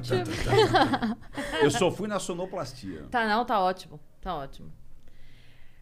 to be... Eu só fui na sonoplastia. Tá, não, tá ótimo. Tá ótimo.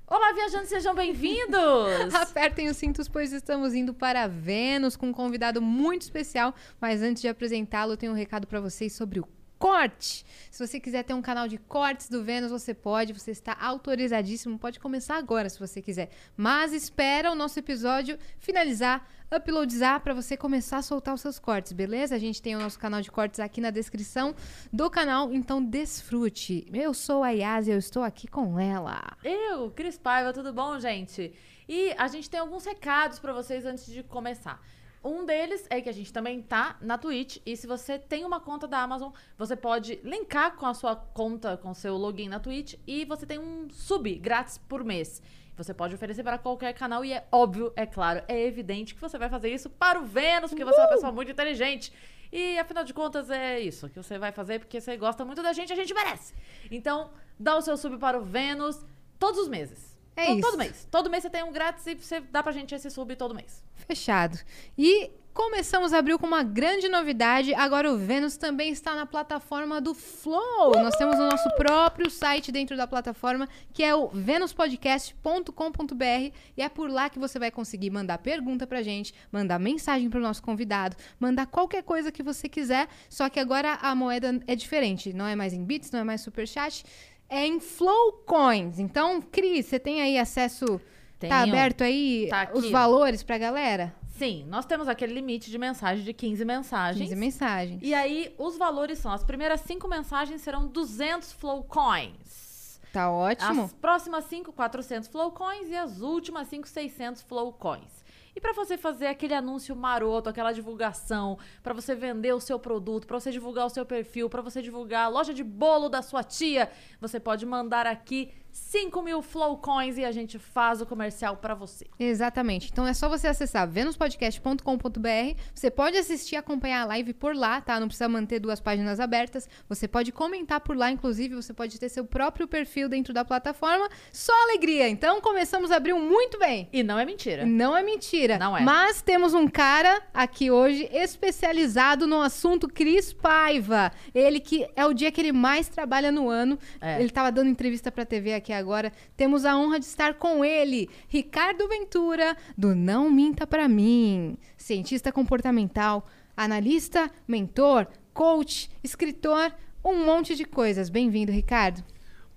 Olá, viajantes, sejam bem-vindos! Apertem os cintos, pois estamos indo para Vênus com um convidado muito especial. Mas antes de apresentá-lo, eu tenho um recado para vocês sobre o corte. Se você quiser ter um canal de cortes do Vênus, você pode, você está autorizadíssimo, pode começar agora se você quiser. Mas espera o nosso episódio finalizar, uploadizar para você começar a soltar os seus cortes, beleza? A gente tem o nosso canal de cortes aqui na descrição do canal, então desfrute. Eu sou a Yas e eu estou aqui com ela. Eu, Cris Paiva, tudo bom, gente? E a gente tem alguns recados para vocês antes de começar. Um deles é que a gente também tá na Twitch. E se você tem uma conta da Amazon, você pode linkar com a sua conta, com o seu login na Twitch. E você tem um sub grátis por mês. Você pode oferecer para qualquer canal. E é óbvio, é claro, é evidente que você vai fazer isso para o Vênus, porque você é uma pessoa muito inteligente. E afinal de contas é isso que você vai fazer porque você gosta muito da gente, a gente merece. Então, dá o seu sub para o Vênus todos os meses. É todo, isso. Todo mês. Todo mês você tem um grátis e você dá pra gente esse sub todo mês. Fechado. E começamos abril com uma grande novidade. Agora o Vênus também está na plataforma do Flow. Nós temos o nosso próprio site dentro da plataforma, que é o venuspodcast.com.br. E é por lá que você vai conseguir mandar pergunta pra gente, mandar mensagem pro nosso convidado, mandar qualquer coisa que você quiser. Só que agora a moeda é diferente. Não é mais em bits, não é mais superchat. É em Flow Coins. Então, Cris, você tem aí acesso. Tá aberto aí Tá os valores pra galera? Sim, nós temos aquele limite de mensagem de 15 mensagens. 15 mensagens. E aí, os valores são: as primeiras 5 mensagens serão 200 Flow Coins. Tá ótimo. As próximas 5, 400 Flow Coins. E as últimas 5, 600 Flow Coins. E pra você fazer aquele anúncio maroto, aquela divulgação, pra você vender o seu produto, pra você divulgar o seu perfil, pra você divulgar a loja de bolo da sua tia, você pode mandar aqui 5 mil Flow Coins e a gente faz o comercial pra você. Exatamente. Então é só você acessar venuspodcast.com.br. Você pode assistir e acompanhar a live por lá, tá? Não precisa manter duas páginas abertas. Você pode comentar por lá, inclusive, você pode ter seu próprio perfil dentro da plataforma. Só alegria. Então começamos abril muito bem. E não é mentira. Não é mentira. Não é. Mas temos um cara aqui hoje especializado no assunto Cris Paiva. Ele que é o dia que ele mais trabalha no ano. É. Ele tava dando entrevista pra TV aqui agora. Temos a honra de estar com ele, Ricardo Ventura, do Não Minta Pra Mim. Cientista comportamental, analista, mentor, coach, escritor, um monte de coisas. Bem-vindo, Ricardo.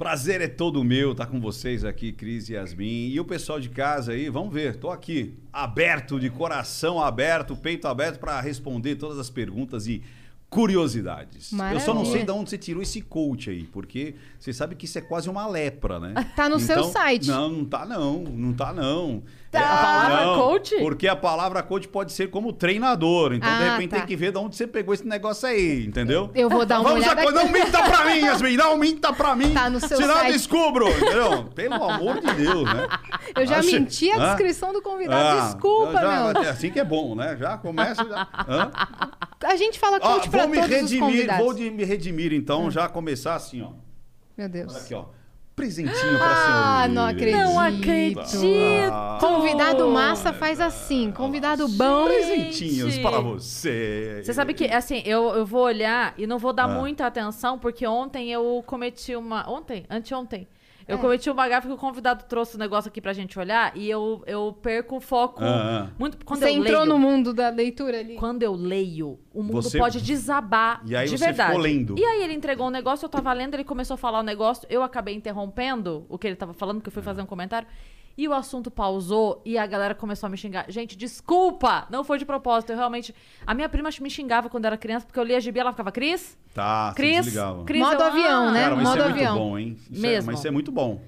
Prazer é todo meu estar com vocês aqui, Cris e Yasmin. E o pessoal de casa aí, vamos ver, tô aqui, aberto, de coração aberto, peito aberto para responder todas as perguntas e curiosidades. Eu só não sei Maravilha. de onde você tirou esse coach aí, porque você sabe que isso é quase uma lepra, né? Tá no seu site. Não, não tá não, não tá não. Tá. A palavra não, coach? Porque a palavra coach pode ser como treinador. Então, de Ah, repente, tá. tem que ver de onde você pegou esse negócio aí, entendeu? Eu vou dar uma Vamos olhada a... aqui. Não minta pra mim, Yasmin, não minta pra mim. Tá no seu Senão site. eu descubro, entendeu? Pelo amor de Deus, né? Eu já Achei- menti a Hã? descrição do convidado. Ah, Desculpa, já- meu. é Assim que é bom, né? Já começa. Já... Hã? A gente fala coach pra vou me todos os redimir, convidados. vou de- me redimir, então, já começar assim, ó. Meu Deus. Olha aqui, ó. Presentinho pra Ah, senhora. não acredito. Não acredito! Ah. Convidado massa faz assim. Convidado bom. Presentinhos para você. Você sabe que, assim, eu, eu vou olhar e não vou dar Ah. muita atenção, porque ontem eu cometi uma. Ontem? Anteontem. Eu É. cometi uma gafe que o convidado trouxe o negócio aqui pra gente olhar e eu, eu perco o foco Ah, ah. muito. Quando Você eu entrou leio, no mundo da leitura ali. Quando eu leio, o mundo Você- pode desabar E aí de você verdade. ficou lendo. E aí ele entregou um negócio, eu tava lendo, ele começou a falar o negócio, eu acabei interrompendo o que ele tava falando, porque eu fui fazer um comentário. E o assunto pausou e a galera começou a me xingar. Gente, desculpa! Não foi de propósito. Eu realmente. A minha prima me xingava quando era criança, porque eu lia gibi, ela ficava, Cris? Tá, Cris? Cris, Modo eu, avião, né? Cara, mas Modo isso é avião. muito bom, hein? Isso é- Mesmo. mas isso é muito bom.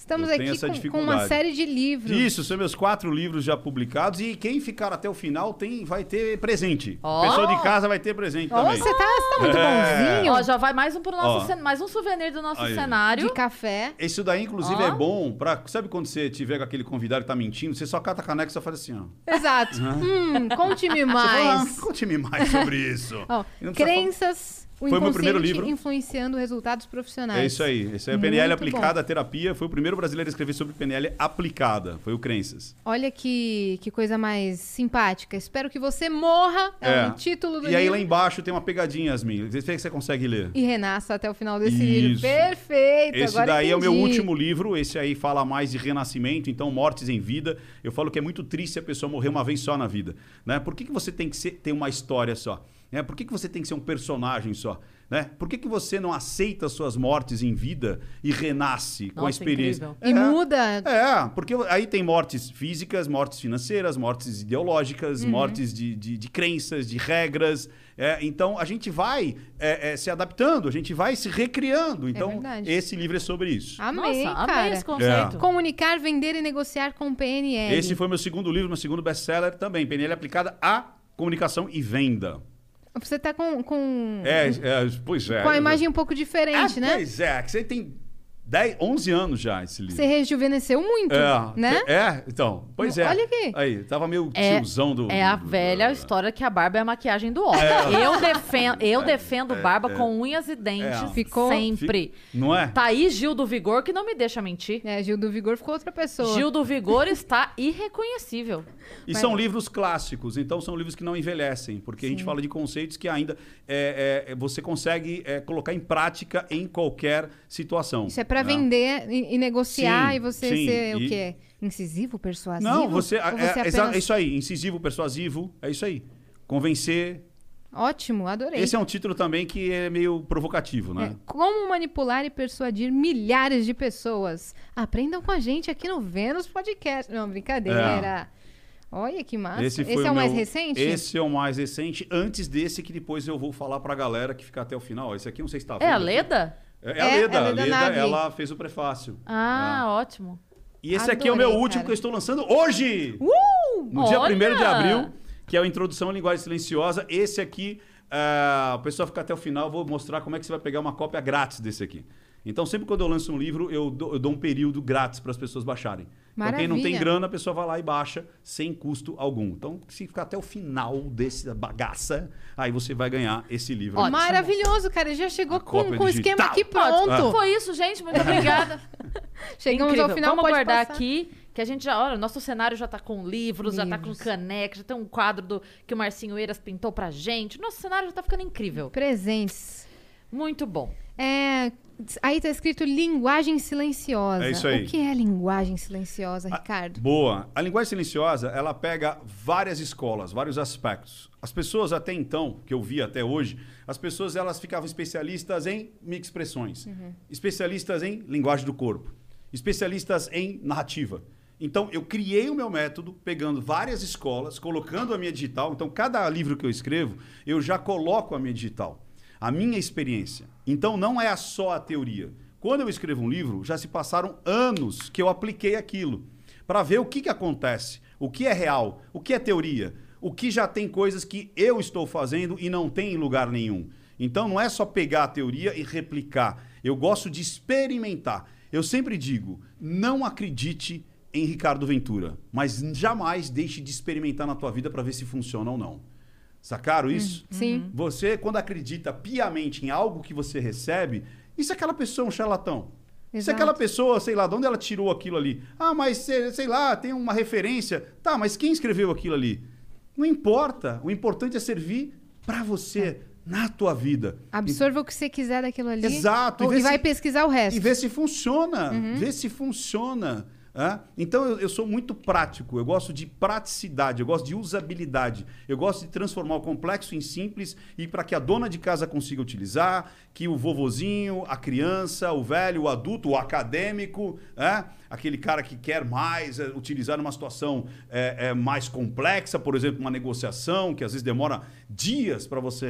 Estamos aqui essa com, com uma série de livros. Isso, são meus quatro livros já publicados e quem ficar até o final tem, vai ter presente. Ó. O pessoal de casa vai ter presente Ó, também. você tá, você tá muito É. bonzinho. Ó, já vai mais um pro nosso cen- mais um souvenir do nosso Aí. cenário. De café. Esse daí, inclusive, Ó. é bom pra. Sabe quando você tiver com aquele convidado que tá mentindo? Você só cata a caneca e só faz assim, ó. Exato. Hum, conte-me fala, mais. "Ah, Conte-me mais sobre isso. Crenças, o Foi o meu primeiro livro. influenciando resultados profissionais. É isso aí. Esse é PNL Muito aplicada à terapia. Foi o primeiro brasileiro a escrever sobre PNL aplicada. Foi o Crenças. Olha que, que coisa mais simpática. Espero que você morra. É, o título do E aí livro. lá embaixo tem uma pegadinha, Yasmin. Vê se você consegue ler. E renasça até o final desse Isso. livro. Perfeito. Esse agora daí é o meu entendi. último livro. Esse aí fala mais de renascimento, então mortes em vida. Eu falo que é muito triste a pessoa morrer uma vez só na vida. Né? Por que, que você tem que ser, ter uma história só? Né? Por que, que você tem que ser um personagem só? Né? Por que, que você não aceita suas mortes em vida e renasce com a Nossa, experiência? incrível. E É. muda. É, porque aí tem mortes físicas, mortes financeiras, mortes ideológicas, Uhum. mortes de, de, de crenças, de regras. É, então a gente vai é, é, se adaptando, a gente vai se recriando. Então verdade. esse livro é sobre isso. Amei, Nossa, cara. amei esse conceito. Comunicar, vender e negociar com PNL. Esse foi meu segundo livro, meu segundo best-seller também. PNL aplicada à comunicação e venda. Você tá com, com, É, é, pois é. com a imagem um pouco diferente, Ah, né? Pois é, que você tem 10, 11 anos já esse livro. Você rejuvenesceu muito, é, né? É, então, pois é. Olha aqui. Aí, tava meio É- tiozão do... É a do- velha história que a barba é a maquiagem do homem. Eu defendo, eu defendo barba com unhas e dentes É. Ficou- sempre. Não é? Tá aí Gil do Vigor que não me deixa mentir. É, Gil do Vigor ficou outra pessoa. Gil do Vigor está irreconhecível. E Mas- são livros clássicos, então são livros que não envelhecem, porque a gente fala de conceitos que ainda é, é, você consegue é, colocar em prática em qualquer situação. Isso é pra né? vender e, e negociar Sim, e você sim, ser o e- quê? Incisivo, persuasivo? Não, você, é, você é, apenas... é isso aí, incisivo, persuasivo, é isso aí. Convencer. Ótimo, adorei. Esse é um título também que é meio provocativo, né? É, como manipular e persuadir milhares de pessoas. Aprendam com a gente aqui no Vênus Podcast. Não, brincadeira. Olha que massa. Esse, foi é o mais meu- recente? Esse é o mais recente, antes desse que depois eu vou falar pra galera que fica até o final. Esse aqui não sei se tá É a vendo. Leda? É, é a É, Leda. a A Leda Leda, ela fez o prefácio. Ah, Ah. ótimo. E esse aqui é o meu Adorei, último cara. que eu estou lançando hoje! Uh! No dia Olha! 1 de abril, que é a Introdução à Linguagem Silenciosa. Esse aqui, ah, o pessoal fica até o final, vou mostrar como é que você vai pegar uma cópia grátis desse aqui. Então, sempre quando eu lanço um livro, eu dou, eu dou um período grátis para as pessoas baixarem. Então, quem não tem Maravilha. grana, a pessoa vai lá e baixa sem custo algum. Então, se ficar até o final dessa bagaça, aí você vai ganhar esse livro. Ótimo. Maravilhoso, cara. Já chegou A com, com o esquema aqui pronto. Ah. Foi isso, gente. Muito obrigada. Chegamos Incrível. ao final, Vamos guardar passar. aqui, que a gente já, olha, nosso cenário já tá com livros, já tá com Livros. caneca, já tem um quadro do, que o Marcinho Eiras pintou pra gente. Nosso cenário já tá ficando incrível. Presentes. Muito bom. É, aí tá escrito linguagem silenciosa. É isso aí. O que é linguagem silenciosa, Ricardo? Boa. A linguagem silenciosa, ela pega várias escolas, vários aspectos. As pessoas até então, que eu vi até hoje, as pessoas elas ficavam especialistas em microexpressões, especialistas em linguagem do corpo, especialistas em narrativa. Então, eu criei o meu método pegando várias escolas, colocando a minha digital. Então, cada livro que eu escrevo, eu já coloco a minha digital, a minha experiência. Então, não é só a teoria. Quando eu escrevo um livro, já se passaram anos que eu apliquei aquilo para ver o que, que acontece, o que é real, o que é teoria, o que já tem coisas que eu estou fazendo e não tem em lugar nenhum. Então não é só pegar a teoria e replicar. Eu gosto de experimentar. Eu sempre digo, não acredite em Ricardo Ventura, mas jamais deixe de experimentar na tua vida para ver se funciona ou não. Sacaram isso? Sim. Você, quando acredita piamente em algo que você recebe, e se aquela pessoa é um charlatão? Se Exato. aquela pessoa, sei lá, de onde ela tirou aquilo ali? Ah, mas sei, sei lá, tem uma referência. Tá, mas quem escreveu aquilo ali? Não importa. O importante é servir para você, na tua vida. Absorva o que você quiser daquilo ali. Exato. Ou- E vê E vai se- pesquisar o resto. E ver se funciona. Uhum. Ver se funciona. Então eu, eu, sou muito prático, eu gosto de praticidade, eu gosto de usabilidade, eu gosto de transformar o complexo em simples e para que a dona de casa consiga utilizar, que o vovozinho, a criança, o velho, o adulto, o acadêmico, aquele cara que quer mais é, utilizar numa situação é, é, mais complexa, por exemplo, uma negociação que às vezes demora dias para você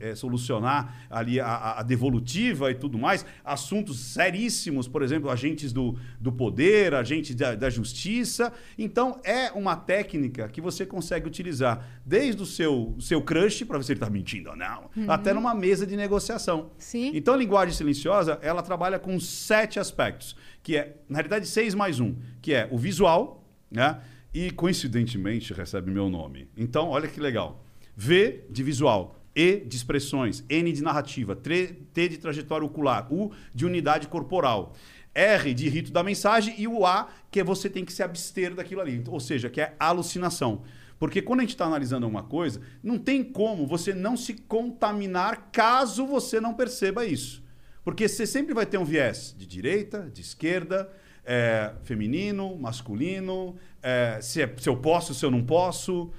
é, solucionar ali a, a, devolutiva e tudo mais, assuntos seríssimos, por exemplo, agentes do, do poder, agentes da, da justiça. Então é uma técnica que você consegue utilizar desde o seu, seu crush, para ver se ele está mentindo ou não, uhum. até numa mesa de negociação. Sim. Então a linguagem silenciosa, ela trabalha com sete aspectos que é, na realidade, 6 mais 1, que é o visual, né? E coincidentemente recebe meu nome. Então, olha que legal. V de visual, E de expressões, N de narrativa, T de trajetória ocular, U de unidade corporal. R de rito da mensagem e o A, que é você tem que se abster daquilo ali. Ou seja, que é alucinação. Porque quando a gente está analisando uma coisa, não tem como você não se contaminar caso você não perceba isso. Porque você sempre vai ter um viés de direita, de esquerda, é, feminino, masculino, é, se, é, se eu posso, se eu não posso,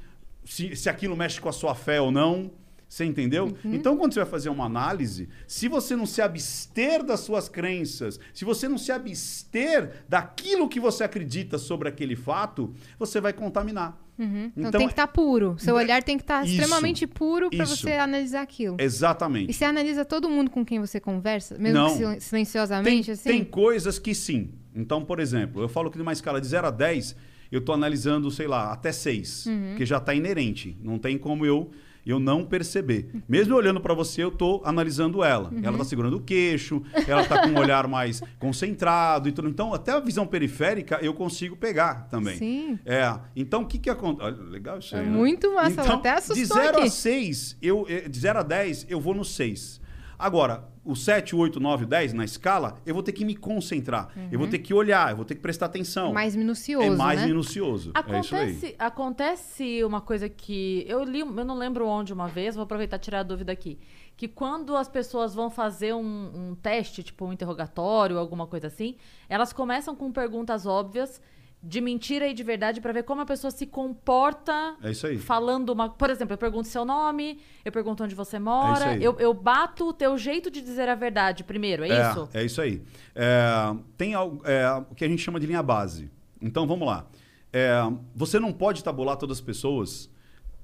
se, se aquilo mexe com a sua fé ou não. Você entendeu? Uhum. Então, quando você vai fazer uma análise, se você não se abster das suas crenças, se você não se abster daquilo que você acredita sobre aquele fato, você vai contaminar. Uhum. Então, então, tem que estar tá puro. Seu olhar tem que estar tá extremamente puro para você analisar aquilo. Exatamente. E você analisa todo mundo com quem você conversa, mesmo não. silenciosamente, tem, assim? Tem coisas que sim. Então, por exemplo, eu falo que numa escala de 0 a 10, eu estou analisando, sei lá, até 6, uhum. que já está inerente. Não tem como eu eu não perceber. Mesmo olhando para você, eu estou analisando ela. Uhum. Ela está segurando o queixo, ela está com um olhar mais concentrado e tudo. Então, até a visão periférica eu consigo pegar também. Sim. É. Então, o que que acontece? Legal isso aí. É né? muito massa, então, até assustou De 0 aqui. a 6, eu, eh, de 0 a 10, eu vou no 6. Agora, o 7, 8, 9, 10 na escala, eu vou ter que me concentrar. Uhum. Eu vou uhum. ter que olhar, eu vou ter que prestar atenção. Mais minucioso. É mais né? minucioso. Acontece, é acontece uma coisa que. Eu li, eu não lembro onde uma vez, vou aproveitar e tirar a dúvida aqui. Que quando as pessoas vão fazer um, um teste, tipo um interrogatório, alguma coisa assim, elas começam com perguntas óbvias de mentira e de verdade para ver como a pessoa se comporta é isso aí. falando uma. Por exemplo, eu pergunto seu nome, eu pergunto onde você mora, é eu, eu bato o teu jeito de dizer a verdade primeiro, é, é isso? É isso aí. É, tem algo, é, o que a gente chama de linha base. Então vamos lá. É, você não pode tabular todas as pessoas.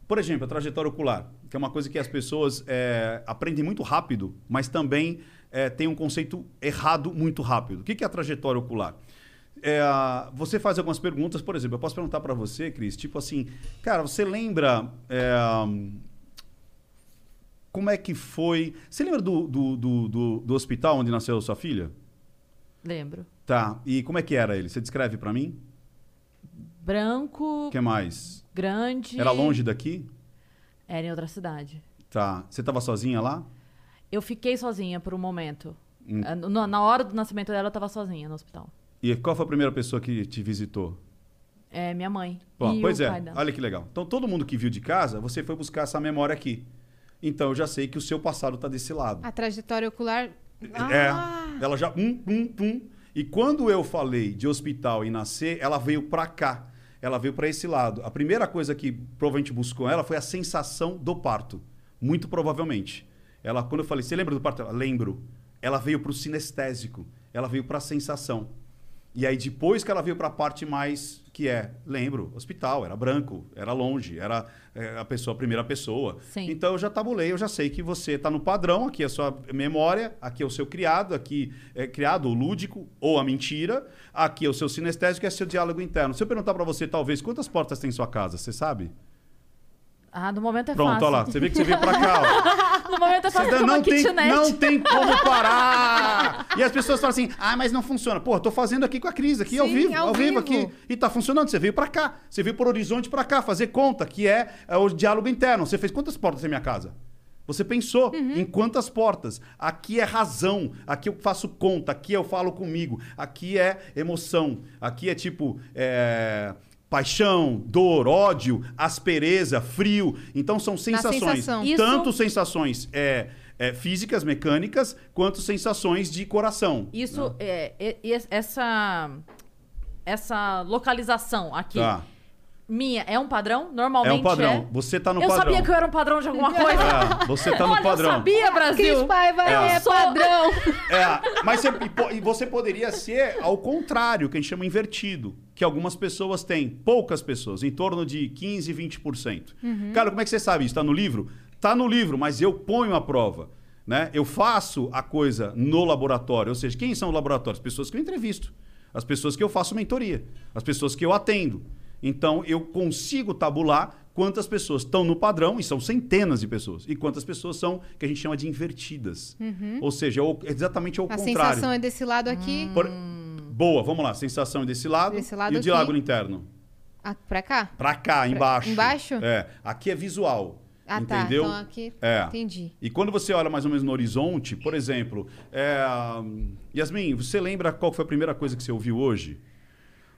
Por exemplo, a trajetória ocular, que é uma coisa que as pessoas é, aprendem muito rápido, mas também tem um conceito errado muito rápido. O que é a trajetória ocular? É, você faz algumas perguntas, por exemplo, eu posso perguntar para você, Cris, tipo assim, cara, você lembra é, como é que foi? Você lembra do, do, do, do, do hospital onde nasceu sua filha? Lembro. Tá. E como é que era ele? Você descreve para mim? Branco. O que mais? Grande. Era longe daqui? Era em outra cidade. Tá. Você estava sozinha lá? Eu fiquei sozinha por um momento. Hum. Na hora do nascimento dela, eu estava sozinha no hospital. E qual foi a primeira pessoa que te visitou? É minha mãe. Bom, pois é, olha que legal. Então, todo mundo que viu de casa, você foi buscar essa memória aqui. Então, eu já sei que o seu passado está desse lado. A trajetória ocular. É. Ah. Ela já. Um, um, um. E quando eu falei de hospital e nascer, ela veio para cá. Ela veio para esse lado. A primeira coisa que provavelmente buscou ela foi a sensação do parto. Muito provavelmente. Ela, quando eu falei, você lembra do parto? Ela, lembro. Ela veio para o sinestésico. Ela veio para a sensação. E aí depois que ela veio para a parte mais que é, lembro, hospital, era branco, era longe, era é, a pessoa, a primeira pessoa. Sim. Então eu já tabulei, eu já sei que você está no padrão, aqui é a sua memória, aqui é o seu criado, aqui é criado o lúdico ou a mentira, aqui é o seu sinestésico, é seu diálogo interno. Se eu perguntar para você, talvez, quantas portas tem em sua casa, você sabe? Ah, no momento é Pronto, fácil. olha lá. Você vê que você veio pra cá, ó. no momento é fácil você não tem, kitnet. não tem como parar. e as pessoas falam assim, ah, mas não funciona. Pô, tô fazendo aqui com a Cris, aqui Sim, ao vivo, ao ao vivo. aqui. E tá funcionando. Você veio pra cá. Você veio por horizonte pra cá, fazer conta, que é, é o diálogo interno. Você fez quantas portas em minha casa? Você pensou uhum. em quantas portas? Aqui é razão, aqui eu faço conta, aqui eu falo comigo, aqui é emoção, aqui é tipo é, paixão, dor, ódio, aspereza, frio. Então são sensações, sensação. tanto Isso... sensações é, é, físicas, mecânicas, quanto sensações de coração. Isso, né? é, é, essa essa localização aqui. Tá. Minha, é um padrão? É Normalmente um padrão. Você tá no eu padrão. sabia que eu era um padrão de alguma coisa. É, você tá no Olha, padrão. eu sabia, Brasil. Cris Paiva É. é, Eu sou- padrão. É, mas você, e você poderia ser ao contrário, que a gente chama invertido, que algumas pessoas têm, poucas pessoas, em torno de 15, 20%. Cara, como é que você sabe isso? Tá no livro? Tá no livro, mas eu ponho a prova. Né? Eu faço a coisa no laboratório. Ou seja, quem são os laboratórios? As pessoas que eu entrevisto, as pessoas que eu faço mentoria, as pessoas que eu atendo. Então, eu consigo tabular quantas pessoas estão no padrão, e são centenas de pessoas, e quantas pessoas são que a gente chama de invertidas. Ou seja, é o- exatamente ao A contrário. sensação é desse lado aqui, Por- Boa, vamos lá. Sensação é desse lado, Desse lado e o aqui. diálogo interno. ah, pra cá. Pra cá, embaixo. embaixo? É. Aqui é visual. Ah, tá. entendeu? Então aqui, É. entendi. E quando você olha mais ou menos no horizonte, por exemplo, é, Yasmin, você lembra qual foi a primeira coisa que você ouviu hoje?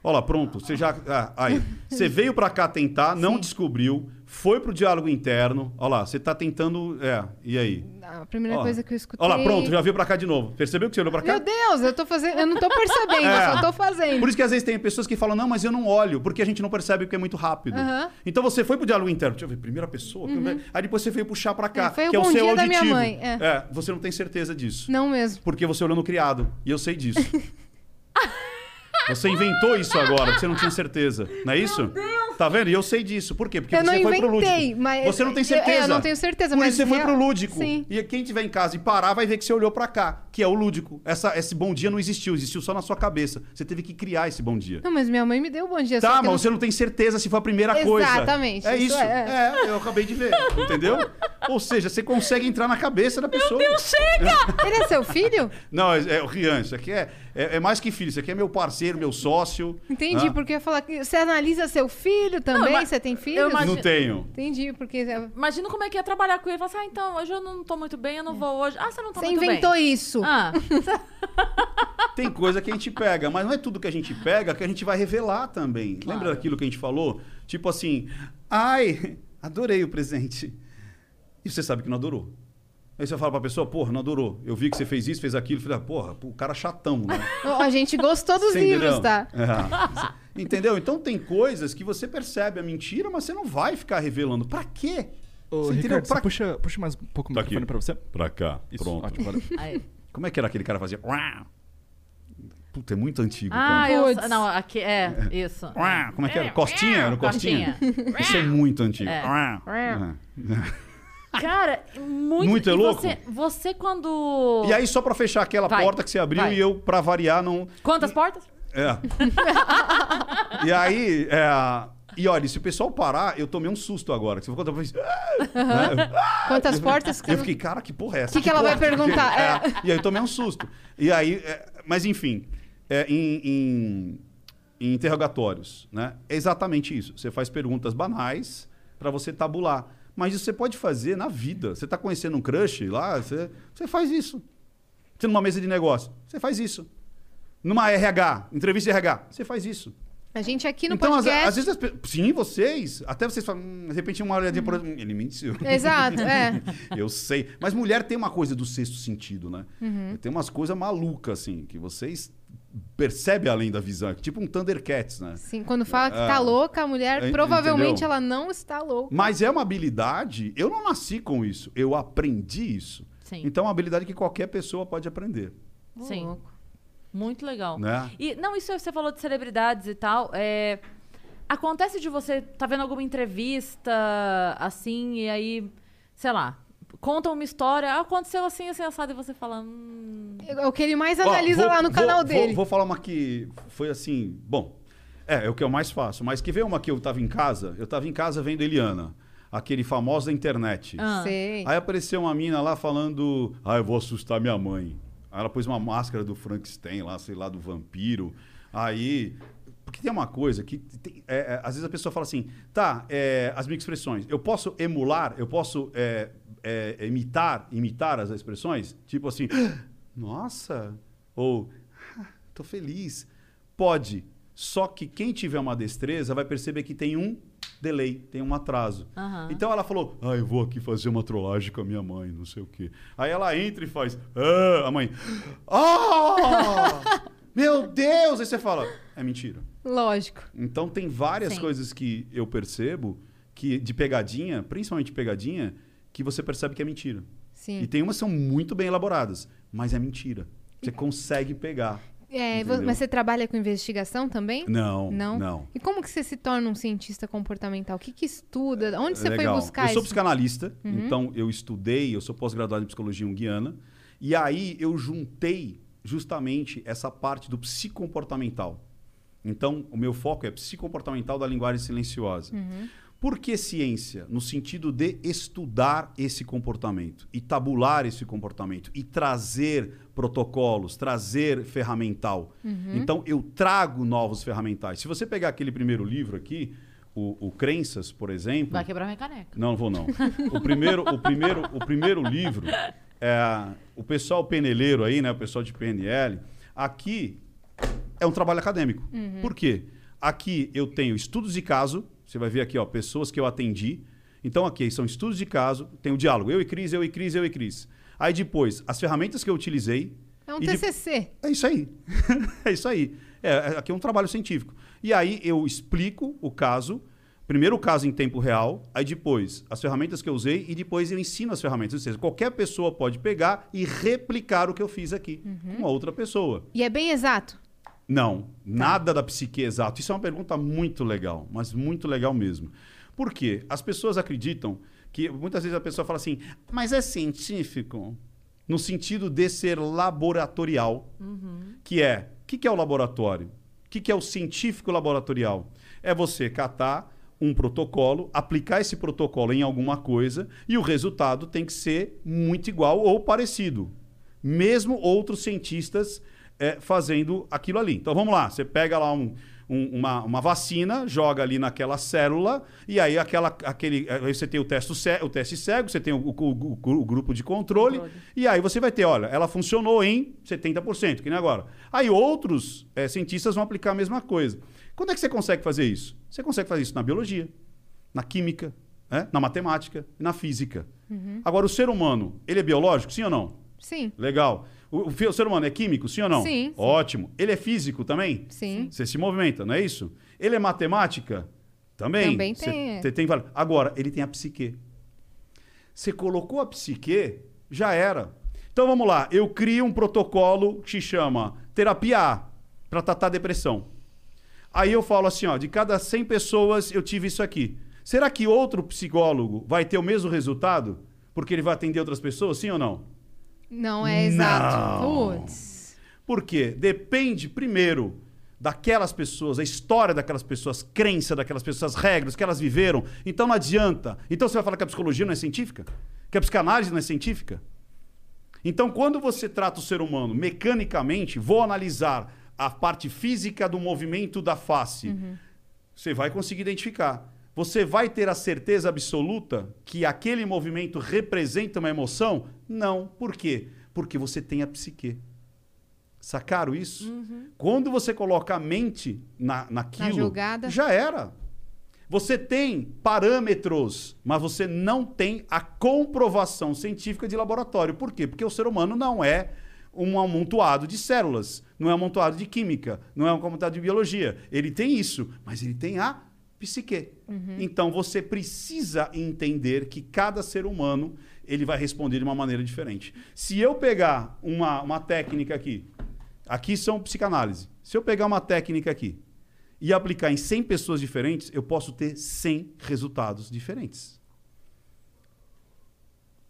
Olha lá, pronto. Você já. ah, aí. Você veio pra cá tentar, não Sim. descobriu, foi pro diálogo interno. Olha lá, você tá tentando. É, e aí? A primeira Ó. coisa que eu escutei... Olha lá, pronto, já veio pra cá de novo. Percebeu que você olhou pra cá? Meu Deus, eu tô fazendo... Eu não tô percebendo, É. eu só tô fazendo. Por isso que às vezes tem pessoas que falam, não, mas eu não olho, porque a gente não percebe porque é muito rápido. Uhum. Então você foi pro diálogo interno, deixa eu ver, primeira pessoa, aí depois você veio puxar pra cá, É, foi o que é o seu dia da auditivo. minha mãe, é. você não tem certeza disso. Não mesmo. Porque você olhou no criado, e eu sei disso. Você inventou isso agora, porque você não tinha certeza. Não é isso? Tá vendo? E eu sei disso. Por quê? Porque eu não você foi pro lúdico. mas... Você não tem eu- certeza. Eu, não tenho certeza, Por mas... isso você foi pro lúdico. Sim. E quem tiver em casa e parar vai ver que você olhou pra cá, que é o lúdico. Essa, esse bom dia não existiu, existiu só na sua cabeça. Você teve que criar esse bom dia. Não, mas minha mãe me deu um bom dia. Tá, mas eu não- você não tem certeza se foi a primeira coisa. Exatamente, É isso isso. é. É, eu acabei de ver. Entendeu? Ou seja, você consegue entrar na cabeça da pessoa. Meu Deus, Ele é seu filho? Não, é, é o Rian, isso aqui é, é, é mais que filho. Isso aqui é meu parceiro, meu sócio. Entendi, Ah, porque eu ia falar que você analisa seu filho também? mas você tem eu filhos? imagino- Não tenho. Entendi, porque você Imagina como é que é trabalhar com ele. Falar assim, ah, então, hoje eu não tô muito bem, eu não vou hoje. Ah, você não tá você muito inventou bem. isso. Ah, Tem coisa que a gente pega, mas não é tudo que a gente pega que a gente vai revelar também. Claro. Lembra daquilo que a gente falou? Tipo assim, ai, adorei o presente. E você sabe que não adorou. Aí você fala pra pessoa, porra, não adorou. Eu vi que você fez isso, fez aquilo. Falei, ah, porra, o cara chatão, né? A gente gostou dos Você livros, tá? É. Entendeu? Então tem coisas que você percebe a mentira, mas você não vai ficar revelando. Pra quê? Ô, Você entendeu? Ricardo, Pra- você puxa, puxa mais um pouco o Tá microfone aqui. pra você? Pra cá. Isso, Pronto. ótimo. Como é que era aquele cara que fazia? Puta, é muito antigo. Ah, cara. eu. Não, aqui é isso. Como é que era? Costinha? Era o Costinha? Isso é muito antigo. É. Cara, muito. Muito é e louco? Você, você quando. E aí, só pra fechar aquela Vai, porta que você abriu vai. e eu, pra variar, não. Quantas portas? É. e aí, é. E olha, se o pessoal parar, eu tomei um susto agora. falou quando eu fiz. Né? Quantas portas? Eu fiquei, cara, que porra é essa? Que que ela vai porta? perguntar? É. E aí eu tomei um susto. E aí, é, mas enfim, é, em, em- em interrogatórios, né? É exatamente isso. Você faz perguntas banais para você tabular. Mas isso você pode fazer na vida. Você está conhecendo um crush lá, você, você faz isso. Você numa mesa de negócio, você faz isso. Numa RH, entrevista de RH, você faz isso. A gente aqui no então, às, podcast... às vezes, as sim, vocês, até vocês falam, hum, de repente uma olhadinha por hum, ele mentiu. Exato, é. Eu sei. Mas mulher tem uma coisa do sexto sentido, né? Uhum. Tem umas coisas malucas, assim, que vocês percebem além da visão. Tipo um Thundercats, né? Sim, quando fala que tá Ah. louca, a mulher É, provavelmente entendeu? ela não está louca. Mas é uma habilidade. Eu não nasci com isso. Eu aprendi isso. Sim. Então é uma habilidade que qualquer pessoa pode aprender. Sim. louco. Muito legal. Né? E não, isso você falou de celebridades e tal. É, acontece de você tá vendo alguma entrevista assim e aí, sei lá, conta uma história, ah, aconteceu assim, assim, assado, e você fala. Hum, É o que ele mais Ó, analisa vou- lá no vou- canal vou- dele. Vou, falar uma que foi assim. Bom, é, é o que eu mais faço. Mas que veio uma que eu tava em casa. Eu tava em casa vendo Eliana, aquele famoso da internet. Ah. Sei. Aí apareceu uma mina lá falando: Ah, eu vou assustar minha mãe. Aí ela pôs uma máscara do Frankenstein lá, sei lá, do vampiro. Aí. Porque tem uma coisa que. tem- é, é, às vezes a pessoa fala assim: tá, é, as minhas expressões, eu posso emular, eu posso é, é, imitar, imitar as expressões? Tipo assim, nossa, ou "Ah, tô feliz. Pode. Só que quem tiver uma destreza vai perceber que tem um delay, tem um atraso. Aham. Então ela falou: Ah, eu vou aqui fazer uma trollagem com a minha mãe, não sei o quê. Aí ela entra e faz: Ah, a mãe. Ah! Meu Deus! Aí você fala, é mentira. Lógico. Então tem várias Sim. coisas que eu percebo que de pegadinha, principalmente pegadinha, que você percebe que é mentira. Sim. E tem umas que são muito bem elaboradas, mas é mentira. Você consegue pegar. É, Entendeu? mas você trabalha com investigação também? Não, Não? não. E como que você se torna um cientista comportamental? O que, que estuda? Onde você É Legal. foi buscar Eu sou isso? psicanalista, Uhum. então eu estudei, eu sou pós-graduado em psicologia junguiana, e aí eu juntei justamente essa parte do psicomportamental. Então, o meu foco é psicomportamental da linguagem silenciosa. Uhum. Por que ciência? No sentido de estudar esse comportamento e tabular esse comportamento e trazer protocolos, trazer ferramental. Uhum. Então, eu trago novos ferramentais. Se você pegar aquele primeiro livro aqui, o, o Crenças, por exemplo. Vai quebrar minha caneca. Não, não vou não. O primeiro, o primeiro, o primeiro livro é o pessoal peneleiro aí, né, o pessoal de PNL, aqui é um trabalho acadêmico. Por quê? Aqui eu tenho estudos de caso, você vai ver aqui, ó, pessoas que eu atendi. Então aqui são estudos de caso, tem o diálogo, eu e Cris, eu e Cris, eu e Cris. Aí depois, as ferramentas que eu utilizei, É um E de- TCC. é isso aí. é isso aí. É, é- aqui é um trabalho científico. E aí eu explico o caso, primeiro o caso em tempo real, aí depois as ferramentas que eu usei e depois eu ensino as ferramentas. Ou seja, qualquer pessoa pode pegar e replicar o que eu fiz aqui com uma outra pessoa. E é bem exato. Não, nada da psique é exato. Isso é uma pergunta muito legal, mas muito legal mesmo. Por quê? As pessoas acreditam que muitas vezes a pessoa fala assim, mas é científico? No sentido de ser laboratorial, que é, o que, que é o laboratório? O que, que é o científico laboratorial? É você catar um protocolo, aplicar esse protocolo em alguma coisa e o resultado tem que ser muito igual ou parecido. Mesmo outros cientistas eh, fazendo aquilo ali. Então vamos lá, você pega lá um- um- uma, uma vacina, joga ali naquela célula, e aí aquela, aquele, aí você tem o teste, o teste cego, você tem o, o- o- o grupo de controle, Controle. e aí você vai ter, olha, ela funcionou em 70%, que nem agora. Aí outros eh, cientistas vão aplicar a mesma coisa. Quando é que você consegue fazer isso? Você consegue fazer isso na biologia, na química, né? na matemática e na física. Agora, o ser humano, ele é biológico, sim ou não? Sim. Legal. O, o ser humano é químico, sim ou não? Sim. Ótimo. Ele é físico também? Sim. Você se movimenta, não é isso? Ele é matemática? Também. Também Cê- tem, é. cê tem val- Agora, ele tem a psique. Você colocou a psique, já era. Então vamos lá. Eu crio um protocolo que se chama terapia A para tratar a depressão. Aí eu falo assim, ó, de cada 100 pessoas eu tive isso aqui. Será que outro psicólogo vai ter o mesmo resultado? Porque ele vai atender outras pessoas, sim ou não? Não é exato. Não. Putz. Por quê? Depende, primeiro, daquelas pessoas, a história daquelas pessoas, crença daquelas pessoas, as regras que elas viveram. Então não adianta. Então você vai falar que a psicologia não é científica? Que a psicanálise não é científica? Então, quando você trata o ser humano mecanicamente, vou analisar a parte física do movimento da face. Você vai conseguir identificar. Você vai ter a certeza absoluta que aquele movimento representa uma emoção? Não. Por quê? Porque você tem a psique. Sacaram isso? Quando você coloca a mente na, naquilo, jogada. já era. Você tem parâmetros, mas você não tem a comprovação científica de laboratório. Por quê? Porque o ser humano não é um amontoado de células, não é um amontoado de química, não é um amontoado de biologia. Ele tem isso, mas ele tem a psique. Então você precisa entender que cada ser humano ele vai responder de uma maneira diferente. Se eu pegar uma, uma técnica aqui, aqui são psicanálise. Se eu pegar uma técnica aqui e aplicar em 100 pessoas diferentes, eu posso ter 100 resultados diferentes.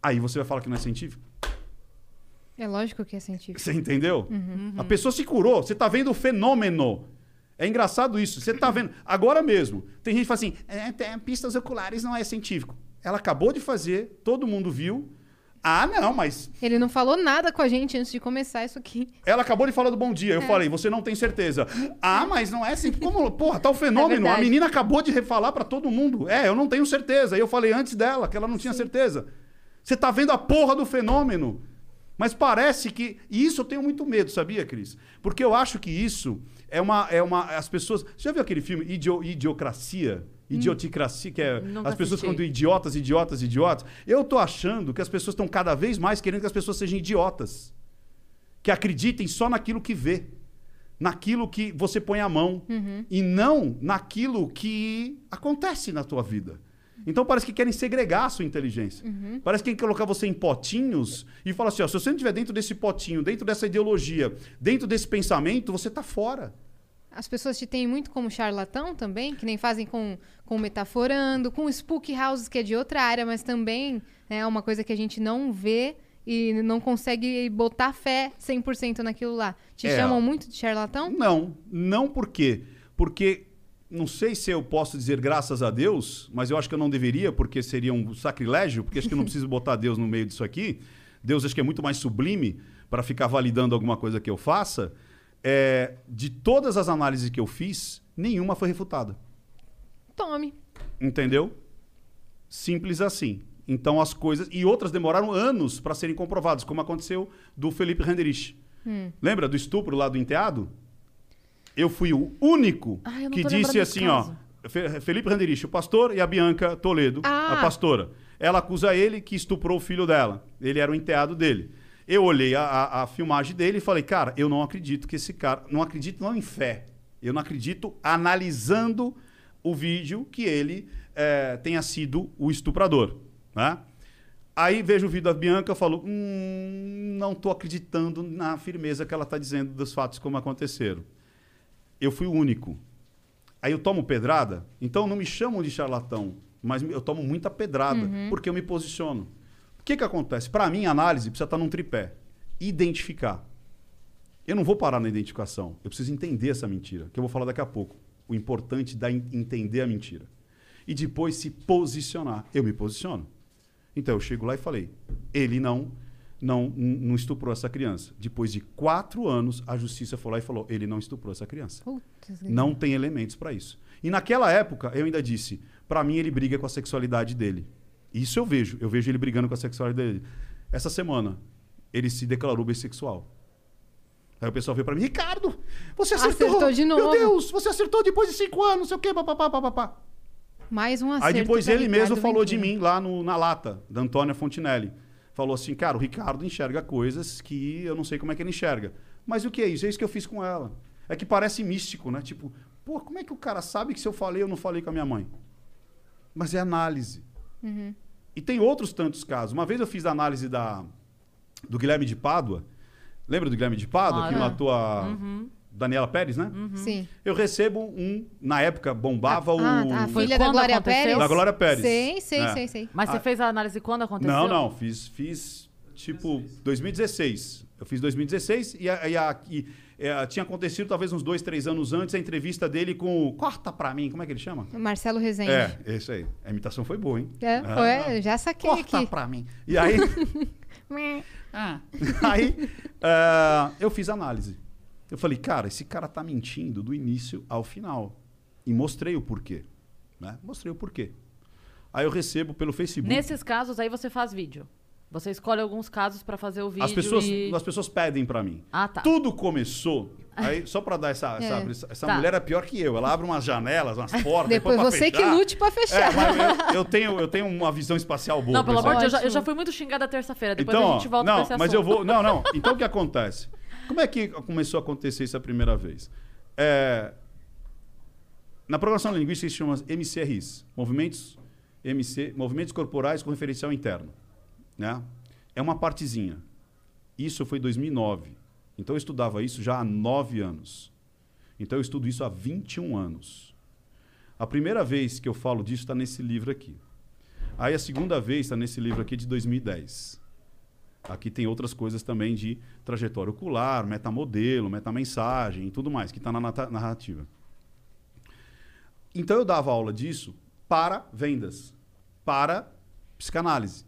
Aí você vai falar que não é científico? É lógico que é científico. Você entendeu? A pessoa se curou. Você está vendo o fenômeno. É engraçado isso. Você está vendo. Agora mesmo. Tem gente que fala assim: é, tem pistas oculares não é científico. Ela acabou de fazer, todo mundo viu. Ah, não, mas Ele não falou nada com a gente antes de começar isso aqui. ela acabou de falar do bom dia. Eu falei, você não tem certeza. Ah, mas não é assim. Como, porra, tá o fenômeno. a verdade. menina acabou de refalar para todo mundo. É, eu não tenho certeza. E eu falei antes dela que ela não tinha certeza. Você tá vendo a porra do fenômeno. Mas parece que. E isso eu tenho muito medo, sabia, Cris? Porque eu acho que isso é uma. É uma as pessoas. Você já viu aquele filme Idio, Idiocracia? Idioticracia, que é. Nunca as pessoas ficam idiotas, idiotas, idiotas. Eu tô achando que as pessoas estão cada vez mais querendo que as pessoas sejam idiotas. Que acreditem só naquilo que vê. naquilo que você põe a mão e não naquilo que acontece na tua vida. Então parece que querem segregar a sua inteligência. Parece que querem colocar você em potinhos e falar assim: ó, se você não estiver dentro desse potinho, dentro dessa ideologia, dentro desse pensamento, você tá fora. As pessoas te têm muito como charlatão também, que nem fazem com, com metaforando, com spook houses, que é de outra área, mas também né, é uma coisa que a gente não vê e não consegue botar fé 100% naquilo lá. Te É. chamam muito de charlatão? Não, não por quê? Porque não sei se eu posso dizer graças a Deus, mas eu acho que eu não deveria, porque seria um sacrilégio, porque acho que eu não preciso botar Deus no meio disso aqui. Deus acho que é muito mais sublime para ficar validando alguma coisa que eu faça. É, de todas as análises que eu fiz, nenhuma foi refutada. Tome. Entendeu? Simples assim. Então as coisas. E outras demoraram anos para serem comprovadas, como aconteceu do Felipe Renderich. Lembra do estupro lá do enteado? Eu fui o único Ai, que disse assim, caso. ó. Fe- Felipe Renderich, o pastor, e a Bianca Toledo, Ah. a pastora. Ela acusa ele que estuprou o filho dela. Ele era o enteado dele. Eu olhei a, a- a filmagem dele e falei, cara, eu não acredito que esse cara. Não acredito não em fé. Eu não acredito analisando o vídeo que ele eh, tenha sido o estuprador. Né? Aí vejo o vídeo da Bianca e falo, hum, não estou acreditando na firmeza que ela está dizendo dos fatos como aconteceram. Eu fui o único. Aí eu tomo pedrada, então não me chamam de charlatão, mas eu tomo muita pedrada, porque eu me posiciono. O que, que acontece? Para mim, a análise precisa estar num tripé. Identificar. Eu não vou parar na identificação. Eu preciso entender essa mentira, que eu vou falar daqui a pouco. O importante en- entender a mentira. E depois se posicionar. Eu me posiciono. Então eu chego lá e falei: ele não, não, não estuprou essa criança. Depois de quatro anos, a justiça foi lá e falou: ele não estuprou essa criança. Putz, Não tem elementos para isso. E naquela época, eu ainda disse: para mim, ele briga com a sexualidade dele. Isso eu vejo. Eu vejo ele brigando com a sexualidade dele. Essa semana, ele se declarou bissexual. Aí o pessoal veio para mim: Ricardo, você acertou. Acertou de Meu novo." Deus, você acertou depois de cinco anos, não sei o quê, papapá, papapá. Mais um acerto. Aí depois pra ele Ricardo mesmo falou de mim lá no- na lata, da Antônia Fontinelli. Falou assim, cara, o Ricardo enxerga coisas que eu não sei como é que ele enxerga. Mas o que é isso? É isso que eu fiz com ela. É que parece místico, né? Tipo, pô, como é que o cara sabe que se eu falei, eu não falei com a minha mãe? Mas é análise. Uhum. E tem outros tantos casos. Uma vez eu fiz a análise da, do Guilherme de Pádua. Lembra do Guilherme de Pádua, que Claro. matou a Uhum. Daniela Pérez, né? Sim. Eu recebo um, na época, bombava o... Ah, a Foi filha da Glória aconteceu? Pérez? Da Glória Pérez. Sei, sei, É. sei, sei. Mas você fez a análise quando aconteceu? Não, não, fiz, fiz tipo 2016. Eu fiz 2016 e, a, e, a- e, é, tinha acontecido talvez uns dois, três anos antes a entrevista dele com o Corta Pra Mim, como é que ele chama? Marcelo Rezende. É, isso aí. A imitação foi boa, hein? É, Ah, foi, já saquei Corta aqui. Pra Mim. E aí, aí ah, eu fiz análise. Eu falei, cara, esse cara tá mentindo do início ao final. E mostrei o porquê. Né? Mostrei o porquê. Aí eu recebo pelo Facebook. Nesses casos aí você faz vídeo. Você escolhe alguns casos pra fazer o vídeo As pessoas, e... as pessoas pedem pra mim. Ah, tá. Tudo começou. Aí, só pra dar essa. É. Essa, essa Tá. mulher é pior que eu. Ela abre umas janelas, umas portas. Depois você que fechar. lute pra fechar. É, eu, eu tenho, eu tenho uma visão espacial boa. Não, pelo amor de Deus, eu já- eu Ótimo. já fui muito xingada terça-feira. Depois Então, a gente volta pra não, esse assunto. mas eu vou. Não, não. Então o que acontece? Como é que começou a acontecer isso a primeira vez? É, na programação linguística isso chama MCRIs, movimentos MC, movimentos corporais com referencial interno, né? É uma partezinha. Isso foi em 2009. Então eu estudava isso já há nove anos. Então eu estudo isso há 21 anos. A primeira vez que eu falo disso está nesse livro aqui. Aí a segunda vez está nesse livro aqui de 2010. Aqui tem outras coisas também de trajetória ocular, metamodelo, metamensagem e tudo mais, que está na narrativa. Então eu dava aula disso para vendas, para psicanálise.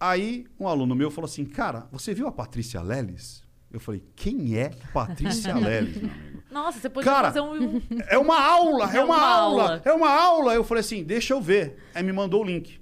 Aí um aluno meu falou assim, cara, você viu a Patrícia Leles? Eu falei, quem é Patrícia Leles, meu amigo? Nossa, você podia Cara, fazer um... É uma aula, é, É uma, uma aula, aula. é uma aula. Eu falei assim, deixa eu ver. Aí me mandou o link.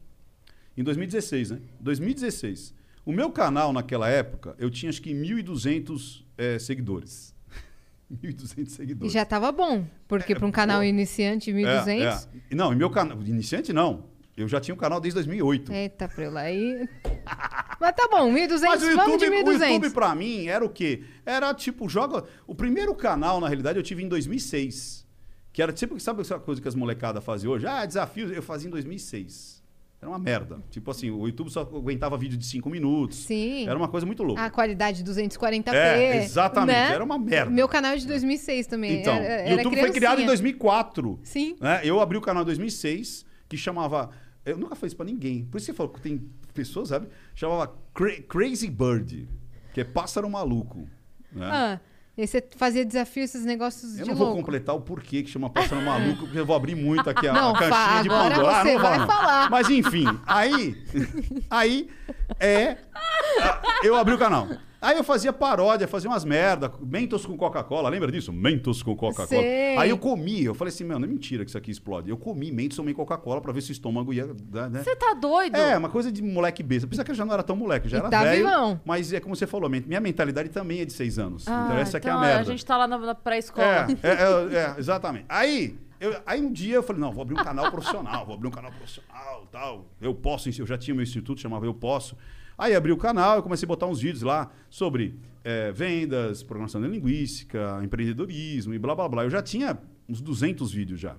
Em 2016, né? 2016. O meu canal naquela época, eu tinha acho que 1.200 eh, seguidores. 1.200 E seguidores. já tava bom, porque É, para um canal pô. iniciante, 1.200. É, é. Não, e meu canal, iniciante não. Eu já tinha um canal desde 2008. Eita, Preula, aí... Mas tá bom, 1.200, Mas o vamos de YouTube, o 1.200. YouTube pra mim era o quê? Era tipo, joga. O primeiro canal, na realidade, eu tive em 2006. Que era tipo, sabe essa coisa que as molecadas fazem hoje? Ah, desafios. Eu fazia em 2006. Era uma merda. Tipo assim, o YouTube só aguentava vídeo de 5 minutos. Sim. Era uma coisa muito louca. A qualidade 240p. É, exatamente, né? era uma merda. Meu canal é de 2006 também. Então, o YouTube foi criado em criancinha. 2004. Sim. né? Eu abri o canal em 2006, que chamava. Eu nunca fiz pra ninguém. Por isso que você falou que tem pessoas, sabe? Chamava Cra- Crazy Bird, que é pássaro maluco. Né? Ah, e você fazia desafio, esses negócios Eu de não vou louco. completar o porquê que chama pássaro maluco, porque eu vou abrir muito aqui a, Não, a caixinha fa- de Pandora. Ah, não vai não. falar. Mas enfim, aí. Aí é. Eu abri o canal. Aí eu fazia paródia, fazia umas merda, Mentos com Coca-Cola, lembra disso? Mentos com Coca-Cola. Aí eu comi, eu falei assim, meu, não é mentira que isso aqui explode. Eu comi Mentos, tomei Coca-Cola pra ver se o estômago ia. dar, Né? Você tá doido? É, uma coisa de moleque besta. Apesar que eu já não era tão moleque, já E era tá velho. vivão. Mas é como você falou, minha mentalidade também é de seis anos. Ah, então essa aqui é a então merda. A gente tá lá na, na pré-escola. É, é, é, é, exatamente. Aí, eu- aí um dia eu falei, não, vou abrir um canal profissional, vou abrir um canal profissional tal. Eu posso, eu já tinha meu instituto, chamava Eu Posso. Aí abri o canal, eu comecei a botar uns vídeos lá sobre é, vendas, programação de linguística, empreendedorismo e blá blá blá. Eu já tinha uns 200 vídeos já.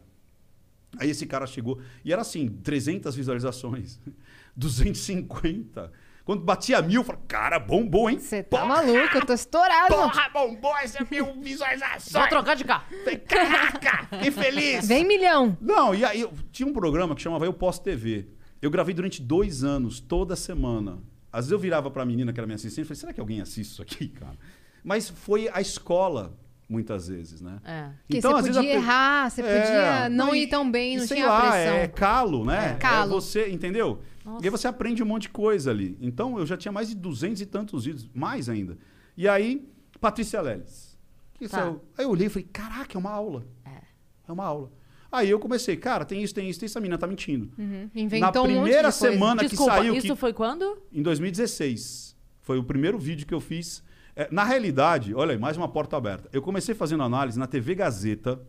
Aí esse cara chegou e era assim, 300 visualizações, 250. Quando batia mil, eu falei, cara, bombou, hein? Você tá Porra, maluco, eu tô estourado. Porra, bombou essa mil visualizações. Vou trocar de cá. Falei, Caraca, que feliz! Vem milhão. Não, e aí eu tinha um programa que chamava Eu Posso TV. Eu gravei durante dois anos, toda semana. Às vezes eu virava pra menina que era minha assistente e falei, será que alguém assiste isso aqui, cara? Mas foi a escola, muitas vezes, né? É. Então, às você vezes, a podia pe- errar, você É, podia não e- ir tão bem, não sei tinha lá, pressão. É calo, né? É. Calo. você, entendeu? Nossa. E aí você aprende um monte de coisa ali. Então eu já tinha mais de 200 e tantos vídeos, mais ainda. E aí, Patrícia Leles. Que Tá. Aí eu olhei e falei, caraca, é uma aula. É. É uma aula. Aí eu comecei, cara, tem isso, tem isso, tem essa menina tá mentindo. Uhum. Inventou Na um primeira coisa. semana Desculpa, que saiu isso que foi quando? em 2016. Foi o primeiro vídeo que eu fiz. É, na realidade, olha aí, mais uma porta aberta. Eu comecei fazendo análise na TV Gazeta,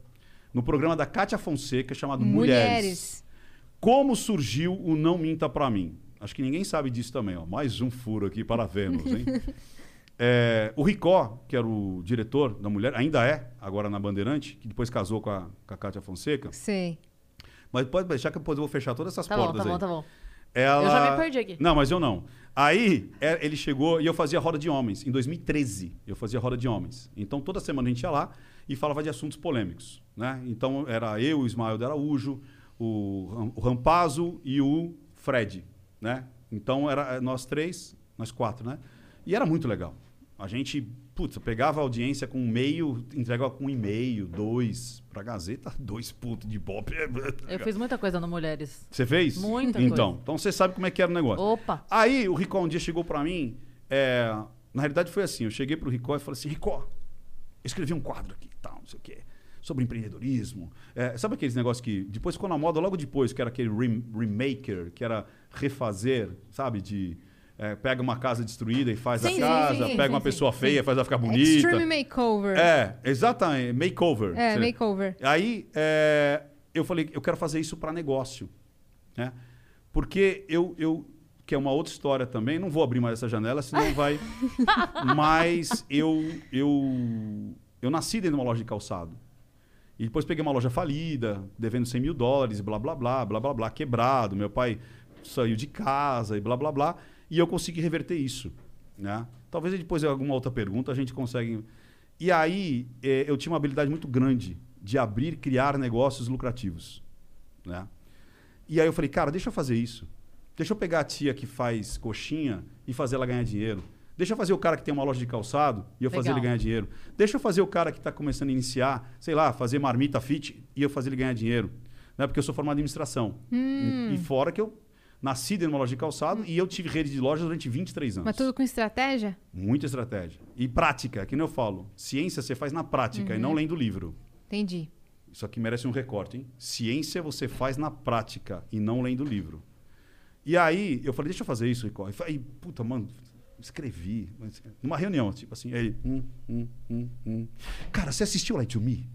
no programa da Cátia Fonseca, chamado Mulheres. Mulheres. Como surgiu o Não Minta Pra Mim? Acho que ninguém sabe disso também. Ó. Mais um furo aqui para Vênus, hein? É, o Ricó, que era o diretor da Mulher, ainda é, agora na Bandeirante, que depois casou com a, com a Cátia Fonseca. Sei. Mas pode deixar que depois eu vou fechar todas essas Tá bom, portas tá bom, aí. tá bom. Ela... Eu já me perdi aqui. Não, mas eu não. Aí é, ele chegou e eu fazia roda de homens. Em 2013, eu fazia roda de homens. Então toda semana a gente ia lá e falava de assuntos polêmicos. Né? Então era eu, o Ismael de Araújo, o, o Rampazo e o Fred. Né? Então era nós três, nós quatro, né? E era muito legal. A gente, putz, pegava a audiência com um meio, entregava com um e-mail, dois. Pra Gazeta, dois putos de pop. Eu fiz muita coisa no Mulheres. Você fez? Muita então, coisa. Então você sabe como é que era o negócio. Opa. Aí o Ricó um dia chegou pra mim. é, na realidade foi assim: eu cheguei pro Ricó e falei assim: Ricó, eu escrevi um quadro aqui, tal, não sei o quê, sobre empreendedorismo. É, sabe aqueles negócios que depois ficou na moda logo depois, que era aquele rem- remaker, que era refazer, sabe? De. É, pega uma casa destruída e faz Sim, a casa, sim, pega sim, uma sim, pessoa feia, faz ela ficar bonita. Extreme Makeover. É, exatamente, makeover. É, Você- makeover. Aí é, eu falei, eu quero fazer isso para negócio. Né? Porque eu, eu, que é uma outra história também, não vou abrir mais essa janela, senão vai. Mas eu, eu, eu nasci dentro de uma loja de calçado. E depois peguei uma loja falida, devendo 100 mil dólares, blá, blá, blá, blá, blá, blá, quebrado. Meu pai saiu de casa e blá, blá, blá. E eu consegui reverter isso. Né? Talvez depois de alguma outra pergunta a gente consegue... E aí eh, eu tinha uma habilidade muito grande de abrir, criar negócios lucrativos. Né? E aí eu falei, cara, deixa eu fazer isso. Deixa eu pegar a tia que faz coxinha e fazer ela ganhar dinheiro. Deixa eu fazer o cara que tem uma loja de calçado e eu fazer Legal. ele ganhar dinheiro. Deixa eu fazer o cara que está começando a iniciar, sei lá, fazer marmita fit e eu fazer ele ganhar dinheiro. Né? Porque eu sou formado em administração. Hum. E fora que eu nasci dentro de uma loja de calçado e eu tive rede de lojas durante 23 anos. Mas tudo com estratégia? Muita estratégia. E prática, que nem eu falo. Ciência você faz na prática e Uhum. não lendo o livro. Entendi. Isso aqui merece um recorte, hein? Ciência você faz na prática e não lendo livro. E aí, eu falei, deixa eu fazer isso, Rico. Eu falei, puta, mano, escrevi. Numa reunião, tipo assim, aí hum, hum, hum, hum. Cara, você assistiu Light to Me?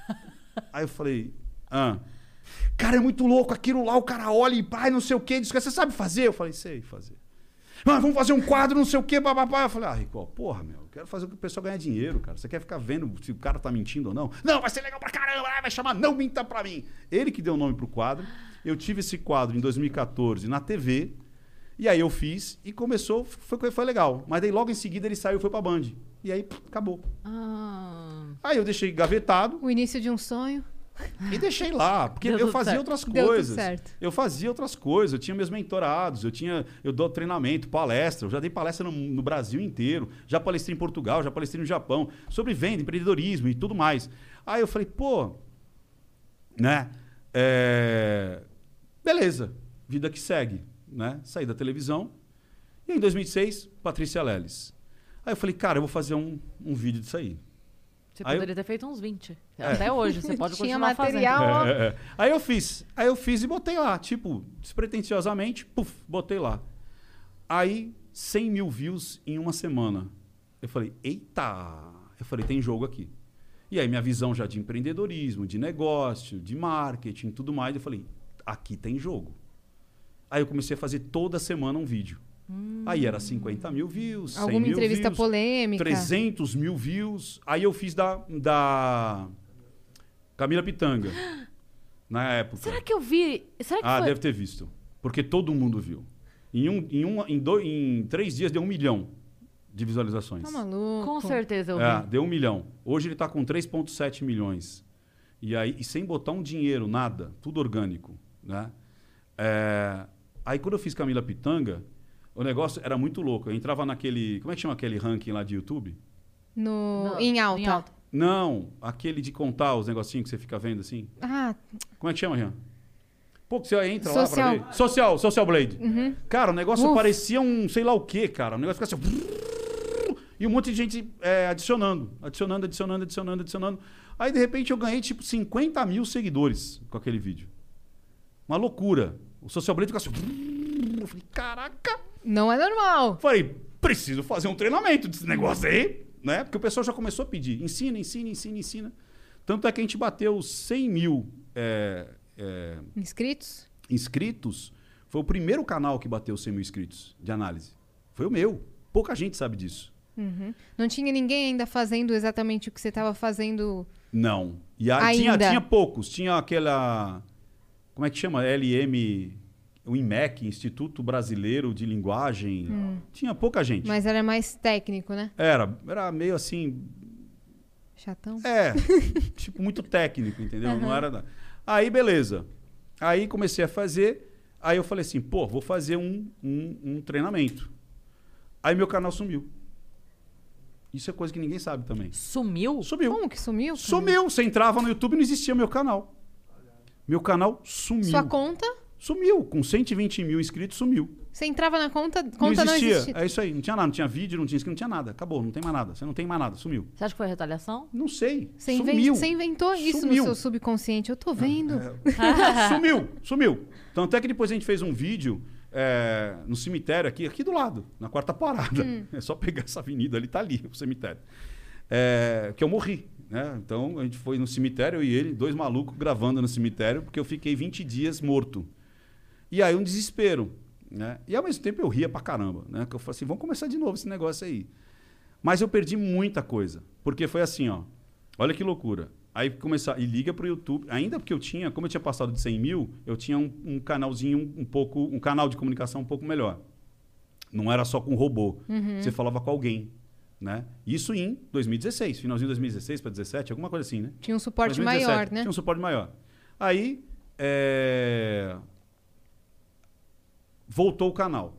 aí eu falei, ah. Cara, é muito louco aquilo lá, o cara olha e pai, não sei o quê, diz que você sabe fazer? Eu falei, sei fazer. Ah, vamos fazer um quadro, não sei o quê, papapá. Eu falei, ah, Rico, porra, meu, eu quero fazer o que o pessoal ganhar dinheiro, cara. Você quer ficar vendo se o cara tá mentindo ou não? Não, vai ser legal pra caramba, ah, vai chamar Não Minta Pra Mim. Ele que deu o nome pro quadro. Eu tive esse quadro em 2014 na TV, e aí eu fiz e começou, foi, foi legal. Mas daí logo em seguida ele saiu e foi pra Band. E aí, pff, acabou. Ah, Aí eu deixei gavetado O início de um sonho. E deixei lá, porque Deu eu fazia certo. outras coisas. Eu fazia outras coisas, eu tinha meus mentorados, eu tinha, eu dou treinamento, palestra, eu já dei palestra no, no Brasil inteiro, já palestrei em Portugal, já palestrei no Japão, sobre venda, empreendedorismo e tudo mais. Aí eu falei, pô, né? é, beleza, vida que segue, né? Saí da televisão. E em 2006, Patrícia Leles. Aí eu falei, cara, eu vou fazer um, um vídeo disso aí. Você Aí eu- poderia ter feito uns 20. Até hoje, você pode Tinha continuar material. fazendo. É, é, é. Aí eu fiz. Aí eu fiz e botei lá, tipo, despretensiosamente, puf, botei lá. Aí, 100 mil views em uma semana. Eu falei, eita! Eu falei, tem jogo aqui. E aí, minha visão já de empreendedorismo, de negócio, de marketing, tudo mais, eu falei, aqui tem jogo. Aí eu comecei a fazer toda semana um vídeo. Aí era 50 mil views, 100 Alguma mil entrevista views, polêmica. 300 mil views. Aí eu fiz da, da Camila Pitanga, na época. Será que eu vi? Será que Ah, foi? deve ter visto. Porque todo mundo viu. Em, um, em, um, em, dois, em três dias deu um milhão de visualizações. Tá maluco. Com certeza eu vi. É, deu um milhão. Hoje ele está com 3,7 milhões. E aí, e sem botar um dinheiro, nada, tudo orgânico. Né? É, aí quando eu fiz Camila Pitanga, o negócio era muito louco. Eu entrava naquele. Como é que chama aquele ranking lá de YouTube? No... Não, Em alta. Não, aquele de contar os negocinhos que você fica vendo assim. Ah, Como é que chama, Rian? Pô, que você entra Social. lá pra ver. Social, Social Blade. Cara, o negócio Uf. parecia um sei lá o quê, cara. O negócio ficava assim. E um monte de gente é, adicionando, adicionando, adicionando, adicionando, adicionando. Aí, de repente, eu ganhei tipo 50 mil seguidores com aquele vídeo. Uma loucura. O Social Blade ficava assim. Eu falei, caraca! Não é normal. Falei, preciso fazer um treinamento desse negócio aí, né? Porque o pessoal já começou a pedir. Ensina, ensina, ensina, ensina. Tanto é que a gente bateu 100 mil é, é, Inscritos? inscritos. Foi o primeiro canal que bateu 100 mil inscritos de análise. Foi o meu. Pouca gente sabe disso. Uhum. Não tinha ninguém ainda fazendo exatamente o que você estava fazendo. Não. E aí tinha, tinha poucos. Tinha aquela... Como é que chama? LM... O IMEC, Instituto Brasileiro de Linguagem. Tinha pouca gente. Mas era mais técnico, né? Era, era meio assim, Chatão. É, tipo, muito técnico, entendeu? Não era. da- Aí, beleza. Aí comecei a fazer. Aí eu falei assim, pô, vou fazer um, um, um treinamento. Aí meu canal sumiu. Isso é coisa que ninguém sabe também. Sumiu? Sumiu. Como que sumiu? cara? Sumiu. Você entrava no YouTube e não existia meu canal. Meu canal sumiu. Sua conta? Sumiu. Com 120 mil inscritos, sumiu. Você entrava na conta, Não conta não existia. existia. É isso aí. Não tinha nada. Não tinha vídeo, não tinha inscrito, não tinha nada. Acabou. Não tem mais nada. Você não tem mais nada. Sumiu. Você acha que foi retaliação? Não sei. Você, sumiu. você inventou isso Sumiu. no seu subconsciente. Eu tô vendo. sumiu, sumiu. Tanto é que depois a gente fez um vídeo é, no cemitério aqui, aqui do lado, na quarta parada. É só pegar essa avenida ali, tá ali o cemitério. É, que eu morri. Né? Então a gente foi no cemitério, eu e ele, dois malucos gravando no cemitério, porque eu fiquei 20 dias morto. E aí um desespero. Né? E ao mesmo tempo eu ria pra caramba. Né? Que eu falei assim, vamos começar de novo esse negócio aí. Mas eu perdi muita coisa. Porque foi assim, ó. Olha que loucura. Aí começar e liga pro YouTube. Ainda porque eu tinha, como eu tinha passado de 100 mil, eu tinha um, um canalzinho um, um pouco, um canal de comunicação um pouco melhor. Não era só com robô. Você falava com alguém, né? Isso em 2016, finalzinho de 2016 para 17, alguma coisa assim, né? Tinha um suporte 2017, maior, né? Tinha um suporte maior. Aí é, voltou o canal,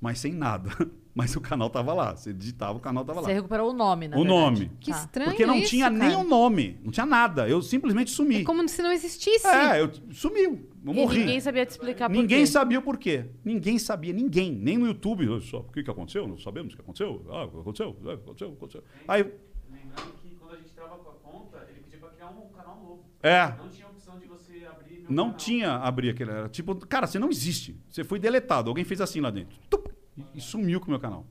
mas sem nada. Mas o canal tava lá. Você digitava, o canal tava lá. Você recuperou o nome, na O verdade. nome. Que Tá. estranho Porque não isso, tinha cara. nem o nome, não tinha nada. Eu simplesmente sumi. É como se não existisse. É, eu sumiu. Eu E morri. ninguém sabia te explicar por Ninguém quê. sabia o porquê. Ninguém sabia, ninguém. Nem no YouTube. "Ah, Só, o que, que aconteceu? Não sabemos o que aconteceu. Ah, o que aconteceu? Ah, aconteceu, aconteceu. Aí, Lembrando que quando a gente trava com a conta, ele pedia pra criar um canal novo. é, Não tinha opção de você abrir meu não tinha abrir aquele. Era tipo, cara, você não existe. Você foi deletado. Alguém fez assim lá dentro. Tup, e, sumiu com o meu canal.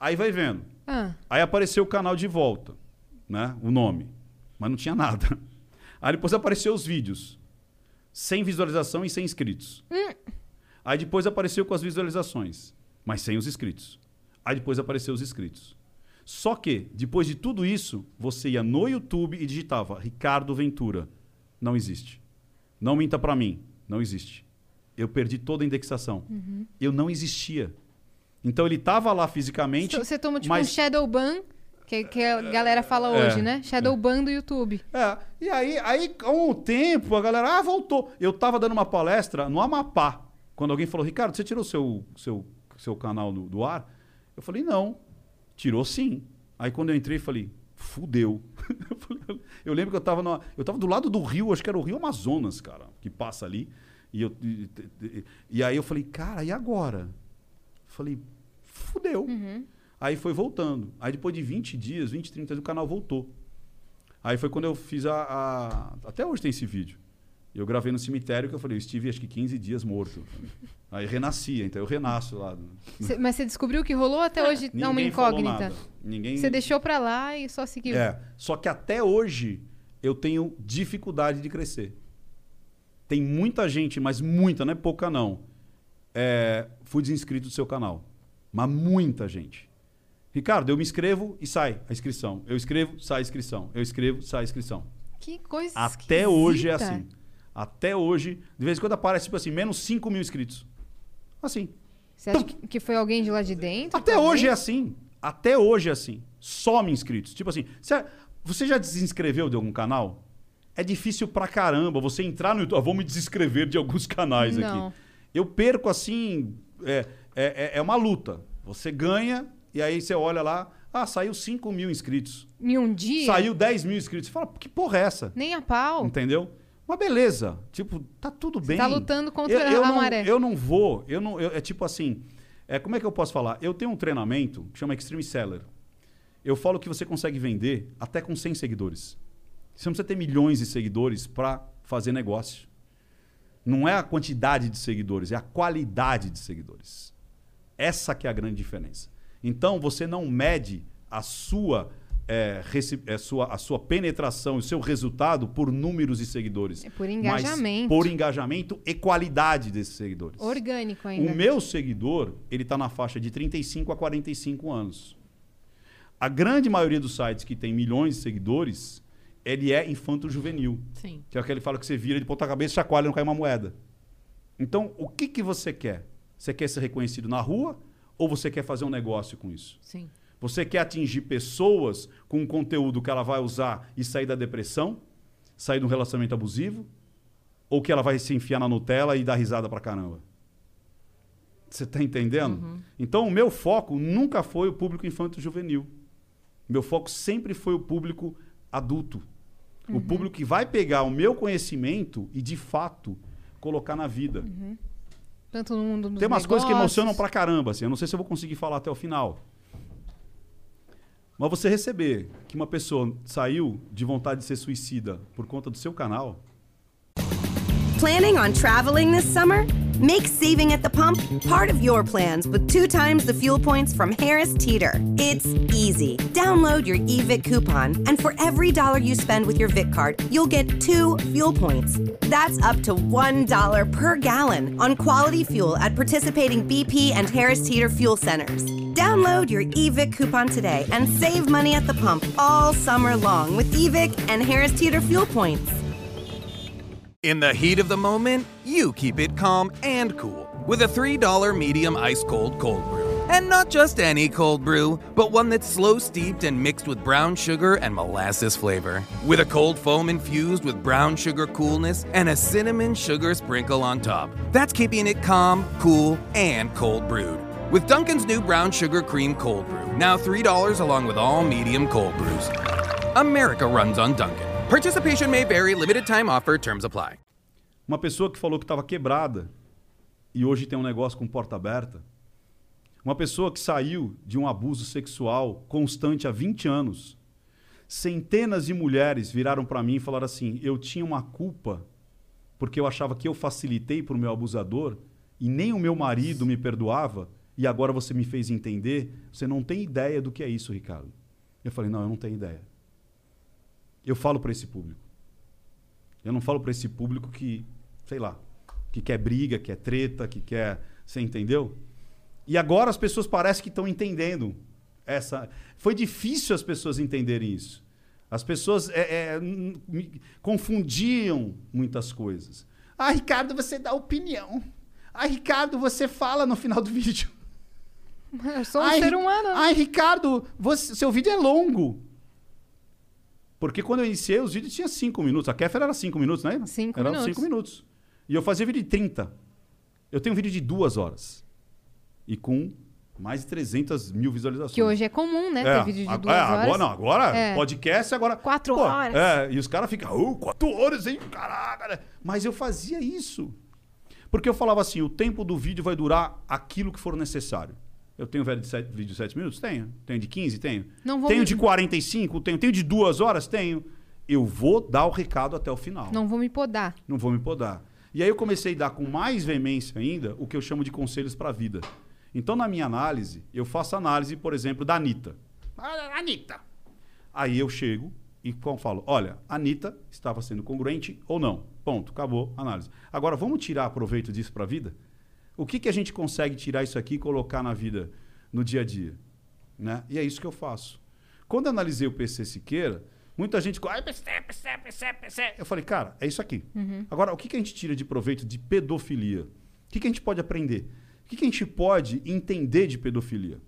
Aí vai vendo. Ah, Aí apareceu o canal de volta, né? O nome. Mas não tinha nada. Aí depois apareceu os vídeos. sem visualização e sem inscritos. Aí depois apareceu com as visualizações, mas sem os inscritos. Aí depois apareceu os inscritos. Só que, depois de tudo isso, você ia no YouTube e digitava Ricardo Ventura. Não existe. Não minta pra mim. Não existe. Eu perdi toda a indexação. Eu não existia. Então ele tava lá fisicamente. Você toma tipo mas- um shadow ban, que, que a galera fala É, hoje, né? Shadow ban do YouTube. É, e aí, aí, com o tempo, a galera, ah, voltou. Eu tava dando uma palestra no Amapá, quando alguém falou, Ricardo, você tirou seu, seu, seu canal do, do ar? Eu falei, não. Tirou sim. Aí quando eu entrei, falei, fudeu. Eu lembro que eu tava, numa, eu tava do lado do rio, acho que era o Rio Amazonas, cara, que passa ali. E, eu, e, e- e aí eu falei, cara, e agora? Falei, fudeu. Aí foi voltando. Aí depois de 20 dias, 20, 30 dias, o canal voltou. Aí foi quando eu fiz a, a- Até hoje tem esse vídeo. Eu gravei no cemitério que eu falei, eu estive acho que 15 dias morto. Aí renascia, então eu renasço lá. Cê- mas você descobriu que rolou até hoje é uma Ninguém falou incógnita. Ninguém. Você deixou pra lá e só seguiu. É. Só que até hoje eu tenho dificuldade de crescer. Tem muita gente, mas muita, não é pouca não. É, fui desinscrito do seu canal. Mas muita gente. Ricardo, eu me inscrevo e sai a inscrição. Eu escrevo, sai a inscrição. Eu escrevo, sai a inscrição. Que coisa Até hoje é esquisita. assim. Até hoje, de vez em quando aparece, tipo assim, menos 5 mil inscritos. Assim. Você acha que que foi alguém de lá de dentro? Até talvez? hoje é assim. Até hoje é assim. Some inscritos. Tipo assim, você, você já desinscreveu de algum canal? É difícil pra caramba você entrar no YouTube. Ah, vou me desinscrever de alguns canais Não. aqui. Eu perco assim. É, é, é- é uma luta. Você ganha e aí você olha lá. Ah, saiu 5 mil inscritos. Em um dia? Saiu 10 mil inscritos. Você fala, que porra é essa? Nem a pau. Entendeu? Mas beleza. Tipo, tá tudo bem. tá lutando contra eu, eu a não, maré. Eu não vou. Eu não, eu- é tipo assim. É, como é que eu posso falar? Eu tenho um treinamento que chama Extreme Seller. Eu falo que você consegue vender até com 100 seguidores. Você não precisa ter milhões de seguidores para fazer negócio. Não é a quantidade de seguidores, é a qualidade de seguidores. Essa que é a grande diferença. Então, você não mede a sua, é, é, sua, a sua penetração, o seu resultado por números de seguidores. É por mas engajamento. por engajamento e qualidade desses seguidores. Orgânico ainda. O meu seguidor, ele está na faixa de 35 a 45 anos. A grande maioria dos sites que tem milhões de seguidores, ele é infanto-juvenil. Sim. Que é aquele que fala que você vira de ponta cabeça, chacoalha e não cai uma moeda. Então, o que, que você quer? Você quer ser reconhecido na rua ou você quer fazer um negócio com isso? Sim. Você quer atingir pessoas com um conteúdo que ela vai usar e sair da depressão? Sair de um relacionamento abusivo? Ou que ela vai se enfiar na Nutella e dar risada pra caramba? Você tá entendendo? Então, o meu foco nunca foi o público infanto-juvenil. Meu foco sempre foi o público adulto. O público que vai pegar o meu conhecimento e, de fato, colocar na vida. Tanto no mundo dos Tem umas coisas que negócios. emocionam pra caramba, assim. Eu não sei se eu vou conseguir falar até o final. Mas você receber que uma pessoa saiu de vontade de ser suicida por conta do seu canal, Planning on traveling this summer? Make saving at the pump part of your plans with two times the fuel points from Harris Teeter. It's easy. Download your eVIC coupon, and for every dollar you spend with your VIC card, you'll get two fuel points. That's up to $1 per gallon on quality fuel at participating BP and Harris Teeter fuel centers. Download your eVIC coupon today and save money at the pump all summer long with eVIC and Harris Teeter fuel points. In the heat of the moment, you keep it calm and cool with a $3 medium ice cold cold brew. And not just any cold brew, but one that's slow steeped and mixed with brown sugar and molasses flavor. With a cold foam infused with brown sugar coolness and a cinnamon sugar sprinkle on top. That's keeping it calm, cool, and cold brewed. With Duncan's new brown sugar cream cold brew, now $3 along with all medium cold brews. America runs on Duncan. Participation may vary, limited time offer, terms apply. uma pessoa que falou que estava quebrada e hoje tem um negócio com porta aberta, uma pessoa que saiu de um abuso sexual constante há 20 anos, centenas de mulheres viraram para mim e falaram assim: eu tinha uma culpa porque eu achava que eu facilitei para o meu abusador e nem o meu marido me perdoava e agora você me fez entender. Você não tem ideia do que é isso, Ricardo. Eu falei: não, eu não tenho ideia. Eu falo para esse público. Eu não falo para esse público que sei lá, que quer briga, que quer treta, que quer. Você entendeu? E agora as pessoas parecem que estão entendendo essa. Foi difícil as pessoas entenderem isso. As pessoas é, é, confundiam muitas coisas. Ah, Ricardo, você dá opinião. Ah, Ricardo, você fala no final do vídeo. Eu sou um Ai, ser humano. Ai, Ricardo, você- seu vídeo é longo. Porque quando eu iniciei, os vídeos tinham 5 minutos. A Kéfera era 5 minutos, né? Cinco era minutos. 5 minutos. E eu fazia vídeo de 30. Eu tenho um vídeo de 2 horas. E com mais de 300 mil visualizações. Que hoje é comum, né? Ter vídeo de a- duas é, horas. Agora não, agora É. podcast, agora... Quatro Pô, horas. É, e os caras ficam, oh, 4 horas, hein? Caraca. né? Mas eu fazia isso. Porque eu falava assim, o tempo do vídeo vai durar aquilo que for necessário. Eu tenho vídeo de 7, vídeo de 7 minutos? Tenho. Tenho de 15? Tenho. Não vou tenho me- de 45? Tenho. Tenho de 2 horas? Tenho. Eu vou dar o recado até o final. Não vou me podar. Não vou me podar. E aí eu comecei a dar com mais veemência ainda o que eu chamo de conselhos para a vida. Então, na minha análise, eu faço análise, por exemplo, da Anitta. Anitta. Aí eu chego e falo, olha, a Anitta estava sendo congruente ou não. Ponto, acabou a análise. Agora, vamos tirar proveito disso para a vida? O que, que a gente consegue tirar isso aqui e colocar na vida, no dia a dia? Né? E é isso que eu faço. Quando analisei o PC Siqueira, muita gente ai, PC, PC, PC, PC. Eu falei, cara, é isso aqui. Agora, o que, que a gente tira de proveito de pedofilia? O que, que a gente pode aprender? O que, que a gente pode entender de pedofilia?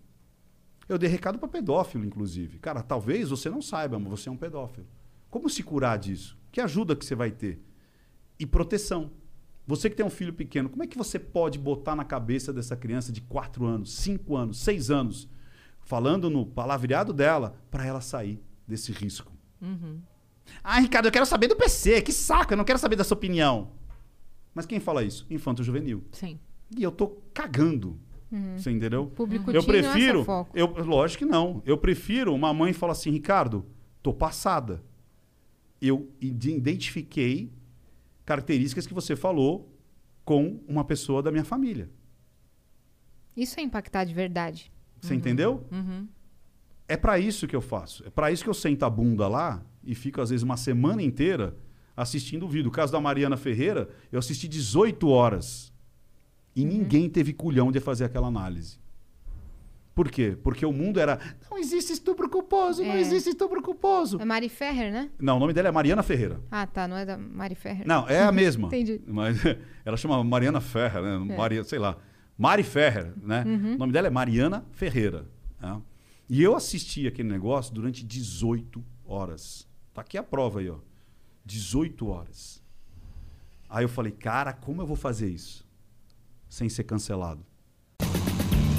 Eu dei recado para pedófilo, inclusive. Cara, talvez você não saiba, mas você é um pedófilo. Como se curar disso? Que ajuda que você vai ter? E proteção. Você que tem um filho pequeno, como é que você pode botar na cabeça dessa criança de 4 anos, 5 anos, 6 anos, falando no palavreado dela, para ela sair desse risco? Ah, Ricardo, eu quero saber do PC, que saco, eu não quero saber da sua opinião. Mas quem fala isso? Infanto juvenil. Sim. E eu tô cagando. Você entendeu? Público Eu prefiro. foco. Eu, lógico que não. Eu prefiro uma mãe falar assim, Ricardo, tô passada. Eu ide- identifiquei características que você falou com uma pessoa da minha família. Isso é impactar de verdade. Você entendeu? É pra isso que eu faço. É pra isso que eu sento a bunda lá e fico, às vezes, uma semana inteira assistindo o vídeo. O caso da Mariana Ferreira, eu assisti 18 horas. E ninguém teve culhão de fazer aquela análise. Por quê? Porque o mundo era. Não existe estupro culposo, não É. existe estupro culposo. É Mari Ferrer, né? Não, o nome dela é Mariana Ferreira. Ah, tá. Não é da Mari Ferrer. Não, é a mesma. Entendi. Mas ela chama Mariana Ferrer, né? Maria, sei lá. Mari Ferrer, né? O nome dela é Mariana Ferreira. né? E eu assisti aquele negócio durante 18 horas. Tá aqui a prova aí, ó. 18 horas. Aí eu falei, cara, como eu vou fazer isso? Sem ser cancelado.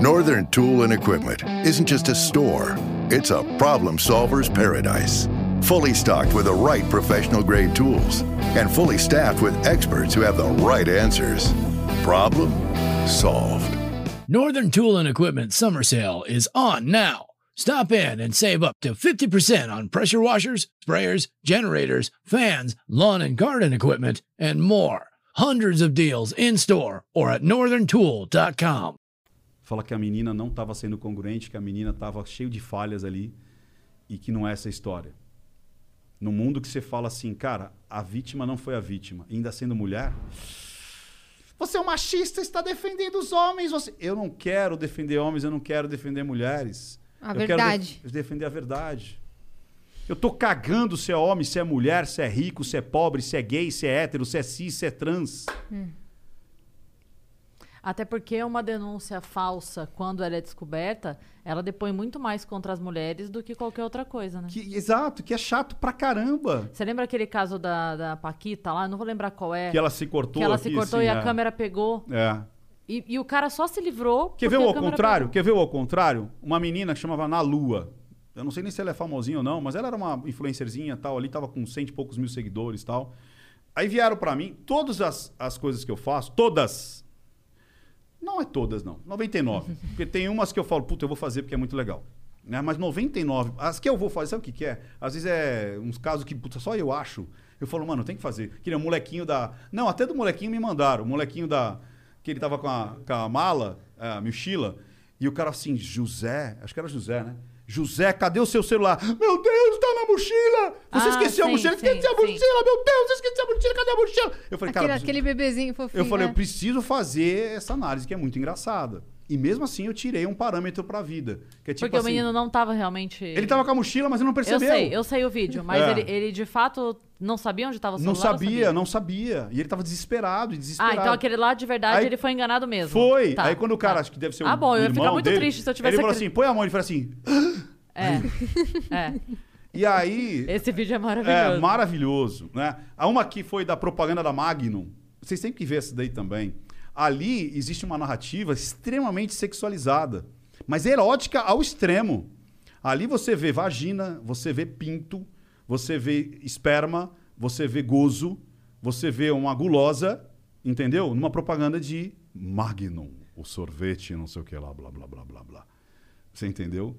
Northern Tool and Equipment isn't just a store, it's a problem solver's paradise. Fully stocked with the right professional grade tools and fully staffed with experts who have the right answers. Problem solved. Northern Tool and Equipment summer sale is on now. Stop in and save up to 50% on pressure washers, sprayers, generators, fans, lawn and garden equipment, and more. Hundreds of deals in store or at northerntool.com. Fala que a menina não estava sendo congruente, que a menina estava cheio de falhas ali e que não é essa história. No mundo que você fala assim, cara, a vítima não foi a vítima, ainda sendo mulher. Você é um machista, está defendendo os homens. Você... Eu não quero defender homens, eu não quero defender mulheres. A eu verdade. quero def- defender a verdade. Eu tô cagando se é homem, se é mulher, se é rico, se é pobre, se é gay, se é hétero, se é cis, se é trans. Até porque uma denúncia falsa, quando ela é descoberta, ela depõe muito mais contra as mulheres do que qualquer outra coisa, né? Que, exato, que é chato pra caramba. Você lembra aquele caso da, da Paquita lá? Não vou lembrar qual é. Que ela se cortou Que ela aqui, se cortou assim, e a é. câmera pegou. É. E, e o cara só se livrou. Quer ver o ao contrário? pegou. Quer ver o ao contrário? Uma menina que chamava Na Lua. Eu não sei nem se ela é famosinha ou não, mas ela era uma influencerzinha tal ali, tava com cento e poucos mil seguidores tal. Aí vieram pra mim, todas as, as coisas que eu faço, todas. Não é todas, não. 99. porque tem umas que eu falo, puta, eu vou fazer porque é muito legal. Né? Mas 99, as que eu vou fazer, sabe o que, que é? Às vezes é uns casos que, puta, só eu acho. Eu falo, mano, tem que fazer. Que nem o molequinho da. Não, até do molequinho me mandaram. O molequinho da. Que ele tava com a, com a mala, a mochila, e o cara assim, José, acho que era José, né? José, cadê o seu celular? Meu Deus, tá na mochila! Você Ah, esqueceu a sim, mochila? sim, Esqueci a sim. mochila, meu Deus, você esqueceu a mochila, cadê a mochila? Eu falei, Aquele, cara, aquele bebezinho fofinho. eu falei, né? eu preciso fazer essa análise que é muito engraçada. E mesmo assim eu tirei um parâmetro pra vida. Que é tipo Porque assim, o menino não tava realmente. Ele tava com a mochila, mas ele não Eu percebeu. sei, eu sei o vídeo, mas É. ele, ele de fato não sabia onde tava o Não celular? ou sabia, não sabia. E ele tava desesperado, e Ah, desesperado. então aquele lá de verdade Aí- ele foi enganado mesmo. Foi. Tá, Aí quando o cara, tá. acho que deve ser o Ah, bom, eu ia ficar muito dele, triste se eu tivesse Ele falou acre- assim, põe a mão, ele falou assim... É. é. E aí... Esse vídeo é maravilhoso. É, maravilhoso, né? A uma aqui foi da propaganda da Magnum. Vocês têm que ver essa daí também. Ali existe uma narrativa extremamente sexualizada, mas erótica ao extremo. Ali você vê vagina, você vê pinto, você vê esperma, você vê gozo, você vê uma gulosa, entendeu? Numa propaganda de Magnum, o sorvete, não sei o que lá, blá, blá, blá, blá, blá. Você entendeu?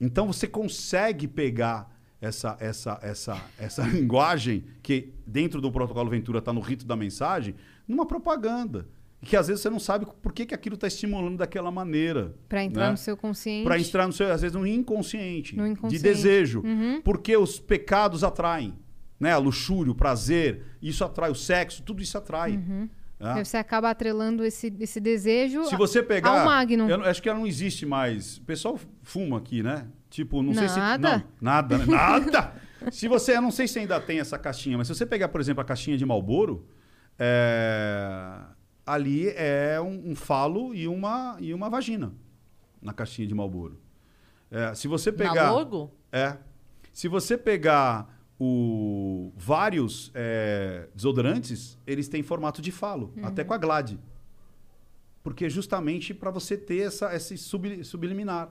Então você consegue pegar essa, essa, essa, essa linguagem que dentro do protocolo Ventura está no rito da mensagem, numa propaganda. Que às vezes você não sabe por que, que aquilo está estimulando daquela maneira. Pra entrar né? no seu consciente. Para entrar no seu, às vezes, no inconsciente. No De inconsciente. desejo. Uhum. Porque os pecados atraem. Né? A luxúria, o prazer, isso atrai o sexo, tudo isso atrai. Uhum. né? Você acaba atrelando esse, esse desejo Se você pegar. ao Magnum. Eu acho que ela não existe mais. O pessoal fuma aqui, né? Tipo, não sei se. Nada? Não, nada, né? nada! se você. Eu não sei se ainda tem essa caixinha, mas se você pegar, por exemplo, a caixinha de Malboro, ali é um, um falo e uma, e uma vagina na caixinha de Malboro. se você Na pegar. logo? É. Se você pegar o, vários é, desodorantes, eles têm formato de falo, Uhum. até com a Glade. Porque justamente para você ter essa, esse subli- subliminar.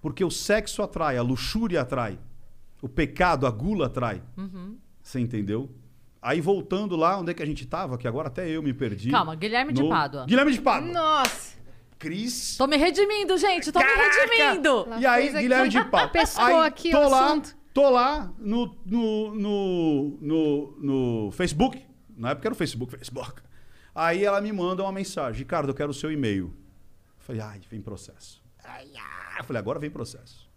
Porque o sexo atrai, a luxúria atrai. O pecado, a gula atrai. Uhum. Você entendeu? Aí voltando lá, onde é que a gente tava? Que agora até eu me perdi. Calma, Guilherme de No- Pádua. Guilherme de Pádua. Nossa! Cris. Tô me redimindo, gente, tô me Caraca! redimindo. Ela E aí, aqui, Guilherme de Pádua. pescou Aí, aqui tô o lá, assunto. Tô lá no, no, no, no, no Facebook. Na época era o Facebook, Facebook. Aí ela me manda uma mensagem. Ricardo, eu quero o seu e-mail. Eu falei, ai, vem processo. Ai, ai. Eu falei, agora vem processo.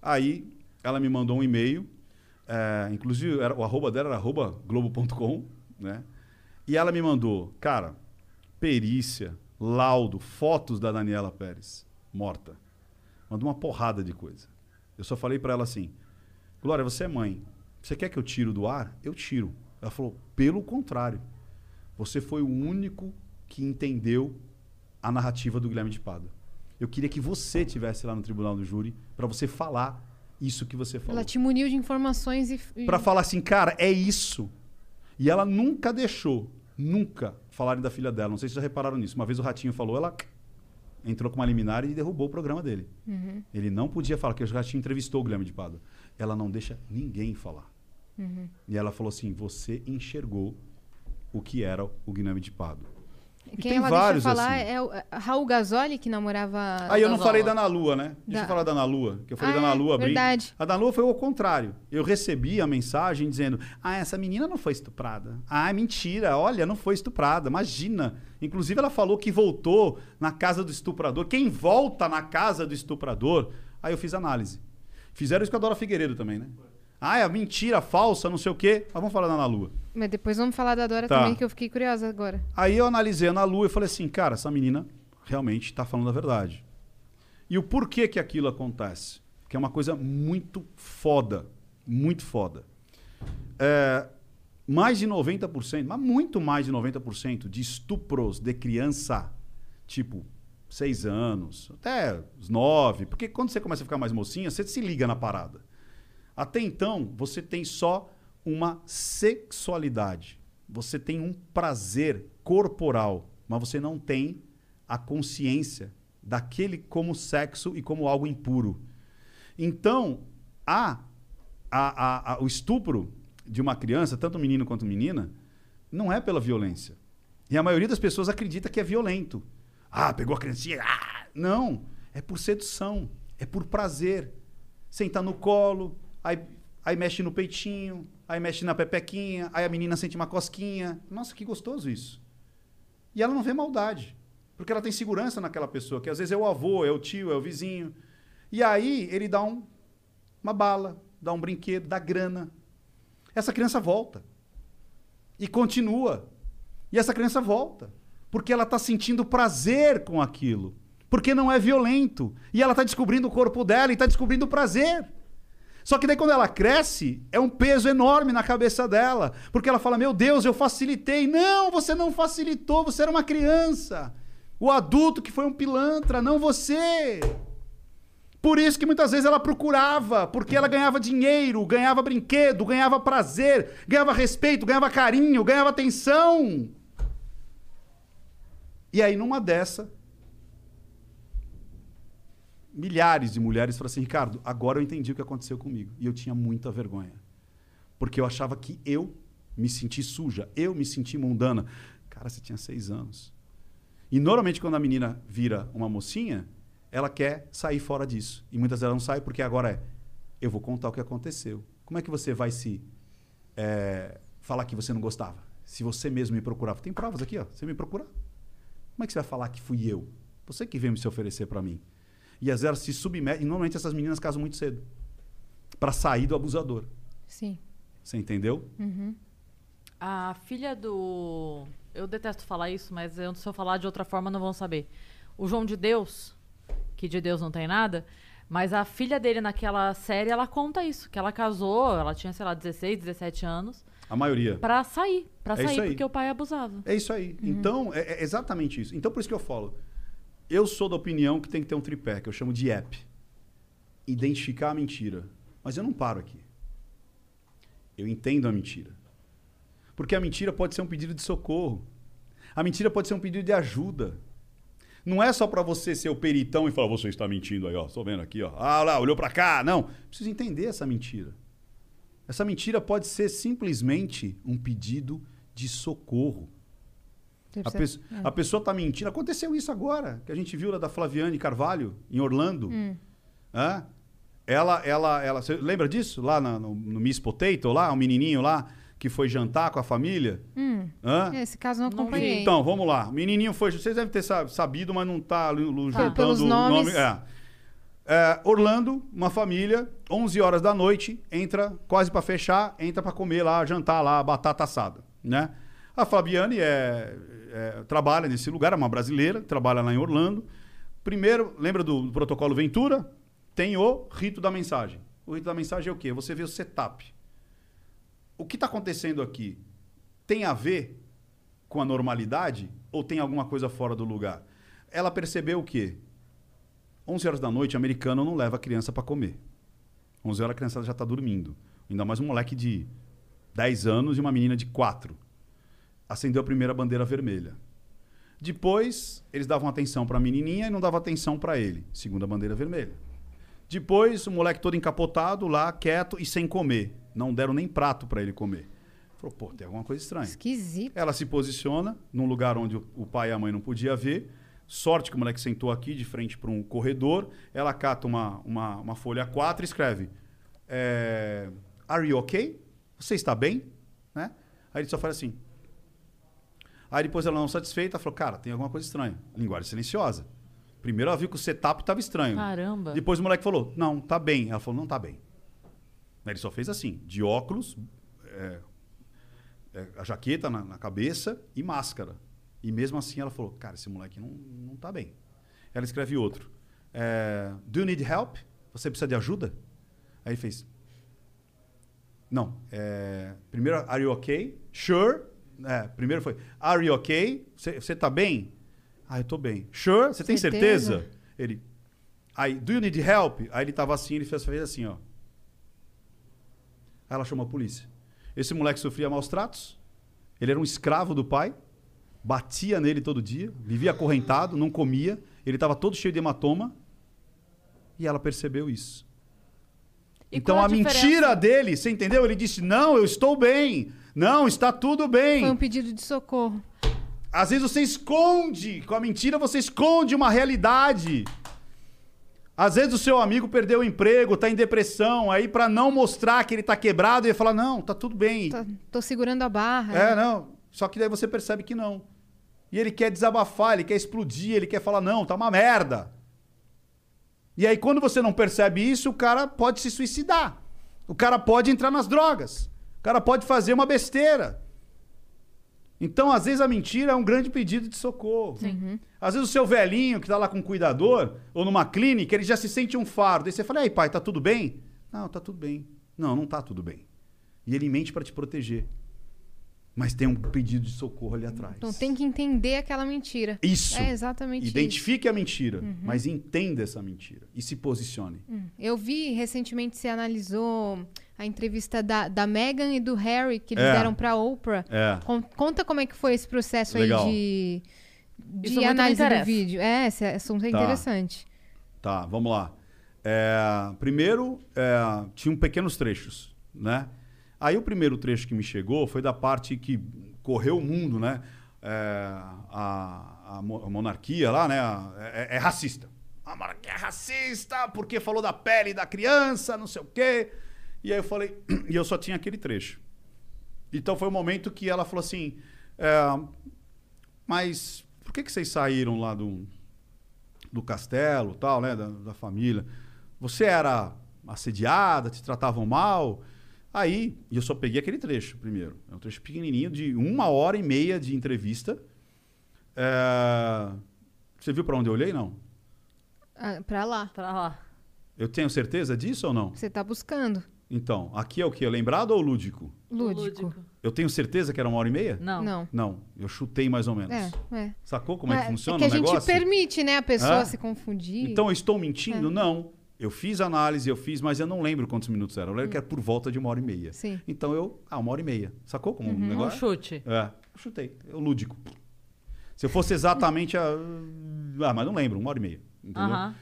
Aí ela me mandou um e-mail. É, inclusive, era, o arroba dela era arroba globo.com, né? E ela me mandou, cara, perícia, laudo, fotos da Daniela Pérez, morta. Mandou uma porrada de coisa. Eu só falei pra ela assim: Glória, você é mãe. Você quer que eu tiro do ar? Eu tiro. Ela falou: pelo contrário. Você foi o único que entendeu a narrativa do Guilherme de Pádua. Eu queria que você tivesse lá no tribunal do júri pra você falar isso que você falou. Ela te muniu de informações e. Pra falar assim, cara, é isso. E ela nunca deixou, nunca falarem da filha dela. Não sei se vocês já repararam nisso. Uma vez o Ratinho falou, ela entrou com uma liminar e derrubou o programa dele. Uhum. Ele não podia falar, porque o Ratinho entrevistou o Guilherme de Pádua. Ela não deixa ninguém falar. Uhum. E ela falou assim, você enxergou o que era o Guilherme de Pádua. E Quem tem ela vários deixa falar assim. é o é, Raul Gasoli, que namorava. Aí eu não falei da Ana Lua, né? Deixa Da- eu falar da Ana Lua. Que eu falei Ah, da Ana é, Lua brinca. verdade. A da Ana Lua foi o contrário. Eu recebi a mensagem dizendo: Ah, essa menina não foi estuprada. Ah, mentira. Olha, não foi estuprada. Imagina. Inclusive, ela falou que voltou na casa do estuprador. Quem volta na casa do estuprador? Aí eu fiz análise. Fizeram isso com a Dora Figueiredo também, né? Ah, é mentira, falsa, não sei o quê. Mas vamos falar da Ana Lua. Mas depois vamos falar da Dora Tá. também, que eu fiquei curiosa agora. Aí eu analisei a Ana Lu e falei assim, cara, essa menina realmente está falando a verdade. E o porquê que aquilo acontece? Que é uma coisa muito foda. Muito foda. É, mais de 90%, mas muito mais de 90% de estupros de criança, tipo, seis anos, até os nove, porque quando você começa a ficar mais mocinha, você se liga na parada. Até então, você tem só uma sexualidade. Você tem um prazer corporal, mas você não tem a consciência daquele como sexo e como algo impuro. Então, a, a, a- o estupro de uma criança, tanto menino quanto menina, não é pela violência. E a maioria das pessoas acredita que é violento. Ah, pegou a criancinha. Ah! Não. É por sedução. É por prazer. Senta no colo, aí, aí mexe no peitinho, aí mexe na pepequinha, aí a menina sente uma cosquinha. Nossa, que gostoso isso. E ela não vê maldade. Porque ela tem segurança naquela pessoa, que às vezes é o avô, é o tio, é o vizinho. E aí ele dá um, uma bala, dá um brinquedo, dá grana. Essa criança volta. E continua. E essa criança volta. Porque ela está sentindo prazer com aquilo. Porque não é violento. E ela está descobrindo o corpo dela e está descobrindo o prazer. Só que daí quando ela cresce, é um peso enorme na cabeça dela. Porque ela fala: Meu Deus, eu facilitei. Não, você não facilitou, você era uma criança. O adulto que foi um pilantra, não você. Por isso que muitas vezes ela procurava, porque ela ganhava dinheiro, ganhava brinquedo, ganhava prazer, ganhava respeito, ganhava carinho, ganhava atenção. E aí, numa dessa, milhares de mulheres falaram assim: Ricardo, agora eu entendi o que aconteceu comigo. E eu tinha muita vergonha. Porque eu achava que eu me senti suja, eu me senti mundana. Cara, você tinha seis anos. E normalmente, quando a menina vira uma mocinha, ela quer sair fora disso. E muitas ela não sai porque agora é: eu vou contar o que aconteceu. Como é que você vai se é, falar que você não gostava? Se você mesmo me procurava. Tem provas aqui, ó. Você me procura. Como é que você vai falar que fui eu? Você que veio me se oferecer para mim. E às vezes elas se submetem. E normalmente essas meninas casam muito cedo para sair do abusador. Sim. Você entendeu? Uhum. A filha do. Eu detesto falar isso, mas eu, se eu falar de outra forma não vão saber. O João de Deus, que de Deus não tem nada, mas a filha dele naquela série, ela conta isso, que ela casou, ela tinha, sei lá, 16, 17 anos, A maioria. pra sair. Pra É sair, porque o pai abusava. É isso aí. Então, é, é exatamente isso. Então, por isso que eu falo. Eu sou da opinião que tem que ter um tripé, que eu chamo de app. Identificar a mentira. Mas eu não paro aqui. Eu entendo a mentira. Porque a mentira pode ser um pedido de socorro. A mentira pode ser um pedido de ajuda. Não é só para você ser o peritão e falar, você está mentindo aí, ó. Tô vendo aqui, ó. Ah, lá, olhou para cá. Não. Preciso entender essa mentira. Essa mentira pode ser simplesmente um pedido de socorro. A, Você- pesso- a pessoa está mentindo. Aconteceu isso agora, que a gente viu lá da Flaviane Carvalho, em Orlando. Hã? Ela, ela, ela. Você lembra disso? Lá na- no, no Miss Potato, lá, um menininho lá que foi jantar com a família. Hum, Hã? esse caso não acompanhei. Então, vamos lá. O menininho foi. Vocês devem ter sa- sabido, mas não está juntando pelos o nomes. nome. É. É, Orlando, uma família, 11 horas da noite, entra quase para fechar, entra para comer lá, jantar lá, batata assada, né? A Fabiane é, é, trabalha nesse lugar, é uma brasileira, trabalha lá em Orlando. Primeiro, lembra do, protocolo Ventura? Tem o rito da mensagem. O rito da mensagem é o quê? Você vê o setup. O que está acontecendo aqui tem a ver com a normalidade ou tem alguma coisa fora do lugar? Ela percebeu o quê? 11 horas da noite, americano não leva a criança para comer. 11 horas a criança já está dormindo. Ainda mais um moleque de 10 anos e uma menina de 4. Acendeu a primeira bandeira vermelha. Depois, eles davam atenção para a menininha e não davam atenção para ele. Segunda bandeira vermelha. Depois, o moleque todo encapotado lá, quieto e sem comer. Não deram nem prato para ele comer. Falou, pô, tem alguma coisa estranha. Esquisito. Ela se posiciona num lugar onde o pai e a mãe não podia ver. Sorte que o moleque sentou aqui de frente para um corredor. Ela cata uma, uma, uma folha 4 e escreve: é, Are you okay? Você está bem? Né? Aí ele só faz assim. Aí depois ela não satisfeita falou: Cara, tem alguma coisa estranha. Linguagem silenciosa. Primeiro ela viu que o setup estava estranho. Caramba. Depois o moleque falou: Não, tá bem. Ela falou: Não tá bem. Aí Ele só fez assim, de óculos, é, é, a jaqueta na, na cabeça e máscara. E mesmo assim ela falou, cara, esse moleque não, não tá bem. Ela escreve outro. É, Do you need help? Você precisa de ajuda? Aí ele fez. Não. é, primeiro, are you okay? Sure. É, primeiro foi, are you okay? Você, tá bem? Ah, eu tô bem. Sure? Você tem Certeza? Ele. Aí, do you need help? Aí ele tava assim, ele fez, fez assim, ó. Aí ela chamou a polícia. Esse moleque sofria maus tratos. Ele era um escravo do pai. Batia nele todo dia. Vivia acorrentado, não comia. Ele estava todo cheio de hematoma. E ela percebeu isso. E então a, a mentira dele, você entendeu? Ele disse: Não, eu estou bem. Não, está tudo bem. Foi um pedido de socorro. Às vezes você esconde, com a mentira você esconde uma realidade. Às vezes o seu amigo perdeu o emprego, tá em depressão, aí pra não mostrar que ele tá quebrado, ele fala: "Não, tá tudo bem". Tô, tô segurando a barra. É, não. Só que daí você percebe que não. E ele quer desabafar, ele quer explodir, ele quer falar: "Não, tá uma merda". E aí quando você não percebe isso, o cara pode se suicidar. O cara pode entrar nas drogas. O cara pode fazer uma besteira. Então, às vezes, a mentira é um grande pedido de socorro. Às vezes, o seu velhinho que tá lá com um cuidador, ou numa clínica, ele já se sente um fardo. Aí você fala, e aí, pai, tá tudo bem? Não, tá tudo bem. Não, não tá tudo bem. E ele mente para te proteger. Mas tem um pedido de socorro ali atrás. Então tem que entender aquela mentira. Isso. É exatamente isso. Identifique a mentira, mas entenda essa mentira e se posicione. Eu vi recentemente você analisou a entrevista da, da Meghan e do Harry que eles É. deram pra Oprah. É. Con- conta como é que foi esse processo Legal. aí de, de análise do vídeo. É, esse assunto é Tá. interessante. Tá, vamos lá. É, primeiro, é, tinham pequenos trechos, né? Aí o primeiro trecho que me chegou foi da parte que correu o mundo, né? É, a, a mo- a monarquia lá, né? É, é racista. A monarquia é racista porque falou da pele da criança, não sei o quê. E aí eu falei, e eu só tinha aquele trecho. Então foi o momento que ela falou assim: é, mas por que, que vocês saíram lá do, do castelo, tal, né, da, da família. Você era assediada, te tratavam mal. Aí, e eu só peguei aquele trecho primeiro. É um trecho pequenininho de uma hora e meia de entrevista. É, Você viu para onde eu olhei? Não. Ah, pra lá. Pra lá. Eu tenho certeza disso ou não? Você tá buscando. Então, aqui é o que? Lembrado ou lúdico? Lúdico. Eu tenho certeza que era uma hora e meia? Não. Não. Não, eu chutei mais ou menos. É, é. Sacou como é, que funciona que a o gente negócio? permite, né, a pessoa Hã? se confundir. Então eu estou mentindo? É. Não. Eu fiz análise, eu fiz, mas eu não lembro quantos minutos era. Eu lembro que era por volta de uma hora e meia. Sim. Então eu. Ah, uma hora e meia. Sacou como um Um negócio? chute. É, eu chutei. Eu lúdico. Se eu fosse exatamente a. Ah, mas não lembro, uma hora e meia. Entendeu? Aham.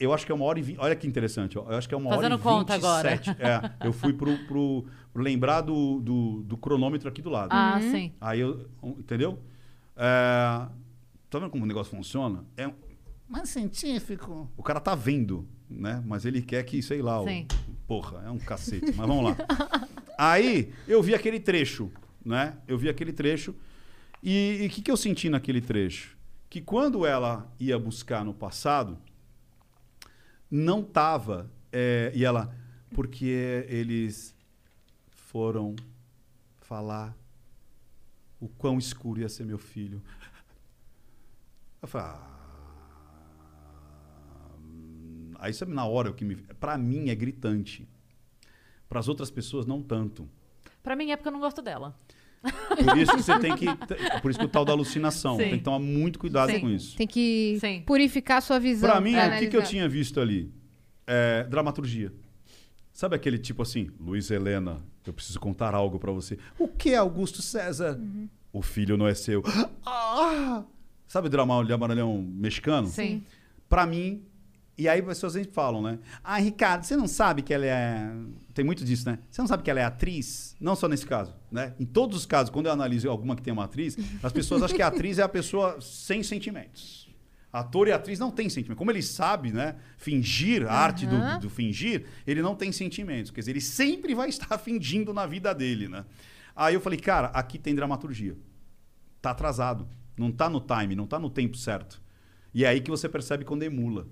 Eu acho que é uma hora e vinte. Olha que interessante, ó. Eu acho que é uma Fazendo hora e conta agora. 27. É, eu fui pro, pro, pro lembrar do, do, do cronômetro aqui do lado. Ah, Uhum. sim. Aí eu. Entendeu? É, tá vendo como o negócio funciona? É um- mais científico. O cara tá vendo, né? Mas ele quer que, sei lá, o- Sim. porra, é um cacete. Mas vamos lá. Aí eu vi aquele trecho, né? Eu vi aquele trecho. E o que, que eu senti naquele trecho? Que quando ela ia buscar no passado, não tava. é, e ela. Porque eles foram falar o quão escuro ia ser meu filho. Eu falei, ah, aí sabe na hora o que me, para mim é gritante. Para as outras pessoas não tanto. Pra mim é porque eu não gosto dela. Por isso que você tem que, por isso que o tal da alucinação, Sim. tem que tomar muito cuidado Sim. com isso. Tem que Sim. purificar a sua visão. Pra mim, pra o que, que eu tinha visto ali? É, dramaturgia. Sabe aquele tipo assim, Luiz Helena, eu preciso contar algo pra você. O que é Augusto César? Uhum. O filho não é seu. Ah! Sabe o drama de amarelhão mexicano? Sim. Pra mim, e aí as pessoas sempre falam, né? Ah, Ricardo, você não sabe que ela é. Tem muito disso, né? Você não sabe que ela é atriz? Não só nesse caso, né? Em todos os casos, quando eu analiso alguma que tem uma atriz, as pessoas acham que a atriz é a pessoa sem sentimentos. Ator e atriz não tem sentimento. Como ele sabe, né? Fingir, a arte do, do fingir, ele não tem sentimentos. Quer dizer, ele sempre vai estar fingindo na vida dele, né? Aí eu falei, cara, aqui tem dramaturgia. Tá atrasado. Não tá no time, não tá no tempo certo. E é aí que você percebe quando emula.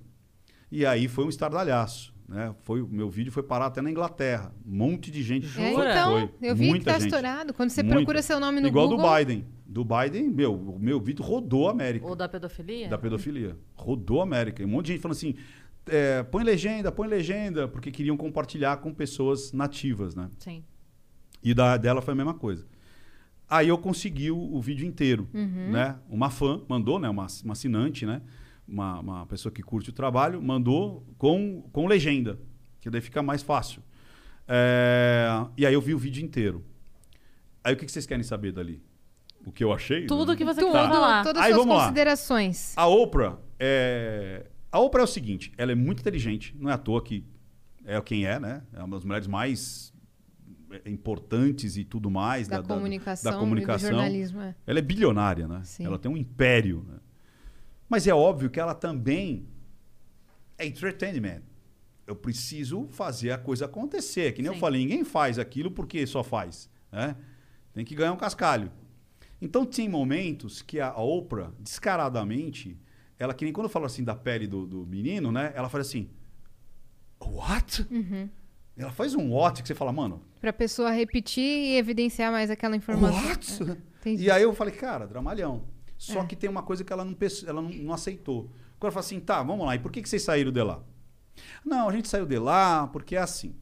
E aí foi um estardalhaço. Né? Foi, o meu vídeo foi parar até na Inglaterra. Um monte de gente. É, então, Foi. eu vi Muita que tá gente. estourado. Quando você Muita. procura seu nome no Igual Google... do Biden. Do Biden, meu, o meu vídeo rodou a América. Ou da pedofilia? Da pedofilia. Rodou a América. E um monte de gente falando assim: é, põe legenda, põe legenda, porque queriam compartilhar com pessoas nativas, né? Sim. E da dela foi a mesma coisa. Aí eu consegui o, o vídeo inteiro, né? Uma fã mandou, né? Uma, uma assinante, né? Uma, uma pessoa que curte o trabalho, mandou com, com legenda, que daí fica mais fácil. É, e aí eu vi o vídeo inteiro. Aí o que que vocês querem saber dali? O que eu achei? Tudo né? que você Tudo, falar. todas as Aí, suas vamos lá. considerações. A Oprah é. A Oprah é o seguinte: ela é muito inteligente, não é à toa que é quem é, né? É uma das mulheres mais é, importantes e tudo mais Da, comunicação, da comunicação. e do jornalismo. É. Ela é bilionária, né? Sim. Ela tem um império. Né? Mas é óbvio que ela também é entertainment. Eu preciso fazer a coisa acontecer. Que nem eu Sim. falei, ninguém faz aquilo porque só faz. Né? Tem que ganhar um cascalho. Então tem momentos que a Oprah, descaradamente, ela que nem quando eu falo assim da pele do, do menino, né? Ela faz assim. What? Ela faz um what que você fala, mano, Pra pessoa repetir e evidenciar mais aquela informação. What? É. E aí eu falei, cara, dramalhão. Só É. que tem uma coisa que ela não, ela não, não aceitou. Quando ela fala assim, tá, vamos lá, e por que, que vocês saíram de lá? Não, a gente saiu de lá porque é assim.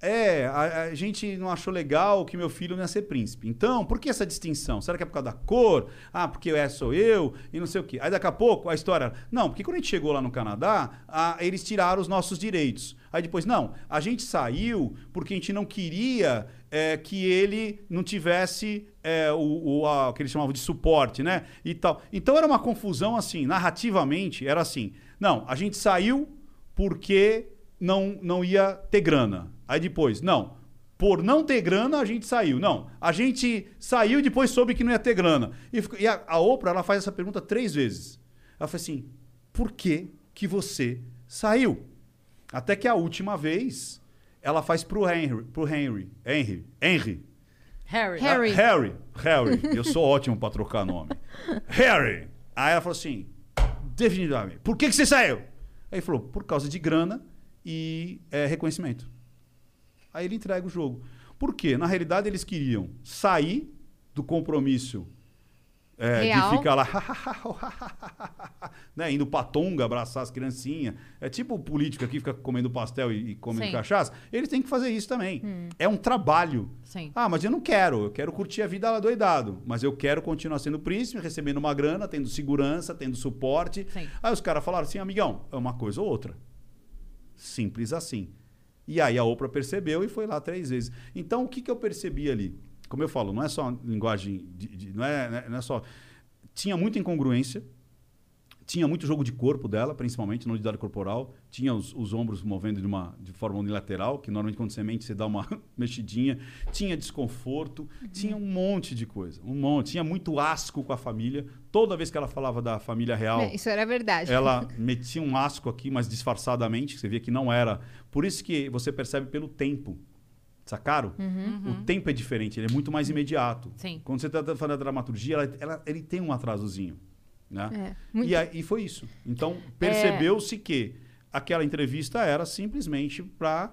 É, a, a gente não achou legal que meu filho não ia ser príncipe. Então, por que essa distinção? Será que é por causa da cor? Ah, porque é sou eu e não sei o quê. Aí daqui a pouco a história. Não, porque quando a gente chegou lá no Canadá, ah, eles tiraram os nossos direitos. Aí depois, não, a gente saiu porque a gente não queria é, que ele não tivesse é, o, o, a- o que eles chamavam de suporte, né? E tal. Então era uma confusão assim, narrativamente, era assim. Não, a gente saiu porque não, não ia ter grana. Aí depois, não, por não ter grana a gente saiu. Não, a gente saiu e depois soube que não ia ter grana. E, e a, a Oprah, ela faz essa pergunta três vezes. Ela fala assim, por que que você saiu? Até que a última vez, ela faz pro Henry, pro Henry, Henry, Henry, Harry. Harry. ah, Harry. Harry. Eu sou ótimo pra trocar nome. Harry. Aí ela falou assim: definitivamente. Por que, que você saiu? Aí ele falou: por causa de grana e é, reconhecimento. Aí ele entrega o jogo. Por quê? Na realidade, eles queriam sair do compromisso é, de ficar lá, né, indo pra tonga, abraçar as criancinhas. É tipo o político aqui fica comendo pastel e, e comendo Sim. cachaça. Eles têm que fazer isso também. É um trabalho. Sim. Ah, mas eu não quero. Eu quero curtir a vida lá doidado. Mas eu quero continuar sendo príncipe, recebendo uma grana, tendo segurança, tendo suporte. Sim. Aí os caras falaram assim, amigão, é uma coisa ou outra. Simples assim. E aí a Oprah percebeu e foi lá três vezes. Então, o que, que eu percebi ali? Como eu falo, não é só linguagem, de, de- não, é, não é só... Tinha muita incongruência, tinha muito jogo de corpo dela, principalmente, na unidade corporal. Tinha os, os ombros movendo de, uma, de forma unilateral, que normalmente quando você mente, você dá uma mexidinha. Tinha desconforto, tinha um monte de coisa. Um monte. Tinha muito asco com a família. Toda vez que ela falava da família real, É, Isso era verdade. ela metia um asco aqui, mas disfarçadamente. Você via que não era. Por isso que você percebe pelo tempo. Sacaram? O tempo é diferente, ele é muito mais imediato. Sim. Quando você está falando da dramaturgia, ela, ela- ele tem um atrasozinho. Né? É, muito- E, aí, e foi isso. Então, percebeu-se que aquela entrevista era simplesmente para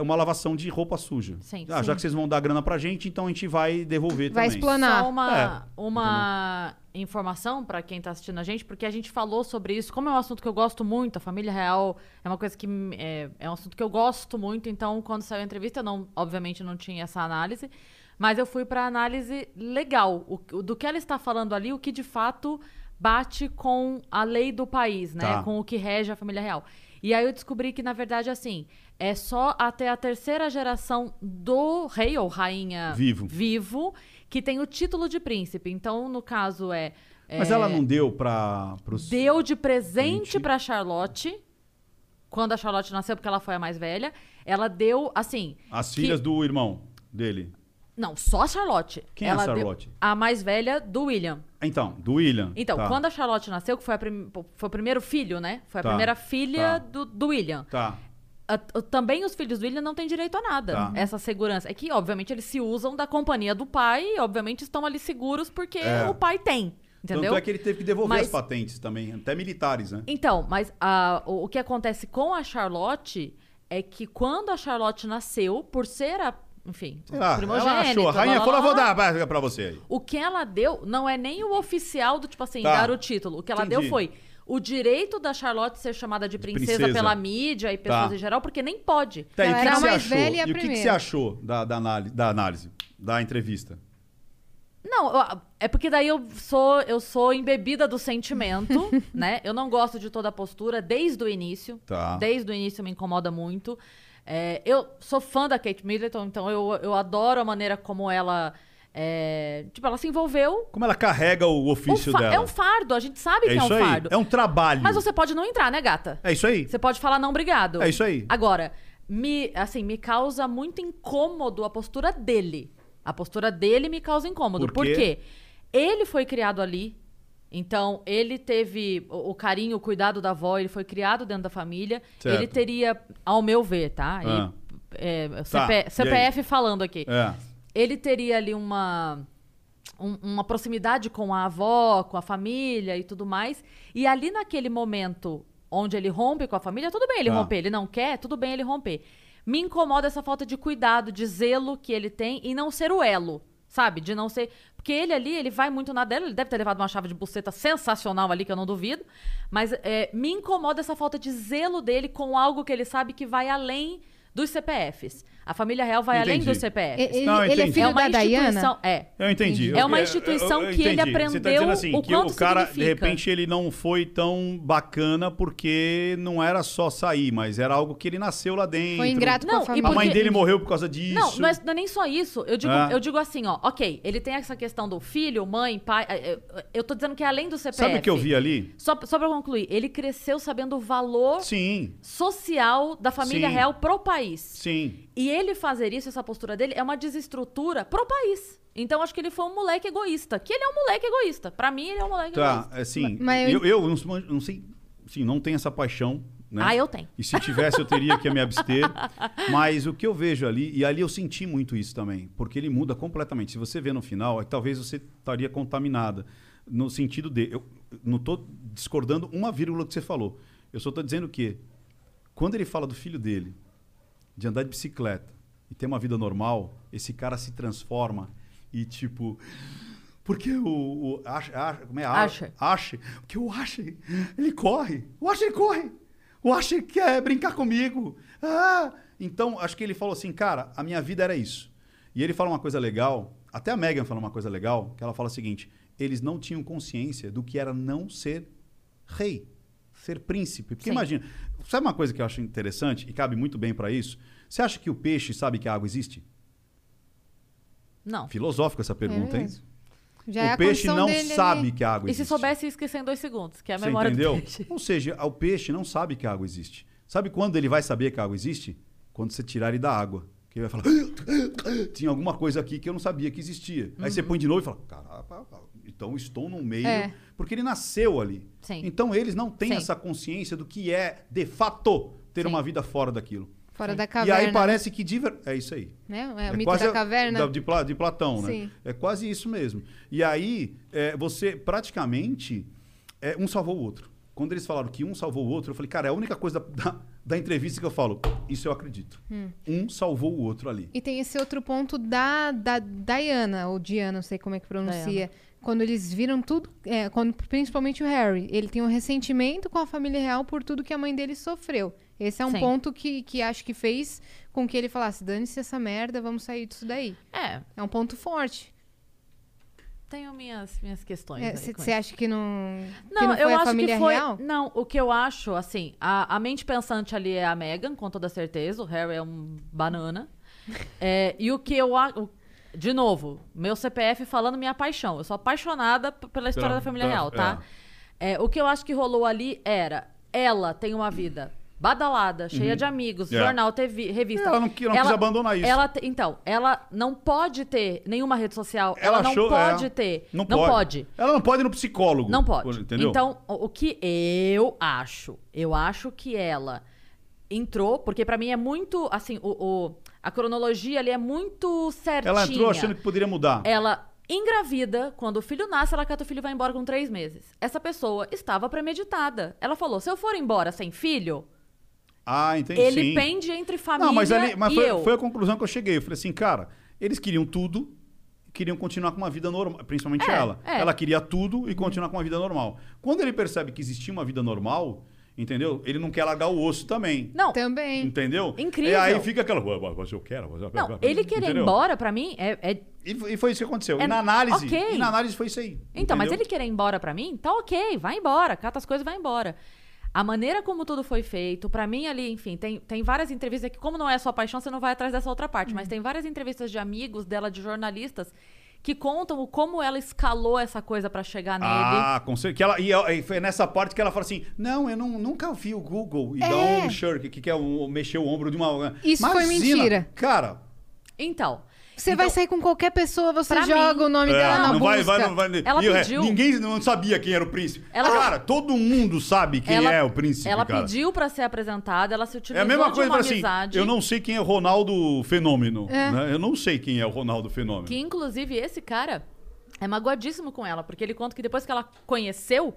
uma lavação de roupa suja. Sim. Ah, já que vocês vão dar grana pra gente, então a gente vai devolver Vai também. explanar. Só uma, É, uma informação pra quem tá assistindo a gente, porque a gente falou sobre isso. Como é um assunto que eu gosto muito, a família real é uma coisa que é, é um assunto que eu gosto muito. Então, quando saiu a entrevista, eu não, obviamente não tinha essa análise, mas eu fui pra análise legal o- do que ela está falando ali, o que de fato bate com a lei do país, né? Tá. Com o que rege a família real. E aí eu descobri que, na verdade, assim, é só até a terceira geração do rei ou rainha Vivo. vivo que tem o título de príncipe. Então, no caso, é. Mas é, ela não deu para os Deu de presente pra Charlotte. Quando a Charlotte nasceu, porque ela foi a mais velha. Ela deu, assim. as que- filhas do irmão dele. Não, só a Charlotte. Quem é a ela Charlotte? a mais velha do William. Então, do William. Então, Tá. quando a Charlotte nasceu, que foi, a prim- foi o primeiro filho, né? Foi a Tá, primeira filha tá. do, do William. Tá. A- a- também os filhos do William não têm direito a nada. Tá. Essa segurança. É que, obviamente, eles se usam da companhia do pai e, obviamente, estão ali seguros porque É. o pai tem. Entendeu? Tanto é que ele teve que devolver Mas- as patentes também, até militares, né? Então, mas o, o que acontece com a Charlotte é que quando a Charlotte nasceu, por ser a. Enfim, Sei lá, ela achou, a rainha blá, blá, falou, blá, vou blá, dar pra, pra você aí. O que ela deu não é nem o oficial do tipo assim, Tá. dar o título. O que ela Entendi. deu foi o direito da Charlotte ser chamada de princesa, princesa. pela mídia e pessoas Tá. em geral, porque nem pode. Tá, e o Ela que, era que a você mais achou? velha e a e o que, que primeira. você achou da, da, análise, da análise, da entrevista? Não, eu- é porque daí eu sou eu sou embebida do sentimento, né? Eu não gosto de toda a postura desde o início. Tá. Desde o início me incomoda muito. É, eu sou fã da Kate Middleton, então eu, eu adoro a maneira como ela. é, tipo, ela se envolveu. Como ela carrega o O ofício fa- dela? é um fardo, a gente sabe É que é um aí, fardo. é um trabalho. Mas você pode não entrar, né, gata? É isso aí. Você pode falar não, obrigado. É isso aí. Agora, me, assim, me causa muito incômodo a postura dele. A postura dele me causa incômodo. Por quê? quê? Ele foi criado ali. Então, ele teve o, o carinho, o cuidado da avó, ele foi criado dentro da família. Certo. Ele teria, ao meu ver, tá? E, Ah. é, Tá, CP e? CPF falando aqui. É. Ele teria ali uma, um- uma proximidade com a avó, com a família e tudo mais. E ali naquele momento onde ele rompe com a família, tudo bem ele Tá. romper. Ele não quer, tudo bem ele romper. Me incomoda essa falta de cuidado, de zelo que ele tem e não ser o elo. Sabe? De não ser. Porque ele ali, ele vai muito na dela, ele deve ter levado uma chave de buceta sensacional ali, que eu não duvido. Mas é, me incomoda essa falta de zelo dele com algo que ele sabe que vai além dos CPFs. A família real vai além Entendi. dos CPFs. Ele, Não, ele é filho é uma da instituição. Diana? É. Eu entendi. É Eu- uma eu- instituição eu- eu que ele tá aprendeu dizendo assim, o que quanto o cara, de significa. repente, ele não foi tão bacana porque não era só sair, mas era algo que ele nasceu lá dentro. Foi ingrato Não, com a família. A mãe dele morreu por causa disso. Não, não é, não é nem só isso. Eu digo, É. eu digo assim, ó, ok, ele tem essa questão do filho, mãe, pai. eh, Eu, eu tô dizendo que é além do CPF. Sabe o que eu vi ali? Só, só pra concluir, ele cresceu sabendo o valor Sim, social da família Sim. real pro país. sim. E ele fazer isso, essa postura dele, é uma desestrutura pro país. Então acho que ele foi um moleque egoísta. Que ele é um moleque egoísta. Pra mim, ele é um moleque Tá, egoísta. assim, Mas eu, eu- eu não, não sei, sim, não tenho essa paixão, né? Ah, eu tenho. E se tivesse, eu teria que me abster. Mas o que eu vejo ali, e ali eu senti muito isso também, porque ele muda completamente. Se você vê no final, aí talvez você estaria contaminada. No sentido de. Eu não estou discordando uma vírgula que você falou. Eu só estou dizendo que, quando ele fala do filho dele, de andar de bicicleta e ter uma vida normal, esse cara se transforma e tipo. Porque o. o Ash, como é? Asher. Asher. Porque o Asher, ele corre. O Asher corre. O Asher quer brincar comigo. Ah! Então, acho que ele falou assim, cara, a minha vida era isso. E ele fala uma coisa legal, até a Megan fala uma coisa legal, que ela fala o seguinte: eles não tinham consciência do que era não ser rei, ser príncipe. Porque Sim. imagina, sabe uma coisa que eu acho interessante e cabe muito bem para isso? Você acha que o peixe sabe que a água existe? Não. Filosófico essa pergunta, hein? mesmo. Já é o a peixe não dele sabe ali. que a água E se existe. soubesse, ia esquecer em dois segundos, que é a Você memória entendeu? do peixe. Ou seja, o peixe não sabe que a água existe. Sabe quando ele vai saber que a água existe? Quando você tirar ele da água. Que ele vai falar, tinha alguma coisa aqui que eu não sabia que existia. Aí Uhum. você põe de novo e fala, caraca, então estou no meio. É. Porque ele nasceu ali. Sim. Então eles não têm Sim. essa consciência do que é, de fato, ter Sim. uma vida fora daquilo. Fora da E caverna. aí parece que... de ver- É isso aí. Né? É o É mito quase da a- caverna. de, de Platão, né? É quase isso mesmo. E aí, é, você praticamente. é, um salvou o outro. Quando eles falaram que um salvou o outro, eu falei, cara, é a única coisa da, da, da entrevista que eu falo. Isso eu acredito. Hum. Um salvou o outro ali. E tem esse outro ponto da, da Diana, ou Diana, não sei como é que pronuncia. Quando eles viram tudo, é, quando, principalmente o Harry, ele tem um ressentimento com a família real por tudo que a mãe dele sofreu. Esse é um Sim. ponto que, que acho que fez com que ele falasse: dane-se essa merda, vamos sair disso daí. É, É um ponto forte. tenho minhas, minhas questões. Você isso. acha que não, que Não, não foi eu a acho família que foi. real? Não, o que eu acho, assim, a, a mente pensante ali é a Megan, com toda certeza. O Harry é um banana. É, e o que eu acho. De novo, meu CPF falando minha paixão. Eu sou apaixonada pela história da família real, tá? É, o que eu acho que rolou ali era. Ela tem uma vida badalada, cheia de amigos, É. jornal, TV, revista. Ela não não quis abandonar isso. Ela então, ela não pode ter nenhuma rede social. Ela, Ela não achou- pode é, ter. Não, não pode. pode. Ela não pode ir no psicólogo. Não pode. Entendeu? Então, o, que eu acho? Eu acho que ela entrou, porque pra mim é muito, assim, o, o- a cronologia ali é muito certinha. ela entrou achando que poderia mudar. Ela engravida, quando o filho nasce, ela cata o filho e vai embora com três meses. Essa pessoa estava premeditada. Ela falou, se eu for embora sem filho, Ah, entendi. ele sim. pende entre família Não, mas, ali, mas e foi, eu. foi a conclusão que eu cheguei. Eu falei assim, cara, eles queriam tudo, queriam continuar com uma vida normal, principalmente É, ela. é. Ela queria tudo e continuar com uma vida normal. Quando ele percebe que existia uma vida normal, entendeu? Ele não quer largar o osso também. Não, Também. Entendeu? Incrível. E aí fica aquela, "Ué, ué, mas eu quero. mas eu- não, ele querer ir entendeu? embora, pra mim, é- é E foi, e foi isso que aconteceu. É- e na análise, ok. e na análise foi isso aí. Então, mas entendeu? ele querer ir embora pra mim, tá ok, vai embora, cata as coisas e vai embora. A maneira como tudo foi feito, pra mim ali, enfim, tem, tem várias entrevistas que, como não é sua paixão, você não vai atrás dessa outra parte, Uhum. mas tem várias entrevistas de amigos dela, de jornalistas, que contam como ela escalou essa coisa pra chegar nele. Ah, com certeza. Que ela, e, e foi nessa parte que ela fala assim: Não, eu não, nunca vi o Google e dá É. um shirk, que, que é um, mexer o ombro de uma. Isso foi Imagina, mentira. Cara, Então, Você vai sair com qualquer pessoa, você joga mim- o nome é, dela na não busca. vai, vai, não vai. Ela e pediu- Ninguém não sabia quem era o príncipe. Ela- cara, todo mundo sabe quem ela, é o príncipe. ela cara. pediu pra ser apresentada, ela se É utilizou a mesma de coisa uma assim, amizade. eu não sei quem é o Ronaldo Fenômeno. É. né? Eu não sei quem é o Ronaldo Fenômeno. Que inclusive esse cara é magoadíssimo com ela, porque ele conta que depois que ela conheceu,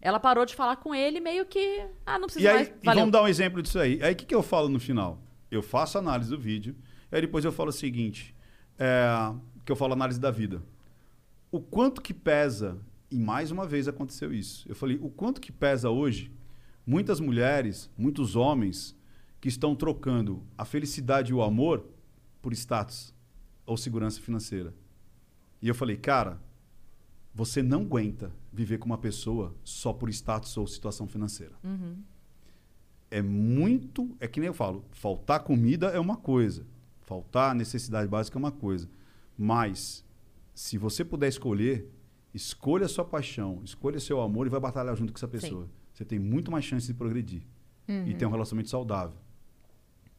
ela parou de falar com ele meio que. Ah, não E precisa aí, mais. e Valeu. vamos dar um exemplo disso aí. Aí o que, que eu falo no final? Eu faço análise do vídeo, aí depois eu falo o seguinte: é, que eu falo análise da vida. O quanto que pesa, e mais uma vez aconteceu isso. Eu falei, o quanto que pesa hoje muitas mulheres, muitos homens que estão trocando a felicidade e o amor por status ou segurança financeira. E eu falei, cara, você não aguenta viver com uma pessoa só por status ou situação financeira. É muito. É que nem eu falo, faltar comida é uma coisa, faltar necessidade básica é uma coisa. Mas, se você puder escolher, escolha a sua paixão, escolha seu amor e vai batalhar junto com essa pessoa. Você tem muito mais chance de progredir e ter um relacionamento saudável.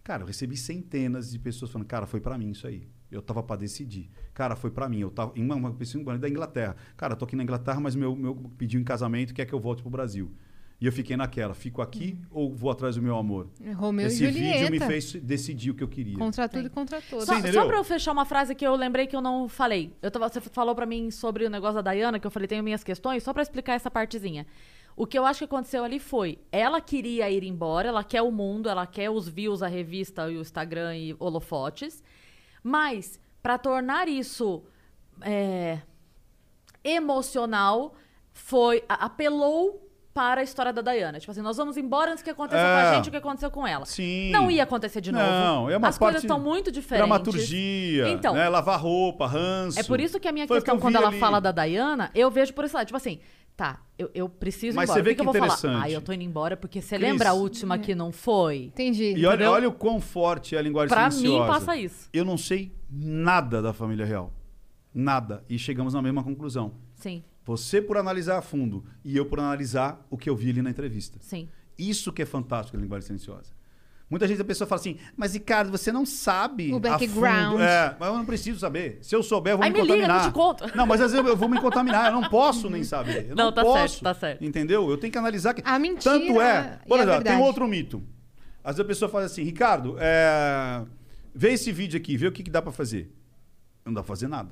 Cara, eu recebi centenas de pessoas falando, cara, foi pra mim isso aí. Eu tava pra decidir. Cara, foi pra mim. Eu tava em uma, uma pessoa da Inglaterra. Cara, eu tô aqui na Inglaterra, mas meu, meu pediu em casamento quer que eu volte pro Brasil. E eu fiquei naquela, fico aqui ou vou atrás do meu amor? Romeu Esse e Julieta. vídeo me fez decidir o que eu queria. Contra tudo e contra todos. Só, só pra eu fechar uma frase que eu lembrei que eu não falei. Eu tava, você falou pra mim sobre o negócio da Diana, que eu falei, tenho minhas questões, só pra explicar essa partezinha. O que eu acho que aconteceu ali foi, ela queria ir embora, ela quer o mundo, ela quer os views, a revista e o Instagram e holofotes, mas pra tornar isso é, emocional, foi apelou para a história da Diana. Tipo assim, nós vamos embora antes que aconteça com É. a gente o que aconteceu com ela. Sim. Não ia acontecer de novo. Não, é uma As parte coisas estão muito diferentes. Dramaturgia, Então, né? lavar roupa, ranço. é por isso que a minha questão, eu quando ela ali. fala da Diana, eu vejo por esse lado. Tipo assim, tá, eu, eu preciso ir Mas embora. você vê o que, que eu vou falar? interessante. Ah, eu tô indo embora porque você Cris, lembra a última que não foi? Entendi. E olha, olha o quão forte é a linguagem Pra silenciosa. mim, passa isso. Eu não sei nada da família real. Nada. E chegamos na mesma conclusão. Sim, Você por analisar a fundo e eu por analisar o que eu vi ali na entrevista. sim. Isso que é fantástico da linguagem silenciosa. Muita gente a pessoa fala assim, mas Ricardo, você não sabe. O background. fundo." É, mas eu não preciso saber. Se eu souber, eu vou Aí me me liga, contaminar. não te conto. Não, mas às vezes eu vou me contaminar. Eu não posso nem saber. Eu não, Não, tá posso. certo, tá certo. Entendeu? Eu tenho que analisar. Que... A mentira Tanto é. Por exemplo, tem outro mito. Às vezes a pessoa fala assim, Ricardo, é... vê esse vídeo aqui, vê o que, que dá pra fazer. Não dá pra fazer nada.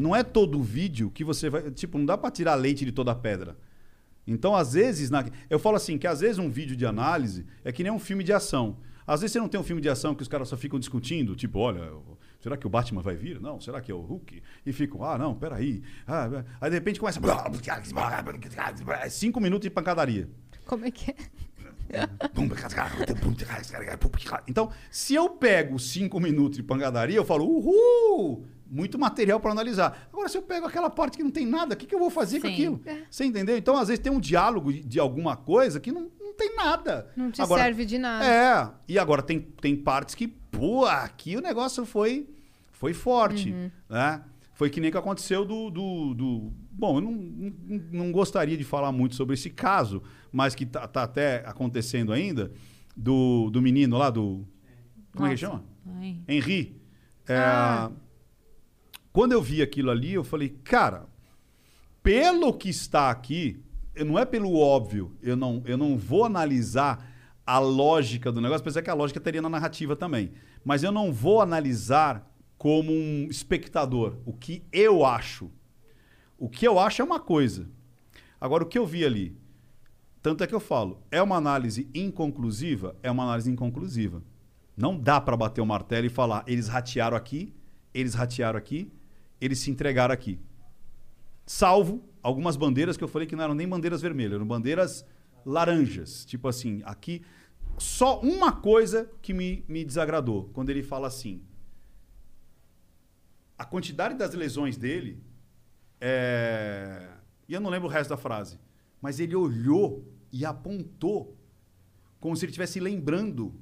Não é todo vídeo que você vai. Tipo, não dá pra tirar leite de toda pedra. Então, às vezes, na- eu falo assim, que às vezes um vídeo de análise é que nem um filme de ação. Às vezes você não tem um filme de ação que os caras só ficam discutindo, tipo, olha, será que o Batman vai vir? Não, será que é o Hulk? E ficam, ah, não, peraí. Ah, aí de repente começa. Cinco minutos de pancadaria. Como é que é? Então, se eu pego cinco minutos de pancadaria, eu falo, uhul! Muito material para analisar. Agora, se eu pego aquela parte que não tem nada, o que, que eu vou fazer com Sim. aquilo? Você entendeu? Então, às vezes, tem um diálogo de, alguma coisa que não, não tem nada. Não te Agora, serve de nada. É. E agora, tem, tem partes que, pô, aqui o negócio foi, foi forte. Uhum. Né? Foi que nem que aconteceu do. do, do- Bom, eu não, não, não gostaria de falar muito sobre esse caso, mas que tá, tá até acontecendo ainda, do, do menino lá, do. Como é que Nossa. chama? Ai. Henri. É, Ah. Quando eu vi aquilo ali, eu falei, cara, pelo que está aqui, não é pelo óbvio, eu não, eu não vou analisar a lógica do negócio, apesar que a lógica teria na narrativa também. Mas eu não vou analisar como um espectador o que eu acho. O que eu acho é uma coisa. Agora, o que eu vi ali, tanto é que eu falo, é uma análise inconclusiva? É uma análise inconclusiva. Não dá para bater o martelo e falar, eles ratearam aqui, eles ratearam aqui, eles se entregaram aqui. Salvo algumas bandeiras que eu falei que não eram nem bandeiras vermelhas, eram bandeiras laranjas. Tipo assim, aqui. Só uma coisa que me, me desagradou, quando ele fala assim. A quantidade das lesões dele. É... E eu não lembro o resto da frase. Mas ele olhou e apontou como se ele estivesse lembrando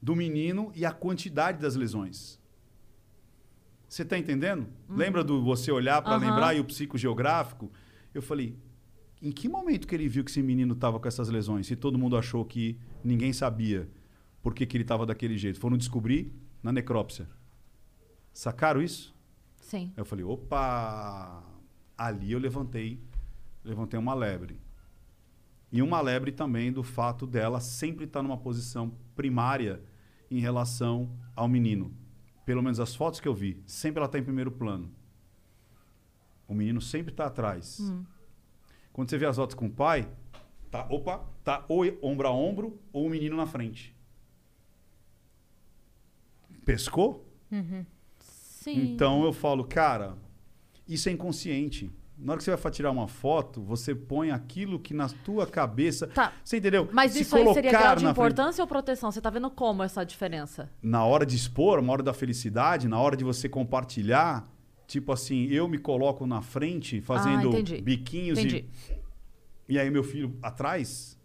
do menino e a quantidade das lesões. Você tá entendendo? Lembra do você olhar para Aham. lembrar e o psicogeográfico? Eu falei, em que momento que ele viu que esse menino tava com essas lesões? Se todo mundo achou que ninguém sabia por que, que ele tava daquele jeito. Foram descobrir na necrópsia. Sacaram isso? Sim. Eu falei, opa! Ali eu levantei, levantei uma lebre. E uma lebre também do fato dela sempre estar numa posição primária em relação ao menino. Pelo menos as fotos que eu vi, sempre ela está em primeiro plano. O menino sempre está atrás. Quando você vê as fotos com o pai, tá, opa, tá ou ombro a ombro ou o menino na frente. Pescou? Sim. Então eu falo, cara, isso é inconsciente. Na hora que você vai tirar uma foto, você põe aquilo que na tua cabeça. Tá. Você entendeu? Mas Se isso aí seria grau de na frente- importância ou proteção? Você tá vendo como essa diferença? Na hora de expor, na hora da felicidade, na hora de você compartilhar, tipo assim, eu me coloco na frente fazendo Ah, entendi. biquinhos Entendi. e. E aí meu filho atrás,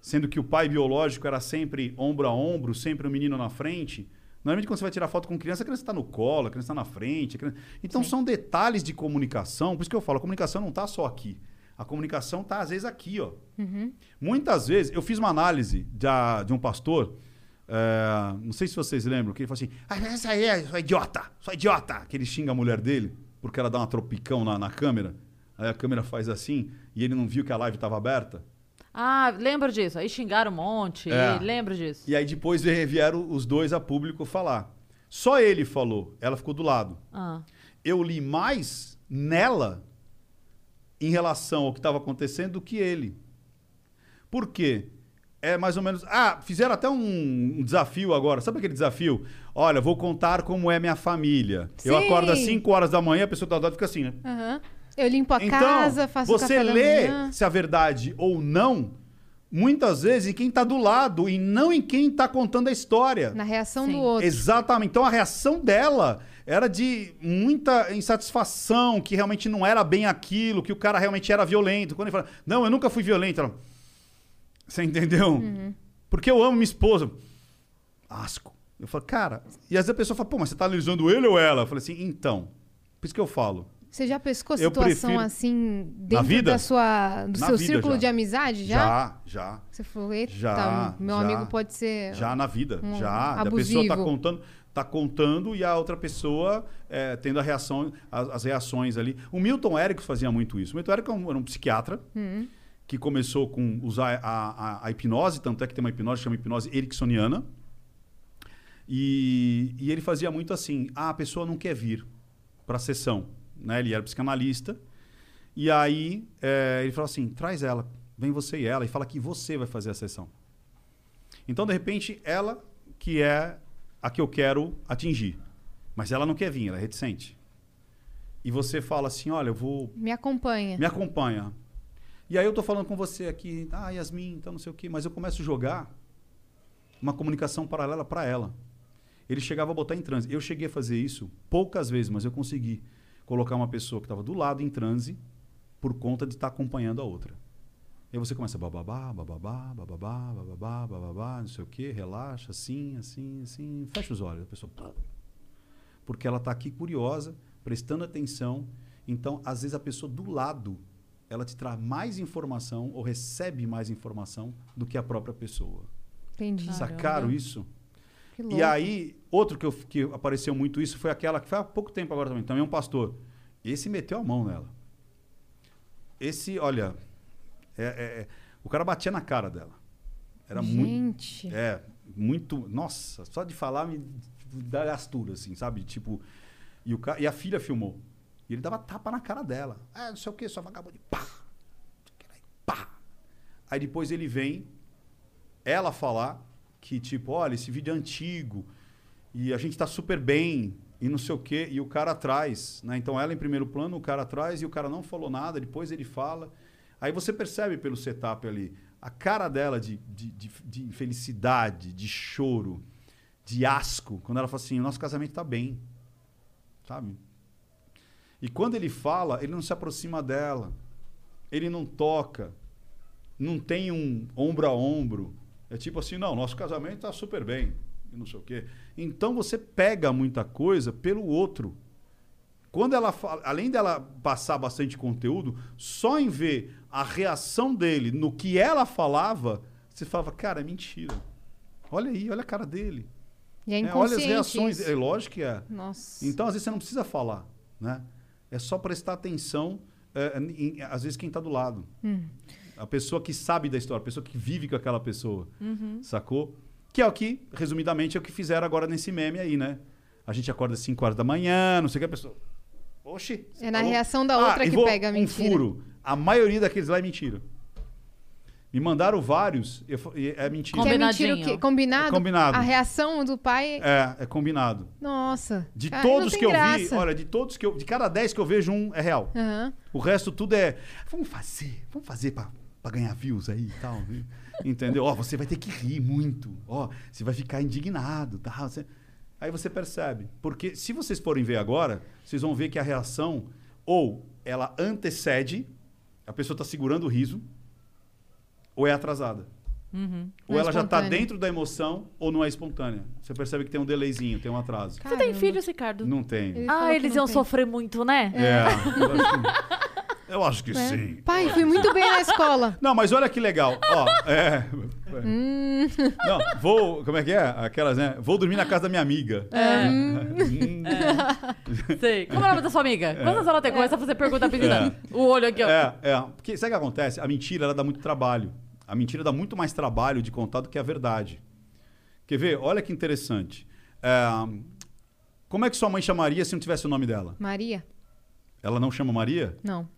sendo que o pai biológico era sempre ombro a ombro, sempre o menino na frente. Normalmente quando você vai tirar foto com criança, a criança está no colo, a criança está na frente. criança- Então são detalhes de comunicação. Por isso que eu falo, a comunicação não está só aqui. A comunicação está às vezes aqui, ó. Muitas vezes, eu fiz uma análise da- de um pastor, é, não sei se vocês lembram, que ele falou assim: ah, essa aí é sua idiota, sua idiota. Que ele xinga a mulher dele, porque ela dá uma tropicão na, na câmera. Aí a câmera faz assim, e ele não viu que a live estava aberta. Ah, lembro disso. Aí xingaram um monte. É. Lembro disso. E aí depois vie- vieram os dois a público falar. Só ele falou, ela ficou do lado. Ah. Eu li mais nela em relação ao que estava acontecendo do que ele. Por quê? É mais ou menos. Ah, fizeram até um, um desafio agora. Sabe aquele desafio? Olha, vou contar como é minha família. Eu Sim. acordo às 5 horas da manhã, a pessoa tá do lado fica assim, né? Aham. Eu limpo a Então, casa, faço o você café da lê manhã. se a verdade ou não, muitas vezes em quem está do lado e não em quem está contando a história. Na reação Sim. do outro. Exatamente. Então a reação dela era de muita insatisfação, que realmente não era bem aquilo, que o cara realmente era violento. Quando ele fala, não, eu nunca fui violento. Ela, Você entendeu? Uhum. Porque eu amo minha esposa. Asco. Eu falo, cara. E às vezes a pessoa fala, pô, mas você tá analisando ele ou ela? Eu falei assim, então. Por isso que eu falo. Você já pescou Eu situação prefiro- assim dentro vida? da sua, do Na seu círculo já. de amizade já? Já, já. Você falou, eita, Já, meu já. amigo pode ser. Já na vida, um já. A pessoa tá abusivo. contando, tá contando e a outra pessoa é, tendo a reação, as, as reações ali. O Milton Erickson fazia muito isso. O Milton era um, era um psiquiatra Hum. que começou com usar a, a, a hipnose, tanto é que tem uma hipnose que chama hipnose ericksoniana. E, e ele fazia muito assim: ah, a pessoa não quer vir para a sessão. Né? Ele era psicanalista. E aí é, ele falou assim: traz ela, vem você e ela, e fala que você vai fazer a sessão. Então, de repente, ela que é a que eu quero atingir. Mas ela não quer vir, ela é reticente. E você fala assim: olha, eu vou. Me acompanha. Me acompanha. E aí eu tô falando com você aqui, ah, Yasmin, então não sei o quê, mas eu começo a jogar uma comunicação paralela para ela. Ele chegava a botar em transe. Eu cheguei a fazer isso poucas vezes, mas eu consegui colocar uma pessoa que estava do lado em transe por conta de estar acompanhando a outra. E aí você começa bababá, bababá, bababá, bababá, bababá, não sei o quê, relaxa, assim, assim, assim, fecha os olhos, a pessoa porque ela está aqui curiosa, prestando atenção. Então, às vezes a pessoa do lado, ela te traz mais informação ou recebe mais informação do que a própria pessoa. Entendi. Caramba. Sacaram isso? E aí, outro que, eu, que apareceu muito isso foi aquela que foi há pouco tempo agora também, também um pastor. Esse meteu a mão nela. Esse, olha, é- é- é- o cara batia na cara dela. Era muito. Gente. É, muito. Nossa, só de falar me dá gastura, assim, sabe? Tipo. E, o, e a filha filmou. E ele dava tapa na cara dela. Ah, não sei o que, só vagabundo. Pá! Pá! Aí depois ele vem, ela falar que, tipo, olha, esse vídeo é antigo e a gente tá super bem e não sei o quê. E o cara atrás, né? Então ela em primeiro plano, o cara atrás e o cara não falou nada, depois ele fala. Aí você percebe pelo setup ali a cara dela de, de, de, de infelicidade, de choro, de asco, quando ela fala assim: o nosso casamento tá bem. Sabe? E quando ele fala, ele não se aproxima dela, ele não toca, não tem um ombro a ombro. É tipo assim: não, nosso casamento tá super bem, e não sei o quê. Então você pega muita coisa pelo outro. Quando ela fala, além dela passar bastante conteúdo, só em ver a reação dele no que ela falava, você falava, cara, é mentira. Olha aí, olha a cara dele. E é É, olha as reações. isso. É lógico que é. Nossa. Então, às vezes, você não precisa falar, né? É só prestar atenção, é, em- às vezes, quem está do lado. Hum. A pessoa que sabe da história, a pessoa que vive com aquela pessoa, Uhum. sacou? Que é o que, resumidamente, é o que fizeram agora nesse meme aí, né? A gente acorda às 5 horas da manhã, não sei o que, a pessoa... Oxi. É na tá louco? reação da Ah, outra e que vou- pega a mentira. Um furo. A maioria daqueles lá é mentira. Me mandaram vários, eu é mentira. Que é mentira o Combinadinho. quê? Combinado? É combinado. A reação do pai. É, é combinado. Nossa. De Cara, não todos tem que eu vi, graça. olha, de todos que eu. De cada 10 que eu vejo, um é real. Aham. O resto tudo é. Vamos fazer, vamos fazer pra, pra ganhar views aí e tal. viu? Entendeu? Ó, você vai ter que rir muito. Ó, você vai ficar indignado. Tá? Você- Aí você percebe. Porque se vocês forem ver agora, vocês vão ver que a reação, ou ela antecede, a pessoa está segurando o riso, ou é atrasada. Ou Não é ela já está dentro da emoção, ou não é espontânea. Você percebe que tem um delayzinho, tem um atraso. Você tem Caramba. filhos, Ricardo? Não tem. Ele Ah, eles não iam tem. sofrer muito, né? É. eu acho que- Eu acho que É. sim. Pai, fui muito bem na escola. Não, mas olha que legal. Ó, é. Hum. Não, vou. Como é que é? Aquelas, né? Vou dormir na casa da minha amiga. É. Hum. Sei. Como é o nome da sua amiga? Quantas ela tem? Começa a fazer pergunta pra menina. O olho aqui, ó. É, é. Porque sabe o que acontece? A mentira, ela dá muito trabalho. A mentira dá muito mais trabalho de contar do que a verdade. Quer ver? Olha que interessante. É, como é que sua mãe chamaria se não tivesse o nome dela? Maria? Ela não chama Maria? Não.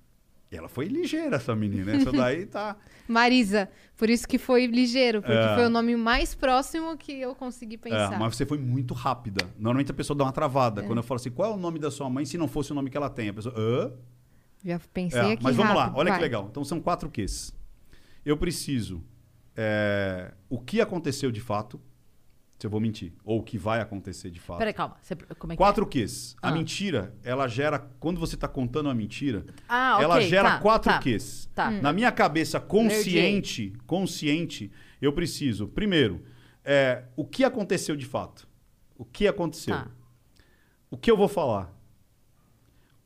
Ela foi ligeira, essa menina. Essa daí tá. Marisa. Por isso que foi ligeiro, porque É. foi o nome mais próximo que eu consegui É, pensar. mas você foi muito rápida. Normalmente a pessoa dá uma travada. Quando eu falo assim, qual é o nome da sua mãe se não fosse o nome que ela tem? A pessoa, hã? Já pensei É, aqui mas vamos rápido. lá, olha Vai. que legal. Então são quatro Qs. Eu preciso é, o que aconteceu de fato, se eu vou mentir, ou o que vai acontecer de fato. Peraí, calma. Você- como é que Quatro Qs. A Ah. mentira, ela gera, quando você está contando uma mentira, é? Ah, ela gera tá, quatro tá, Qs. Tá. Na minha cabeça consciente, consciente, eu preciso, primeiro, é, o que aconteceu de fato? O que aconteceu? Tá. O que eu vou falar?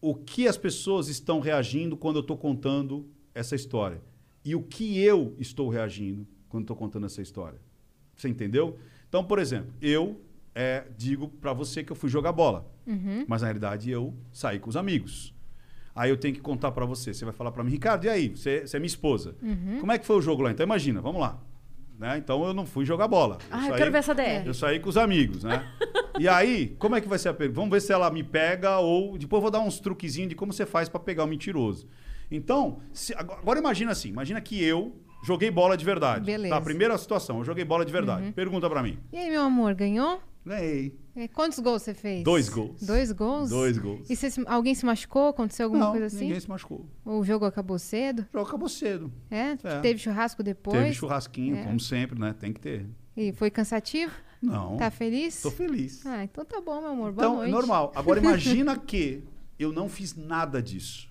O que as pessoas estão reagindo quando eu estou contando essa história? E o que eu estou reagindo quando estou contando essa história? Você entendeu? Então, por exemplo, eu é, digo para você que eu fui jogar bola, mas na realidade eu saí com os amigos. Aí eu tenho que contar para você. Você vai falar para mim, Ricardo, e aí? Você, você é minha esposa. Como é que foi o jogo lá? Então imagina, vamos lá. Né? Então eu não fui jogar bola. Ah, eu saí- quero ver essa DR. eu saí com os amigos, né? e aí, como é que vai ser a pergunta? Vamos ver se ela me pega ou depois eu vou dar uns truquezinhos de como você faz pra pegar o mentiroso. Então, se- agora imagina assim, imagina que eu joguei bola de verdade. Beleza. Uhum. Tá, primeira situação, eu joguei bola de verdade. Pergunta pra mim. E aí, meu amor, ganhou? Ganhei. É, Quantos gols você fez? Dois gols. Dois gols? Dois gols. E você alguém se machucou? Aconteceu alguma Não, coisa assim? ninguém se machucou. Ou o jogo acabou cedo? O jogo acabou cedo. É? É. Teve churrasco depois? Teve churrasquinho, É. como sempre, né? Tem que ter. E foi cansativo? Não. Tá feliz? Tô feliz. Ah, então tá bom, meu amor. Boa então, noite. é normal. Agora imagina que eu não fiz nada disso.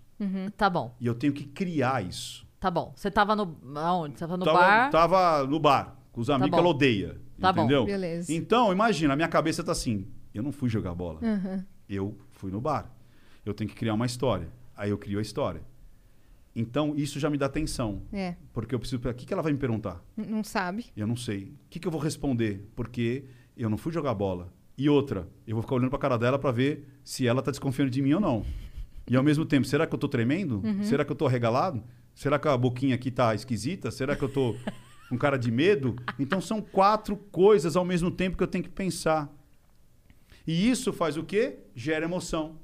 Tá bom, E eu tenho que criar isso. Tá bom. Você tava no. Aonde? Você tava no tava, bar. tava no bar, com os amigos bom. que ela odeia. Tá bom. entendeu? Beleza. Então, imagina, a minha cabeça tá assim: eu não fui jogar bola. Aham. Eu fui no bar. Eu tenho que criar uma história. Aí eu crio a história. Então, isso já me dá tensão. É, Porque eu preciso. O que, que ela vai me perguntar? não sabe. Eu não sei. O que, que eu vou responder? Porque eu não fui jogar bola. E outra, eu vou ficar olhando pra cara dela pra ver se ela tá desconfiando de mim ou não. E ao mesmo tempo, será que eu tô tremendo? Será que eu tô arregalado? Será que a boquinha aqui tá esquisita? Será que eu tô com cara de medo? Então são quatro coisas ao mesmo tempo que eu tenho que pensar. E isso faz o quê? Gera emoção,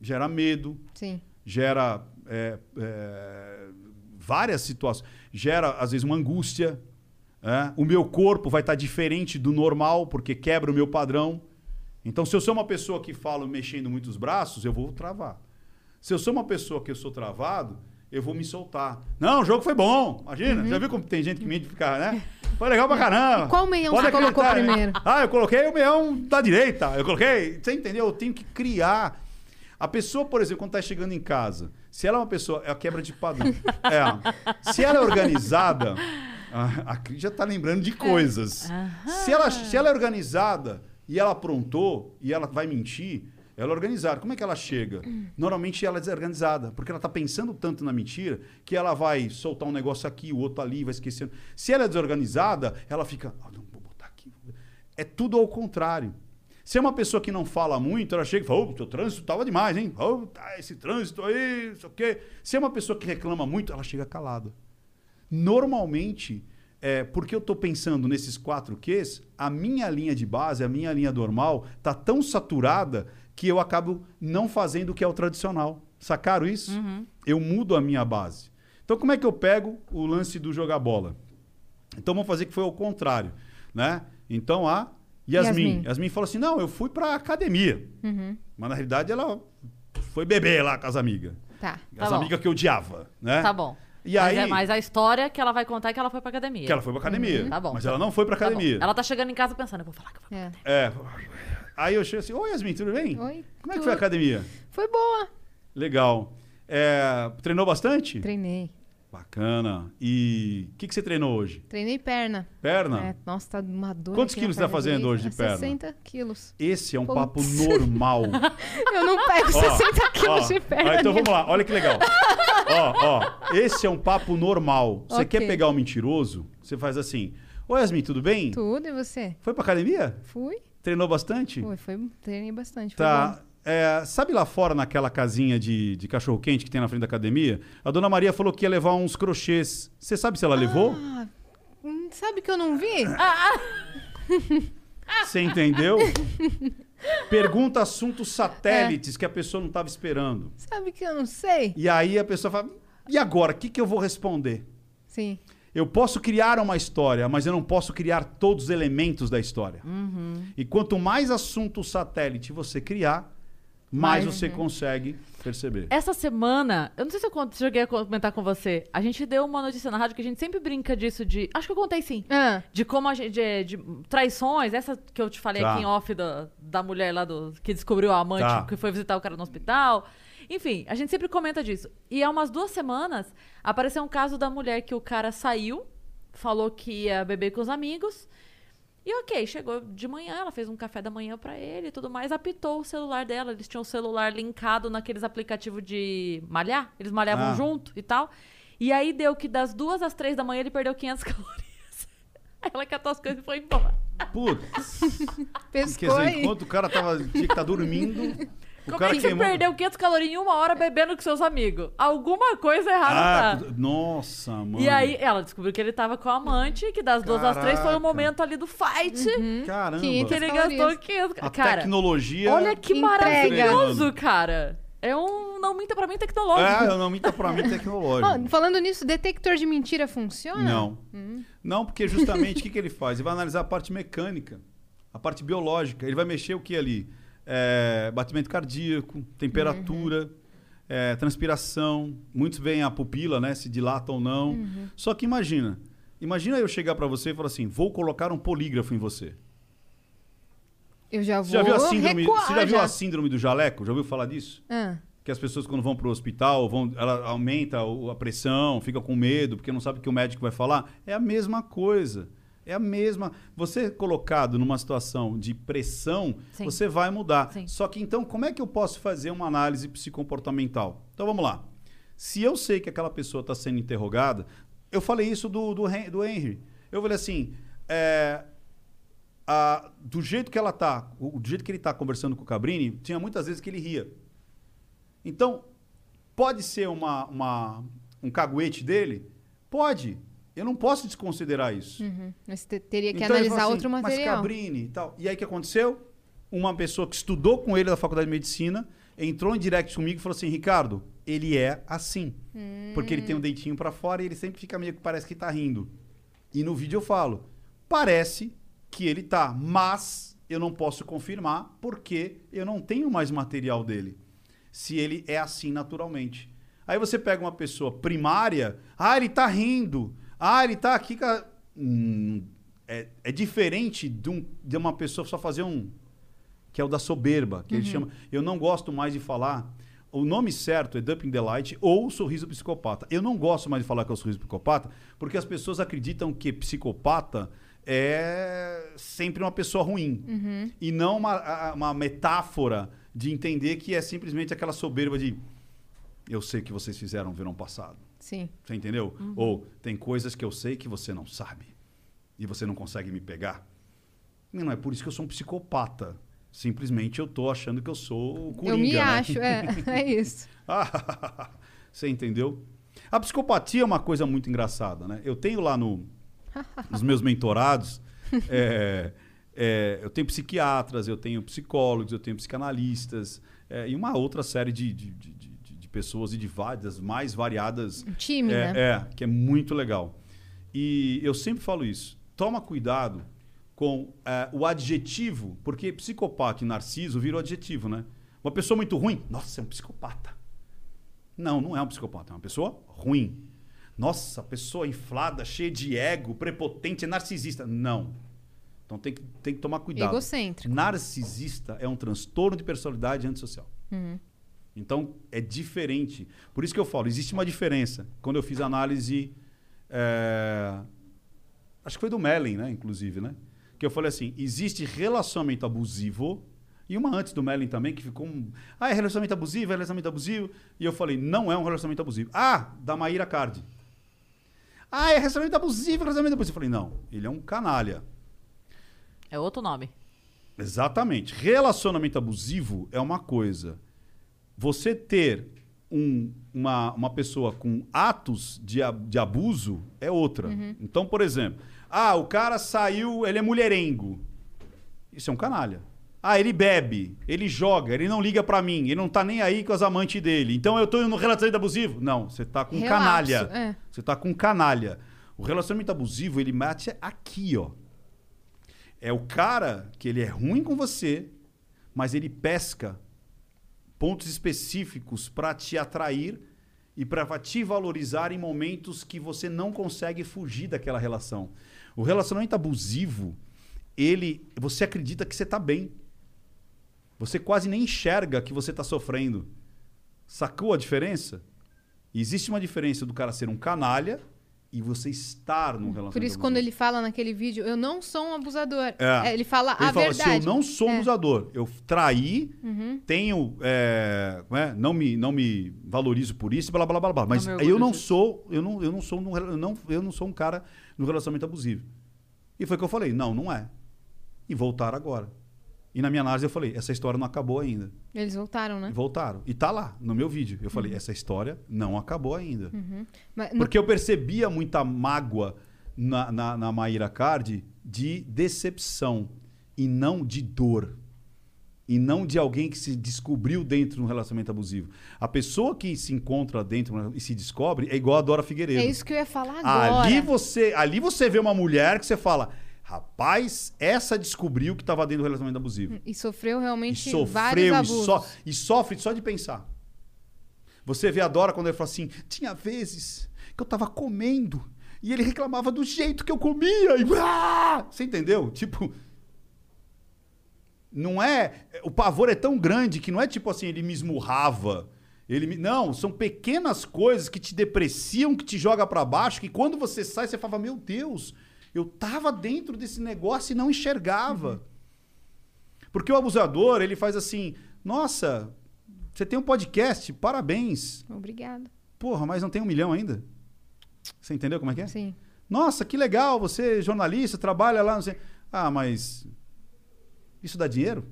gera medo, Sim. gera é, é, várias situações. Gera, às vezes, uma angústia. é. O meu corpo vai estar diferente do normal, porque quebra o meu padrão. Então, se eu sou uma pessoa que falo mexendo muito os braços, eu vou travar. Se eu sou uma pessoa que eu sou travado, eu vou me soltar. Não, o jogo foi bom. Imagina, já viu como tem gente que mente e fica, né? Foi legal pra caramba. Qual meião Pode você colocou né? primeiro? Ah, eu coloquei o meião da direita. Eu coloquei. Você entendeu? Eu tenho que criar. A pessoa, por exemplo, quando está chegando em casa, se ela é uma pessoa. É a quebra de padrão. É. Se ela é organizada, a, a Cris já está lembrando de coisas. Se ela, se ela é organizada e ela aprontou e ela vai mentir, Ela é organizada. Como é que ela chega? Normalmente ela é desorganizada, porque ela está pensando tanto na mentira que ela vai soltar um negócio aqui, o outro ali, vai esquecendo. Se ela é desorganizada, ela fica. "Ah, não, vou botar aqui. É tudo ao contrário. Se é uma pessoa que não fala muito, ela chega e fala: Ô, o trânsito tava demais, hein? Ô, tá, esse trânsito aí, não sei o quê. Se é uma pessoa que reclama muito, ela chega calada. Normalmente, é, porque eu estou pensando nesses quatro Qs, a minha linha de base, a minha linha normal, tá tão saturada que eu acabo não fazendo o que é o tradicional. Sacaram isso? Eu mudo a minha base. Então, como é que eu pego o lance do jogar bola? Então, vamos fazer que foi ao contrário, né? Então, a Yasmin. Yasmin. Yasmin, falou assim, não, eu fui pra academia. Mas, na realidade, ela foi beber lá com as amigas. Tá. As bom. amigas que eu odiava, né? Tá bom. E mas, aí... é- mas a história que ela vai contar é que ela foi pra academia. Que ela foi pra academia. Tá bom. Mas tá ela bom. não foi pra Tá academia. Ela tá chegando em casa pensando, eu vou falar que eu vou. É. É. Aí eu chego assim, oi Yasmin, tudo bem? Oi, Como é que foi a academia? Foi boa. Legal. É, treinou bastante? Treinei. Bacana. E o que, que você treinou hoje? Treinei perna. Perna? É, nossa, tá uma dor. Quantos quilos você tá fazendo direita. hoje de perna? 60 quilos. Esse é um Putz. papo normal. Eu não pego Ó, 60 quilos ó. de perna. Ah, então vamos lá, olha que legal. ó, ó, esse é um papo normal. Você Ok. quer pegar o mentiroso? Você faz assim: Oi, Yasmin, tudo bem? Tudo, e você? Foi pra academia? Fui? Treinou bastante? Foi, foi treinei bastante. Tá. É, sabe lá fora, naquela casinha de, de cachorro-quente que tem na frente da academia? A dona Maria falou que ia levar uns crochês. Você sabe se ela levou? Ah, hum, sabe que eu não vi? Você entendeu? Pergunta assuntos É. satélites que a pessoa não estava esperando. Sabe que eu não sei? E aí a pessoa fala: e agora? O que, que eu vou responder? Sim. Eu posso criar uma história, mas eu não posso criar todos os elementos da história. E quanto mais assunto satélite você criar, mais Mais, você consegue perceber. Essa semana, eu não sei se eu cheguei a comentar com você, a gente deu uma notícia na rádio que a gente sempre brinca disso de. Acho que eu contei sim. Ah, De como a gente. De, de traições, essa que eu te falei Tá. aqui em off da, da mulher lá do. que descobriu a amante Tá. que foi visitar o cara no hospital. Enfim, a gente sempre comenta disso. E há umas duas semanas apareceu um caso da mulher que o cara saiu, falou que ia beber com os amigos. E ok, chegou de manhã, ela fez um café da manhã pra ele e tudo mais, apitou o celular dela. Eles tinham o celular linkado naqueles aplicativos de malhar, eles malhavam Ah. junto e tal. E aí deu que das duas às três da manhã ele perdeu 500 calorias. Aí ela catou as coisas e foi embora. Putz. Quer pescou dizer, aí. enquanto o cara tava, tinha que estar dormindo, Como cara é que você queimou. perdeu 500 calorias em uma hora bebendo com seus amigos? Alguma coisa errada Ah, tá. nossa, mano. E aí ela descobriu que ele tava com a amante, que das duas às três foi Caraca. o momento ali do fight. Caramba. Que ele calorias. gastou 500. A Cara, tecnologia. olha que Entrega. maravilhoso, cara. É um não minta pra mim tecnológico. É, eu não minta pra mim tecnológico. Ó, falando nisso, detector de mentira funciona? Não. Não, porque justamente o que, que ele faz? Ele vai analisar a parte mecânica, a parte biológica. Ele vai mexer o que ali? É, batimento cardíaco, temperatura, é, transpiração. Muitos veem a pupila, né? Se dilata ou não. Só que imagina. Imagina eu chegar pra você e falar assim: vou colocar um polígrafo em você. Eu já vou Você já viu a síndrome, recuar você já viu já. a síndrome do jaleco? Já ouviu falar disso? Ah, que as pessoas quando vão para o hospital, vão, ela aumenta a pressão, fica com medo, porque não sabe o que o médico vai falar. É a mesma coisa. É a mesma. Você colocado numa situação de pressão, Sim. você vai mudar. Sim. Só que então, como é que eu posso fazer uma análise psicomportamental? Então vamos lá. Se eu sei que aquela pessoa está sendo interrogada, eu falei isso do, do, do Henry. Eu falei assim: é, a- do jeito que ela tá, o- do jeito que ele tá conversando com o Cabrini, tinha muitas vezes que ele ria. Então, pode ser uma, uma- um caguete dele? Pode. Eu não posso desconsiderar isso. uhum. Mas te- teria que Então analisar falou outro assim, material. Mas Cabrini e tal. E aí o que aconteceu? Uma pessoa que estudou com ele da faculdade de medicina entrou em direct comigo e falou assim: Ricardo, ele é assim. Porque ele tem um dentinho pra fora e ele sempre fica meio que parece que tá rindo. E no vídeo eu falo: parece que ele tá, mas eu não posso confirmar porque eu não tenho mais material dele. Se ele é assim naturalmente. Aí você pega uma pessoa primária, ah, ele tá rindo, ah, ele tá aqui. com a-" Hum, é, é diferente de, um- de uma pessoa só fazer um. Que é o da soberba, que ele chama. Eu não gosto mais de falar. O nome certo é Dumping Delight ou Sorriso Psicopata. Eu não gosto mais de falar que é o Sorriso Psicopata, porque as pessoas acreditam que psicopata é sempre uma pessoa ruim. E não uma, uma metáfora de entender que é simplesmente aquela soberba de eu sei que vocês fizeram no verão passado. Sim. Você entendeu? Ou tem coisas que eu sei que você não sabe e você não consegue me pegar. Não é por isso que eu sou um psicopata. Simplesmente eu tô achando que eu sou o Coringa, eu me né? acho, é, é isso. Você entendeu? A psicopatia é uma coisa muito engraçada, né? Eu tenho lá no, nos meus mentorados, é, é, eu tenho psiquiatras, eu tenho psicólogos, eu tenho psicanalistas é, e uma outra série de, de- de pessoas e de várias, mais variadas. Um time, é, né? é, que é muito legal. E eu sempre falo isso. Toma cuidado com é, o adjetivo, porque psicopata e narciso virou adjetivo, né? Uma pessoa muito ruim, nossa, é um psicopata. Não, não é um psicopata, é uma pessoa ruim. Nossa, pessoa inflada, cheia de ego, prepotente, é narcisista. Não. Então tem que, tem que tomar cuidado. Egocêntrico. Narcisista é um transtorno de personalidade antissocial. Uhum. Então é diferente. Por isso que eu falo, existe uma diferença. Quando eu fiz a análise. é, Acho que foi do Mellen, né? Inclusive, né? Que eu falei assim: existe relacionamento abusivo. E uma antes do Mellen também, que ficou um. Ah, é relacionamento abusivo, é relacionamento abusivo. E eu falei: não é um relacionamento abusivo. Ah, da Maíra Cardi. Ah, é relacionamento abusivo, relacionamento abusivo. Eu falei: não, ele é um canalha. É outro nome. Exatamente. Relacionamento abusivo é uma coisa. Você ter um- uma, uma pessoa com atos de, de abuso é outra. Então, por exemplo, ah, o cara saiu, ele é mulherengo. Isso é um canalha. Ah, ele bebe, ele joga, ele não liga pra mim, ele não tá nem aí com as amantes dele. Então eu tô no relacionamento abusivo? Não, você tá com Relapso, canalha. é. Você tá com canalha. O relacionamento abusivo, ele mate aqui, ó. É o cara que ele é ruim com você, mas ele pesca pontos específicos para te atrair e para te valorizar em momentos que você não consegue fugir daquela relação. O relacionamento abusivo, ele, você acredita que você está bem. Você quase nem enxerga que você está sofrendo. Sacou a diferença? Existe uma diferença do cara ser um canalha e você estar num relacionamento Por isso, quando ele fala naquele vídeo, eu não sou um abusador. É. É, ele fala Ele a fala verdade. assim, eu não sou um É. abusador. Eu traí, Uhum. tenho... é, como é? não, me, não me valorizo por isso, blá, blá, blá, blá. Mas me eu não disso. sou... Eu não, eu, não sou num rela- eu, não, eu não sou um cara no relacionamento abusivo. E foi o que eu falei. Não, não é. E voltaram agora. E na minha análise eu falei, essa história não acabou ainda. Eles voltaram, né? Voltaram. E tá lá, no meu vídeo. Eu falei, essa história não acabou ainda. Mas no- Porque eu percebia muita mágoa na, na, na Maíra Cardi de decepção e não de dor. E não de alguém que se descobriu dentro de um relacionamento abusivo. A pessoa que se encontra dentro e se descobre é igual a Dora Figueiredo. É isso que eu ia falar agora. Ali você, ali você vê uma mulher que você fala, rapaz, essa descobriu que estava dentro do relacionamento abusivo. E sofreu E realmente sofreu vários e, abusos. so- e sofre só de pensar. Você vê a Dora quando ele fala assim: tinha vezes que eu tava comendo e ele reclamava do jeito que eu comia. E... Ah! Você entendeu? Tipo. Não é. O pavor é tão grande que não é tipo assim, ele me esmurrava. Ele me... Não, são pequenas coisas que te depreciam, que te joga pra baixo, que quando você sai, você fala: Meu Deus, eu tava dentro desse negócio e não enxergava. Porque o abusador, ele faz assim: Nossa, você tem um podcast, parabéns. Obrigada. Porra, mas não tem um milhão ainda? Você entendeu como é que é? Sim. Nossa, que legal, você é jornalista, trabalha lá, não sei. Ah, mas. Isso dá dinheiro?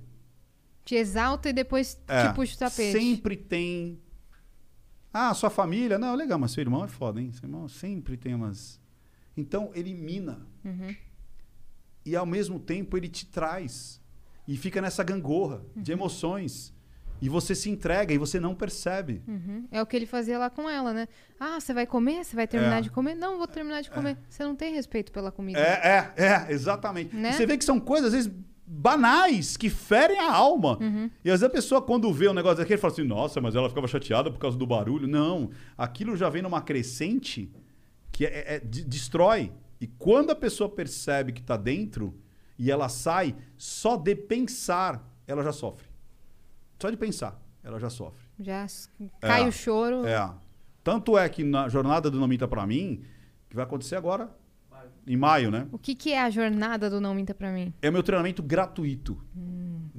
Te exalta e depois É, te puxa o tapete. Sempre tem. Ah, sua família. Não, legal, mas seu irmão é foda, hein? Seu irmão sempre tem umas. Então, ele mina. Uhum. E ao mesmo tempo ele te traz. E fica nessa gangorra de Uhum. emoções. E você se entrega e você não percebe. Uhum. É o que ele fazia lá com ela, né? Ah, você vai comer? Você vai terminar É. de comer? Não, vou terminar de comer. Você não tem respeito pela comida. É, é, é, exatamente. Né? Você vê que são coisas, às vezes, banais, que ferem a alma. Uhum. E às vezes a pessoa, quando vê um negócio daquele, fala assim, nossa, mas ela ficava chateada por causa do barulho. Não, aquilo já vem numa crescente que é, é- de- destrói. E quando a pessoa percebe que está dentro e ela sai, só de pensar, ela já sofre. Só de pensar, ela já sofre. Já cai É. o choro. É. Tanto é que na jornada do Nomita pra mim, que vai acontecer agora, em maio, né? O que, que é a jornada do Não Minta Pra Mim? É meu treinamento gratuito.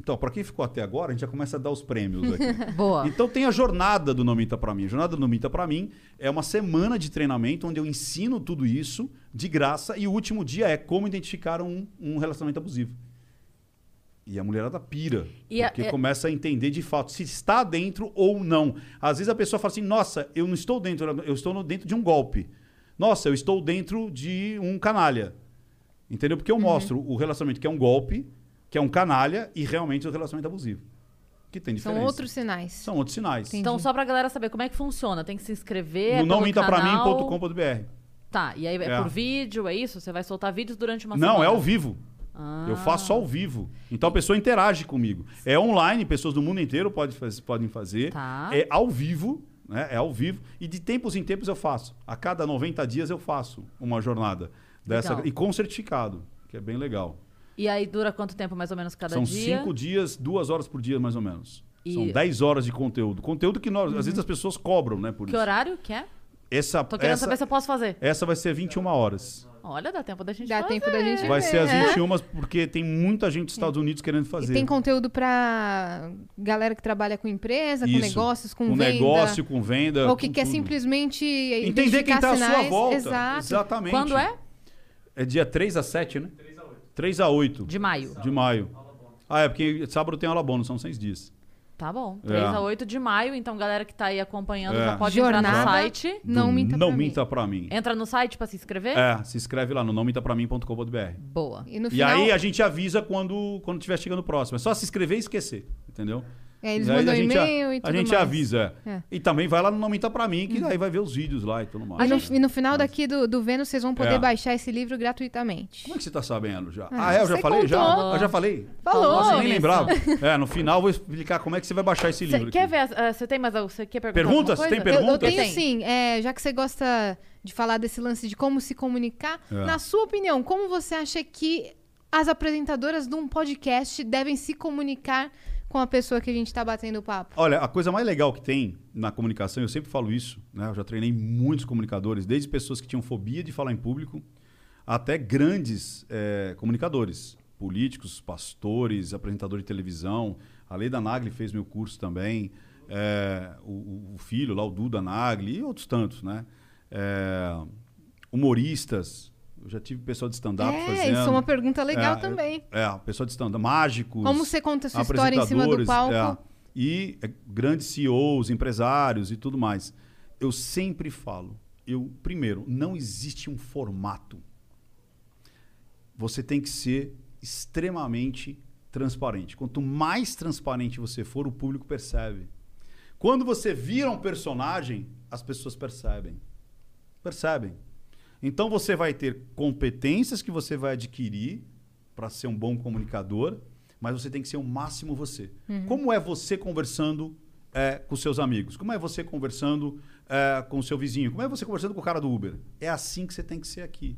Então, para quem ficou até agora, a gente já começa a dar os prêmios aqui. Boa. Então tem a jornada do Não Minta Pra Mim. A jornada do Não Minta Pra Mim é uma semana de treinamento onde eu ensino tudo isso de graça e o último dia é como identificar um, um relacionamento abusivo. E a mulherada pira. E a- porque é- começa a entender de fato se está dentro ou não. Às vezes a pessoa fala assim: nossa, eu não estou dentro, eu estou dentro de um golpe. Nossa, eu estou dentro de um canalha. Entendeu? Porque eu mostro o relacionamento que é um golpe, que é um canalha e realmente o relacionamento abusivo. Que tem São diferença. outros sinais. São outros sinais. Entendi. Então, só pra galera saber como é que funciona, tem que se inscrever. é no não minta pra canal. mim.com.br. Tá, e aí é, É. por vídeo, é isso? Você vai soltar vídeos durante uma Não, semana? é ao vivo. Ah. Eu faço ao vivo. Então a pessoa interage comigo. É online, pessoas do mundo inteiro pode podem fazer. Tá. É ao vivo, né? É ao vivo. E de tempos em tempos eu faço. A cada 90 dias eu faço uma jornada dessa. Legal. E com certificado, que é bem legal. E aí dura quanto tempo mais ou menos cada São dia? cinco dias, duas horas por dia, mais ou menos. E- São 10 horas de conteúdo. Conteúdo que nós, às vezes as pessoas cobram, né? Por Que isso. horário que é? Essa, Tô querendo essa, saber se eu posso fazer. essa vai ser 21 horas. Olha, dá tempo da gente Dá fazer. tempo da gente Vai ver, ser às é. 21 porque tem muita gente dos Estados Unidos querendo E fazer. tem conteúdo pra galera que trabalha com empresa, com Isso. negócios, com, com venda. negócio, com venda. Ou que com quer tudo. simplesmente Entender quem identificar tá à sua volta. Exato. Exatamente. Quando é? É dia 3 a 7, né? 3 a 8. De maio. De maio. Ah, é porque sábado tem aula bônus, são seis dias. Tá bom. É. 3 a 8 de maio. Então, galera que tá aí acompanhando É. já pode entrar no Jornada. site. Não Do minta Não pra mim. minta pra mim. Entra no site pra se inscrever? É, se inscreve lá no nãomintapramim.com.br. Boa. E no E final, aí a gente avisa quando quando tiver chegando o próximo. É só se inscrever e esquecer, entendeu? É, eles aí mandam a gente, e-mail e a tudo gente mais. avisa. é. É. E também vai lá no Não Minta Pra Mim, que aí vai ver os vídeos lá e tudo mais. E no, e no final daqui do, do Vênus, vocês vão poder É. baixar esse livro gratuitamente. Como é que você tá sabendo já? Ah, Ah, é? Eu já você falei? Já? contou. Eu já falei? Falou. Nossa, eu nem lembrava. É, no final eu vou explicar como é que você vai baixar esse livro. quer aqui. ver? as- ah, Você tem mais algo? Você quer perguntar Pergunta? alguma Você tem coisa? Eu, eu Perguntas? tenho sim, é, já que você gosta de falar desse lance de como se comunicar, É. na sua opinião, como você acha que as apresentadoras de um podcast devem se comunicar com a pessoa que a gente tá batendo papo? Olha, a coisa mais legal que tem na comunicação, eu sempre falo isso, né? Eu já treinei muitos comunicadores, desde pessoas que tinham fobia de falar em público, até grandes eh, comunicadores, políticos, pastores, apresentador de televisão. A Leda Nagli fez meu curso também, eh, o, o- filho lá, o Duda Nagli, e outros tantos, né? Eh, humoristas, eu já tive pessoal de stand-up É, fazendo. isso é uma pergunta legal É, também. É, pessoal de stand-up, mágicos. Como você conta a sua história em cima do palco? é. E é, grandes CEOs, empresários e tudo mais. Eu sempre falo, eu primeiro, não existe um formato. Você tem que ser extremamente transparente. Quanto mais transparente você for, o público percebe. Quando você vira um personagem, as pessoas percebem. Percebem. Então você vai ter competências que você vai adquirir para ser um bom comunicador, mas você tem que ser o máximo você. Como é você conversando é, com seus amigos? Como é você conversando é, com o seu vizinho? Como é você conversando com o cara do Uber? É assim que você tem que ser aqui.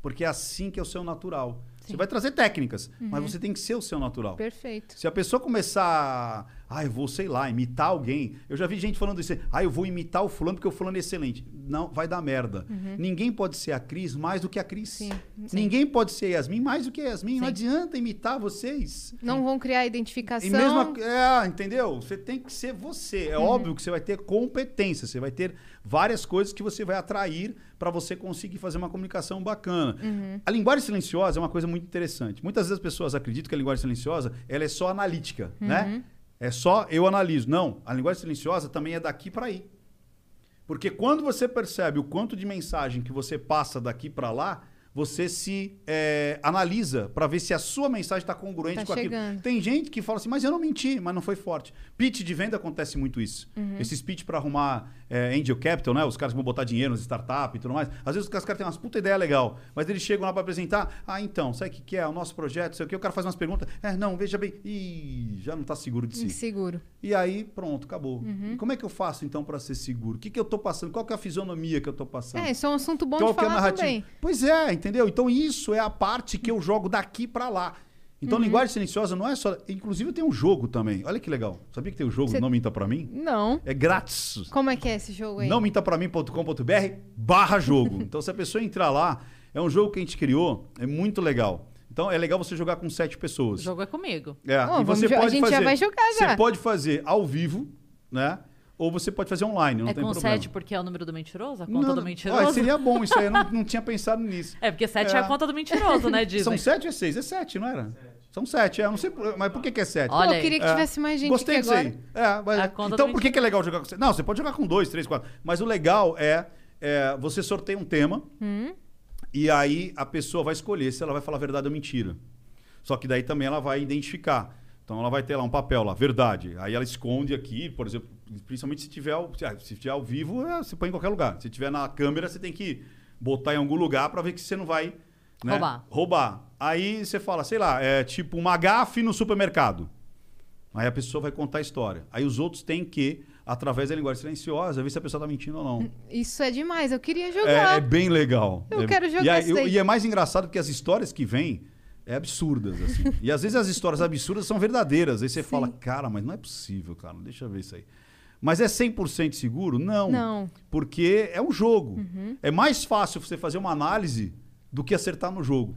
Porque é assim que é o seu natural. Você vai trazer técnicas, mas você tem que ser o seu natural. Perfeito. Se a pessoa começar, ah, eu vou, sei lá, imitar alguém. Eu já vi gente falando isso, ah, eu vou imitar o fulano porque o fulano é excelente. Não, vai dar merda. Ninguém pode ser a Cris mais do que a Cris. Uhum. Sim, sim. Ninguém pode ser Yasmin mais do que a Yasmin. Não Sim. adianta imitar vocês. Não vão criar identificação. E mesmo, é, entendeu? Você tem que ser você. É Uhum. óbvio que você vai ter competência, você vai ter várias coisas que você vai atrair para você conseguir fazer uma comunicação bacana. Uhum. A linguagem silenciosa é uma coisa muito interessante. Muitas vezes as pessoas acreditam que a linguagem silenciosa ela é só analítica, Uhum. né? É só eu analiso. Não, a linguagem silenciosa também é daqui para aí. Porque quando você percebe o quanto de mensagem que você passa daqui para lá, você se é, analisa para ver se a sua mensagem está congruente Tá com aquilo. chegando. Tem gente que fala assim, mas eu não menti, mas não foi forte. Pitch de venda acontece muito isso. Uhum. Esses pitch para arrumar é, angel capital, né? Os caras vão botar dinheiro nas startups e tudo mais. Às vezes os caras têm umas puta ideia legal, mas eles chegam lá para apresentar. Ah, então, sabe o que, que é? O nosso projeto, sei o que. O cara faz umas perguntas. É, não, veja bem. Ih, já não tá seguro de si. Inseguro. E aí, pronto, acabou. Uhum. Como é que eu faço então para ser seguro? O que, que eu tô passando? Qual que é a fisionomia que eu tô passando? É, isso é um assunto bom Qual de que é a falar narrativa? também. Pois é, entendeu? Então isso é a parte que eu jogo daqui para lá. Então Uhum. linguagem silenciosa não é só, inclusive tem um jogo também. Olha que legal. Sabia que tem um jogo Cê- Não Minta Pra Mim? Não. É grátis. Como é que é esse jogo aí? Não mintapramin.com.br barra jogo. então se a pessoa entrar lá, é um jogo que a gente criou, é muito legal. Então é legal você jogar com sete O pessoas. jogo é comigo. É, Ó, e você jo- a pode gente já fazer, vai jogar já. Você pode fazer ao vivo, né? Ou você pode fazer online, não é tem com problema. 7 porque é o número do mentiroso? A conta não. do mentiroso? Olha, seria bom isso aí, eu não, não tinha pensado nisso. É, porque 7 é. É. a conta do mentiroso, né, Disney? São sete ou é seis? É sete, não era? São sete, é. Eu não sei, mas por que, que é sete? Olha Pô, eu queria que É. tivesse mais gente Gostei aqui disso agora. aí. É, mas- A então por que, que é legal jogar com você? Não, você pode jogar com dois, três, quatro. Mas o legal é, é, você sorteia um tema Hum? e aí a pessoa vai escolher se ela vai falar verdade ou mentira. Só que daí também ela vai identificar. Então ela vai ter lá um papel lá, verdade. Aí ela esconde aqui, por exemplo, principalmente se tiver, ao- ah, se tiver ao vivo, é, você põe em qualquer lugar. Se tiver na câmera, você tem que botar em algum lugar para ver que você não vai né, Roubar. roubar. Aí você fala, sei lá, é tipo uma gafe no supermercado. Aí a pessoa vai contar a história. Aí os outros têm que, através da linguagem silenciosa, ver se a pessoa tá mentindo ou não. Isso é demais, eu queria É, jogar. é bem legal. Eu É- quero jogar e, aí- isso daí. e é mais engraçado porque as histórias que vêm é absurdas, assim. e às vezes as histórias absurdas são verdadeiras. Aí você fala, cara, mas não é possível, cara. Deixa eu ver isso aí. Mas é 100% seguro? Não. Não. Uhum. Porque é um jogo. É mais fácil você fazer uma análise do que acertar no jogo.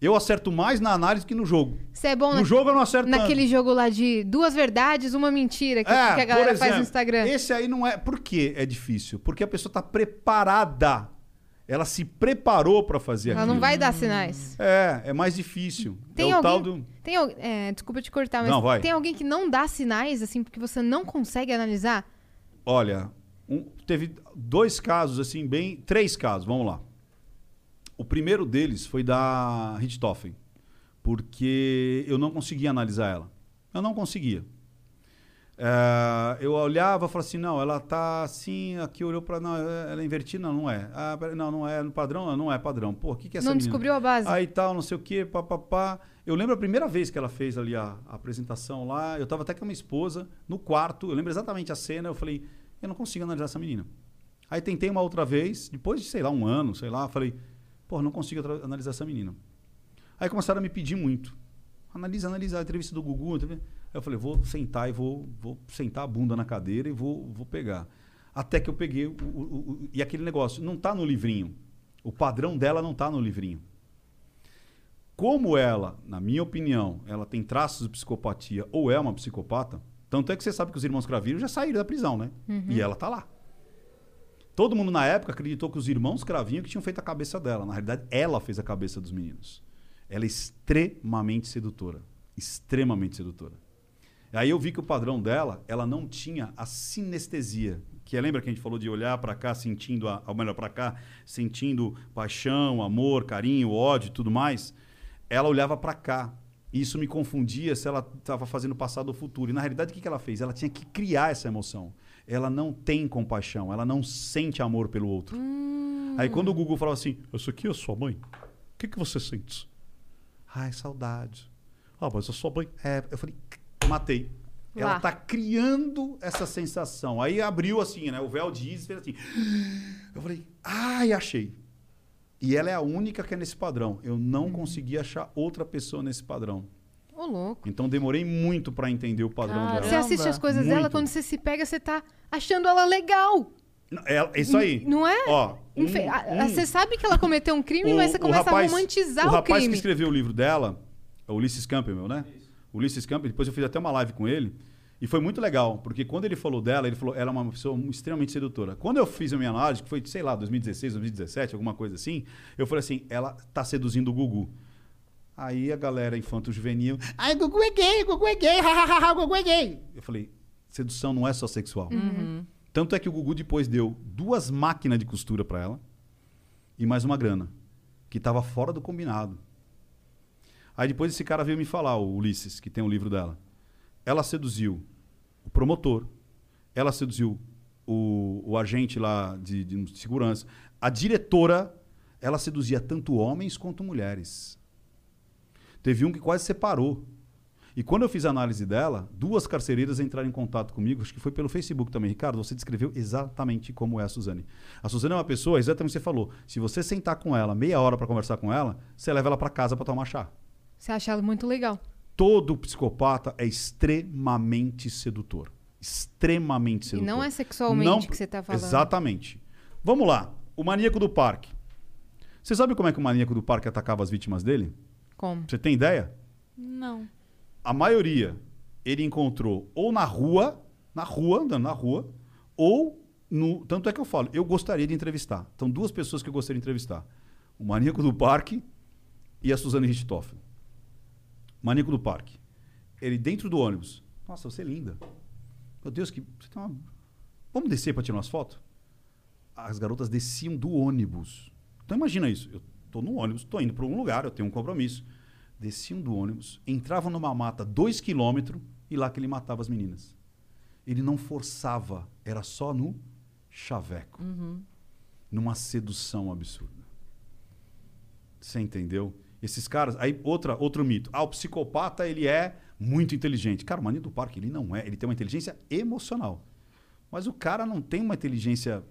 Eu acerto mais na análise que no jogo. Você é bom No na- jogo eu não acerto tanto. naquele jogo lá de duas verdades, uma mentira, que, É, que a galera faz no exemplo, Instagram. Esse aí não é. Por que é difícil? Porque a pessoa está preparada. Ela se preparou para fazer Ela aquilo. não vai dar sinais. É, é mais difícil. Tem é alguém, do. tem, é, desculpa te cortar, mas Não, vai. tem alguém que não dá sinais, assim, porque você não consegue analisar? Olha, um- teve dois casos, assim, bem. Três casos, vamos lá. O primeiro deles foi da Richthofen, porque eu não conseguia analisar ela. Eu não conseguia. É, eu olhava e falava assim, não, ela tá assim, aqui olhou para não, ela é invertida, não, não é. Ah, não, não é no padrão, não, é padrão. Pô, o que que é essa não menina? descobriu a base. Aí tal, não sei o quê, papapá. Eu lembro a primeira vez que ela fez ali a, a apresentação lá, eu tava até com a minha esposa no quarto, eu lembro exatamente a cena, eu falei, eu não consigo analisar essa menina. Aí tentei uma outra vez, depois de, sei lá, um ano, sei lá, falei, pô, não consigo analisar essa menina. Aí começaram a me pedir muito. Analisa, analisa a entrevista do Gugu. entrevista- eu falei, vou sentar e vou, vou sentar a bunda na cadeira e vou, vou pegar. Até que eu peguei o, o- o- e aquele negócio, não tá no livrinho. O padrão dela não tá no livrinho. Como ela, na minha opinião, ela tem traços de psicopatia ou é uma psicopata, tanto é que você sabe que os irmãos Cravinho já saíram da prisão, né? E ela tá lá. Todo mundo na época acreditou que os irmãos Cravinho que tinham feito a cabeça dela. Na realidade, ela fez a cabeça dos meninos. Ela é extremamente sedutora. Extremamente sedutora. Aí eu vi que o padrão dela, ela não tinha a sinestesia. Que é, lembra que a gente falou de olhar para cá, sentindo, a, ou melhor, para cá, sentindo paixão, amor, carinho, ódio e tudo mais? Ela olhava para cá. E isso me confundia se ela estava fazendo passado ou futuro. E na realidade, o que que ela fez? Ela tinha que criar essa emoção. Ela não tem compaixão, ela não sente amor pelo outro. Aí quando o Google falava assim, isso aqui é sua mãe? O que, que você sente? Ai, saudade. Ah, mas a sua mãe. É, eu falei, matei. Ela Lá. tá criando essa sensação. Aí abriu assim, né? O véu diz, fez assim. Eu falei, ai, achei. E ela é a única que é nesse padrão. Eu não consegui achar outra pessoa nesse padrão. Ô, louco. Então demorei muito pra entender o padrão Caramba. Você dela. assiste as coisas Muito. dela, quando você se pega, você tá achando ela legal. É- isso aí. Não é? Ó, um- a- um- Você sabe que ela cometeu um crime, mas você começa a romantizar o o, rapaz crime. que escreveu o livro dela, é o Ulisses Campbell, né? Ulisses Campbell, depois eu fiz até uma live com ele. E foi muito legal, porque quando ele falou dela, ele falou ela é uma pessoa extremamente sedutora. Quando eu fiz a minha análise, que foi, sei lá, 2016, 2017, alguma coisa assim, eu falei assim, ela tá seduzindo o Gugu. Aí a galera infanto-juvenil, ai, Gugu é gay, Gugu é gay, hahaha, Gugu é gay. Eu falei, sedução não é só sexual. Tanto é que o Gugu depois deu duas máquinas de costura pra ela e mais uma grana, que estava fora do combinado. Aí depois esse cara veio me falar, o Ulisses, que tem o livro dela. Ela seduziu o promotor, ela seduziu o, o agente lá de, de segurança, a diretora, ela seduzia tanto homens quanto mulheres. Teve um que quase separou. E quando eu fiz a análise dela, duas carcereiras entraram em contato comigo, acho que foi pelo Facebook também. Ricardo, você descreveu exatamente como é a Suzane. A Suzane é uma pessoa, exatamente o que você falou. Se você sentar com ela meia hora para conversar com ela, você leva ela para casa para tomar chá. Você acha ela muito legal. Todo psicopata é extremamente sedutor. Extremamente E sedutor. não é sexualmente que você tá falando. Exatamente. Vamos lá. O maníaco do parque. Você sabe como é que o maníaco do parque atacava as vítimas dele? Como? Você tem ideia? Não. A maioria ele encontrou ou na rua, na rua, andando na rua, ou no. Tanto é que eu falo, eu gostaria de entrevistar. Então, duas pessoas que eu gostaria de entrevistar: o Maníaco do Parque e a Suzane Richthofen. Maníaco do Parque. Ele dentro do ônibus. Nossa, você é linda. Meu Deus, que. Você tem uma... Vamos descer para tirar umas fotos? As garotas desciam do ônibus. Então imagina isso. Eu tô no ônibus, tô indo para um lugar, eu tenho um compromisso. Desciam do ônibus, entravam numa mata dois quilômetros e lá que ele matava as meninas. Ele não forçava, era só no chaveco. Numa sedução absurda. Você entendeu? Esses caras. Aí, outra, outro mito. Ah, o psicopata, ele é muito inteligente. Cara, o Maninho do Parque, ele não é. Ele tem uma inteligência emocional. Mas o cara não tem uma inteligência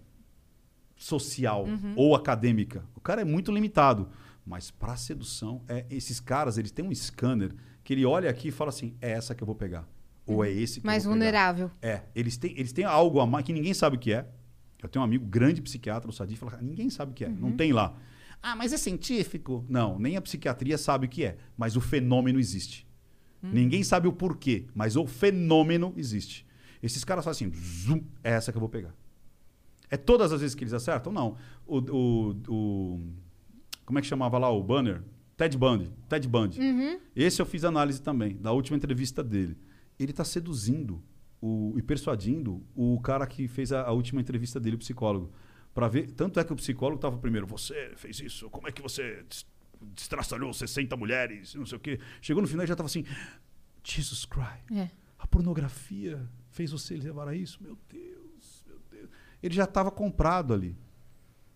social ou acadêmica. O cara é muito limitado. Mas para sedução, é, esses caras, eles têm um scanner que ele olha aqui e fala assim: é essa que eu vou pegar. Ou é esse que Mais eu vou pegar. vulnerável. É, eles têm, eles têm algo a mais que ninguém sabe o que é. Eu tenho um amigo grande psiquiatra, o Sadi, fala, "Cara, ninguém sabe o que é, não tem lá. Ah, mas é científico? Não, nem a psiquiatria sabe o que é, mas o fenômeno existe. Ninguém sabe o porquê, mas o fenômeno existe. Esses caras fazem assim, zoom, é essa que eu vou pegar. É todas as vezes que eles acertam? Não. O, o, o- como é que chamava lá o banner? Ted Bundy. Ted Bundy. Esse eu fiz análise também, da última entrevista dele. Ele está seduzindo o- e persuadindo o cara que fez a, a última entrevista dele, o psicólogo. Para ver. Tanto é que o psicólogo estava primeiro, você fez isso, como é que você des- destraçalhou 60 mulheres, não sei o quê. Chegou no final e já estava assim, Jesus Christ. É. A pornografia fez você levar a isso? Meu Deus, meu Deus. Ele já estava comprado ali.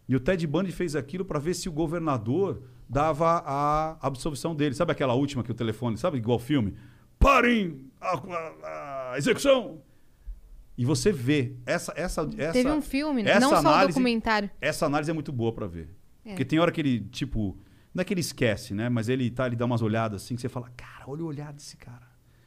E o Ted Bundy fez aquilo para ver se o governador dava a absolvição dele. Sabe aquela última que o telefone, sabe igual filme? Parem a, a- a execução! E você vê essa essa essa Teve um filme, essa não só o análise- documentário. Essa análise é muito boa para ver. É. Porque tem hora que ele, tipo, não é que ele esquece, né? Mas ele tá, ele dá umas olhadas assim que você fala, cara, olha o olhar desse cara.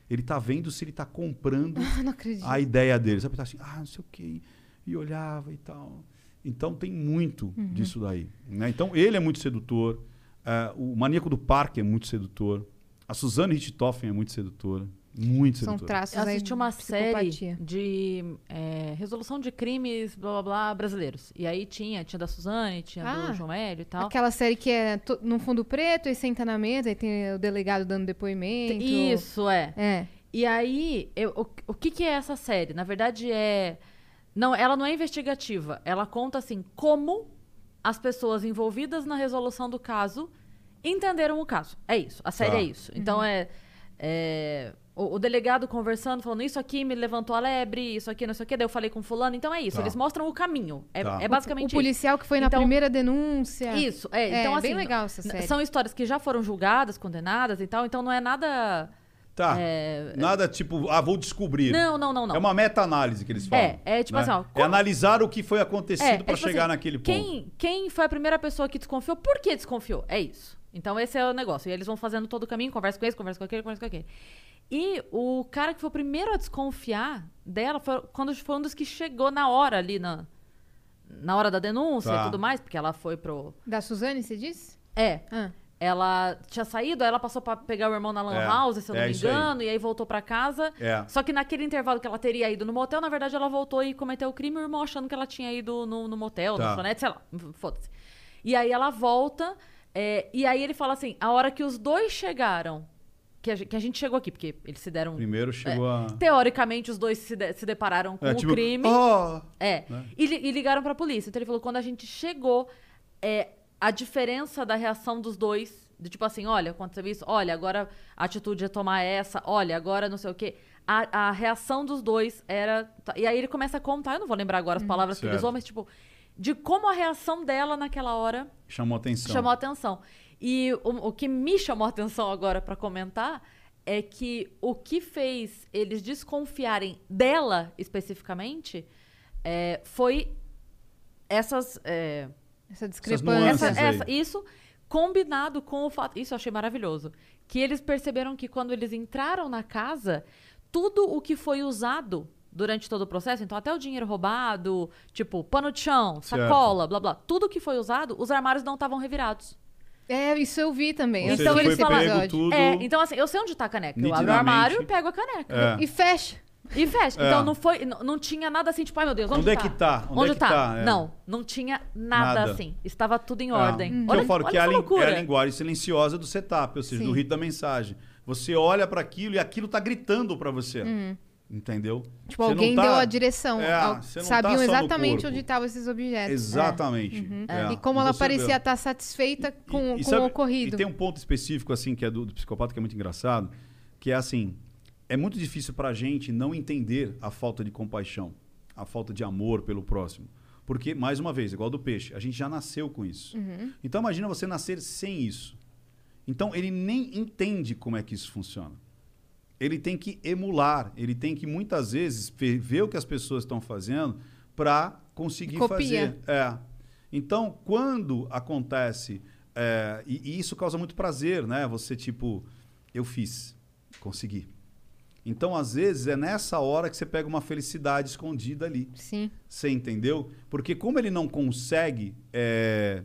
Ele tá vendo se ele tá comprando Ah, a ideia dele. Sabe? Tá assim, ah, não sei o quê. E olhava e tal. Então tem muito Uhum. disso daí. Né? Então ele é muito sedutor. eh, o Maníaco do Parque é muito sedutor. A Suzane Richthofen é muito sedutora. Muito São sedutora. traços Eu assisti uma série de é, resolução de crimes, blá blá blá, brasileiros. E aí tinha, tinha da Suzane, tinha Ah, do João Hélio e tal. Aquela série que é to- no fundo preto e senta na mesa e tem o delegado dando depoimento. Isso, é. É. E aí, eu- o, o que, que é essa série? Na verdade, é. Não, ela não é investigativa. Ela conta assim como as pessoas envolvidas na resolução do caso entenderam o caso. É isso. A série Tá. é isso. Então é. é, o, o delegado conversando, falando, isso aqui me levantou a lebre, isso aqui não sei o quê, daí eu falei com fulano. Então é isso. Tá. Eles mostram o caminho. É, Tá. é basicamente o policial que foi na Então- primeira denúncia. isso. É, É, então, assim, bem legal essa série. São histórias que já foram julgadas, condenadas e tal, então não é nada. Tá. É, Nada tipo, ah, vou descobrir. Não, não, não, não. É uma meta-análise que eles falam. É, é tipo né? assim, ó, É como- analisar o que foi acontecido É, para é tipo chegar assim, naquele ponto. Quem, quem foi a primeira pessoa que desconfiou? Por que desconfiou? É isso. Então esse é o negócio. E eles vão fazendo todo o caminho, conversa com esse, conversa com aquele, conversa com aquele. E o cara que foi o primeiro a desconfiar dela foi quando foi um dos que chegou na hora ali, na, na hora da denúncia Tá. e tudo mais, porque ela foi pro. Da Suzane, você disse? É. Ah. Ela tinha saído, aí ela passou pra pegar o irmão na Lan É, House, se eu não é me isso aí. engano, e aí voltou pra casa. É. Só que naquele intervalo que ela teria ido no motel, na verdade ela voltou e cometeu o crime, o irmão achando que ela tinha ido no, no motel, Tá. no sonete, sei lá, foda-se. E aí ela volta, é, e aí ele fala assim: a hora que os dois chegaram, que a, gente, que a gente chegou aqui, porque eles se deram. Primeiro chegou a. Teoricamente, os dois se, de- se depararam com É, o tipo, crime. "Oh!" É. Né? E, e ligaram pra polícia. Então ele falou: quando a gente chegou, é, a diferença da reação dos dois, de tipo assim, olha, aconteceu isso, olha, agora a atitude é tomar essa, olha, agora não sei o quê. A, a reação dos dois era. tá, E aí ele começa a contar, eu não vou lembrar agora as palavras que ele usou, mas tipo, de como a reação dela naquela hora Chamou atenção. chamou a atenção. E o, o que me chamou a atenção agora pra comentar é que o que fez eles desconfiarem dela especificamente é, foi essas. é, Essa discrepância. essa, essa- isso combinado com o fato. Isso eu achei maravilhoso. Que eles perceberam que quando eles entraram na casa, tudo o que foi usado durante todo o processo, então até o dinheiro roubado, tipo, pano de chão, Certo. sacola, blá blá, tudo que foi usado, os armários não estavam revirados. É, isso eu vi também. Ou seja, esse pego episódio. tudo. É, então assim, eu sei onde tá a caneca. Eu abro o armário, pego a caneca. É. E fecha. E fecha. É. Então não foi, não, não tinha nada assim, tipo, ai meu Deus, onde, Onde é que tá? Onde Onde, é que tá? tá? É. Não, não tinha nada, Nada. assim. Estava tudo em Ah, ordem. que Olha, eu falo olha que é a, essa lin- loucura. é a linguagem silenciosa do setup, ou seja, Sim. do rito da mensagem. Você olha para aquilo e aquilo tá gritando para você. Entendeu? Tipo, Você alguém tá- deu a direção. É, não Sabiam tá exatamente onde estavam esses objetos. Exatamente. É. E como ela você parecia estar satisfeita com, E- e com sabe- o ocorrido. E tem um ponto específico, assim, que é do, do psicopata, que é muito engraçado, que é assim, é muito difícil pra gente não entender a falta de compaixão, a falta de amor pelo próximo. Porque, mais uma vez, igual do peixe, a gente já nasceu com isso. Então imagina você nascer sem isso. Então ele nem entende como é que isso funciona. Ele tem que emular, ele tem que muitas vezes ver o que as pessoas estão fazendo para conseguir Copia. fazer. É. Então, quando acontece, é, e, e isso causa muito prazer, né? Você, tipo, eu fiz, consegui. Então, às vezes, é nessa hora que você pega uma felicidade escondida ali. Sim. Você entendeu? Porque como ele não consegue é,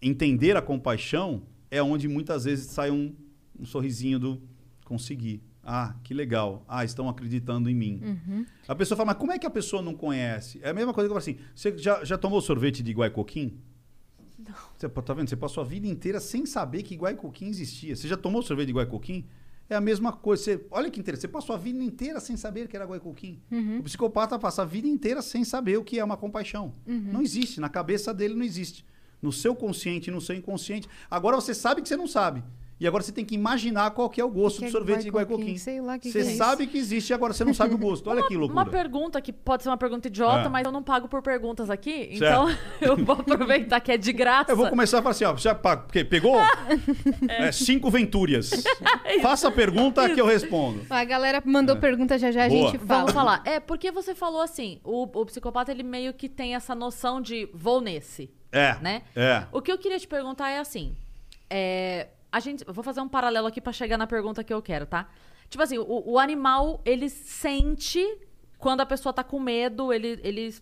entender a compaixão, é onde muitas vezes sai um, um sorrisinho do conseguir. Ah, que legal. Ah, estão acreditando em mim. Uhum. A pessoa fala, mas como é que a pessoa não conhece? É a mesma coisa que eu falo assim, você já, já tomou sorvete de Guaicoquim? Não. Você, tá vendo? Você passou a vida inteira sem saber que Guaicoquim existia. Você já tomou sorvete de Guaicoquim? É a mesma coisa. Você, olha que interessante. Você passou a vida inteira sem saber que era Guaicoquim. O psicopata passa a vida inteira sem saber o que é uma compaixão. Não existe. Na cabeça dele não existe. No seu consciente e no seu inconsciente. Agora você sabe que você não sabe. E agora você tem que imaginar qual que é o gosto Que do é sorvete de Guaicoquim? Sei lá que Você que é sabe que existe agora você não sabe o gosto. Olha que loucura. Uma pergunta que pode ser uma pergunta idiota, É. mas eu não pago por perguntas aqui, então eu vou aproveitar que é de graça. Eu vou começar a falar assim, ó, porque pegou É, cinco ventúrias. Faça a pergunta que eu respondo. A galera mandou pergunta já já, a É. Boa. gente fala. Vamos falar. É, porque você falou assim, o, o psicopata ele meio que tem essa noção de vou nesse, É. né? É. O que eu queria te perguntar é assim, é, a gente, vou fazer um paralelo aqui pra chegar na pergunta que eu quero, tá? Tipo assim, o, o animal ele sente quando a pessoa tá com medo, ele, ele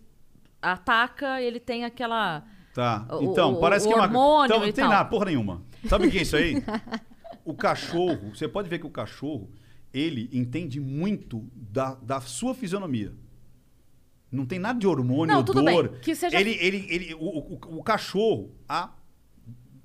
ataca, ele tem aquela Tá. Então, o- parece o que é uma. hormônio Então, não tem tal. nada, porra nenhuma. Sabe o que é isso aí? o cachorro, você pode ver que o cachorro, ele entende muito da, da sua fisionomia. Não tem nada de hormônio, Não, tudo dor. bem, que seja- Ele, ele, ele, o, o, o cachorro, há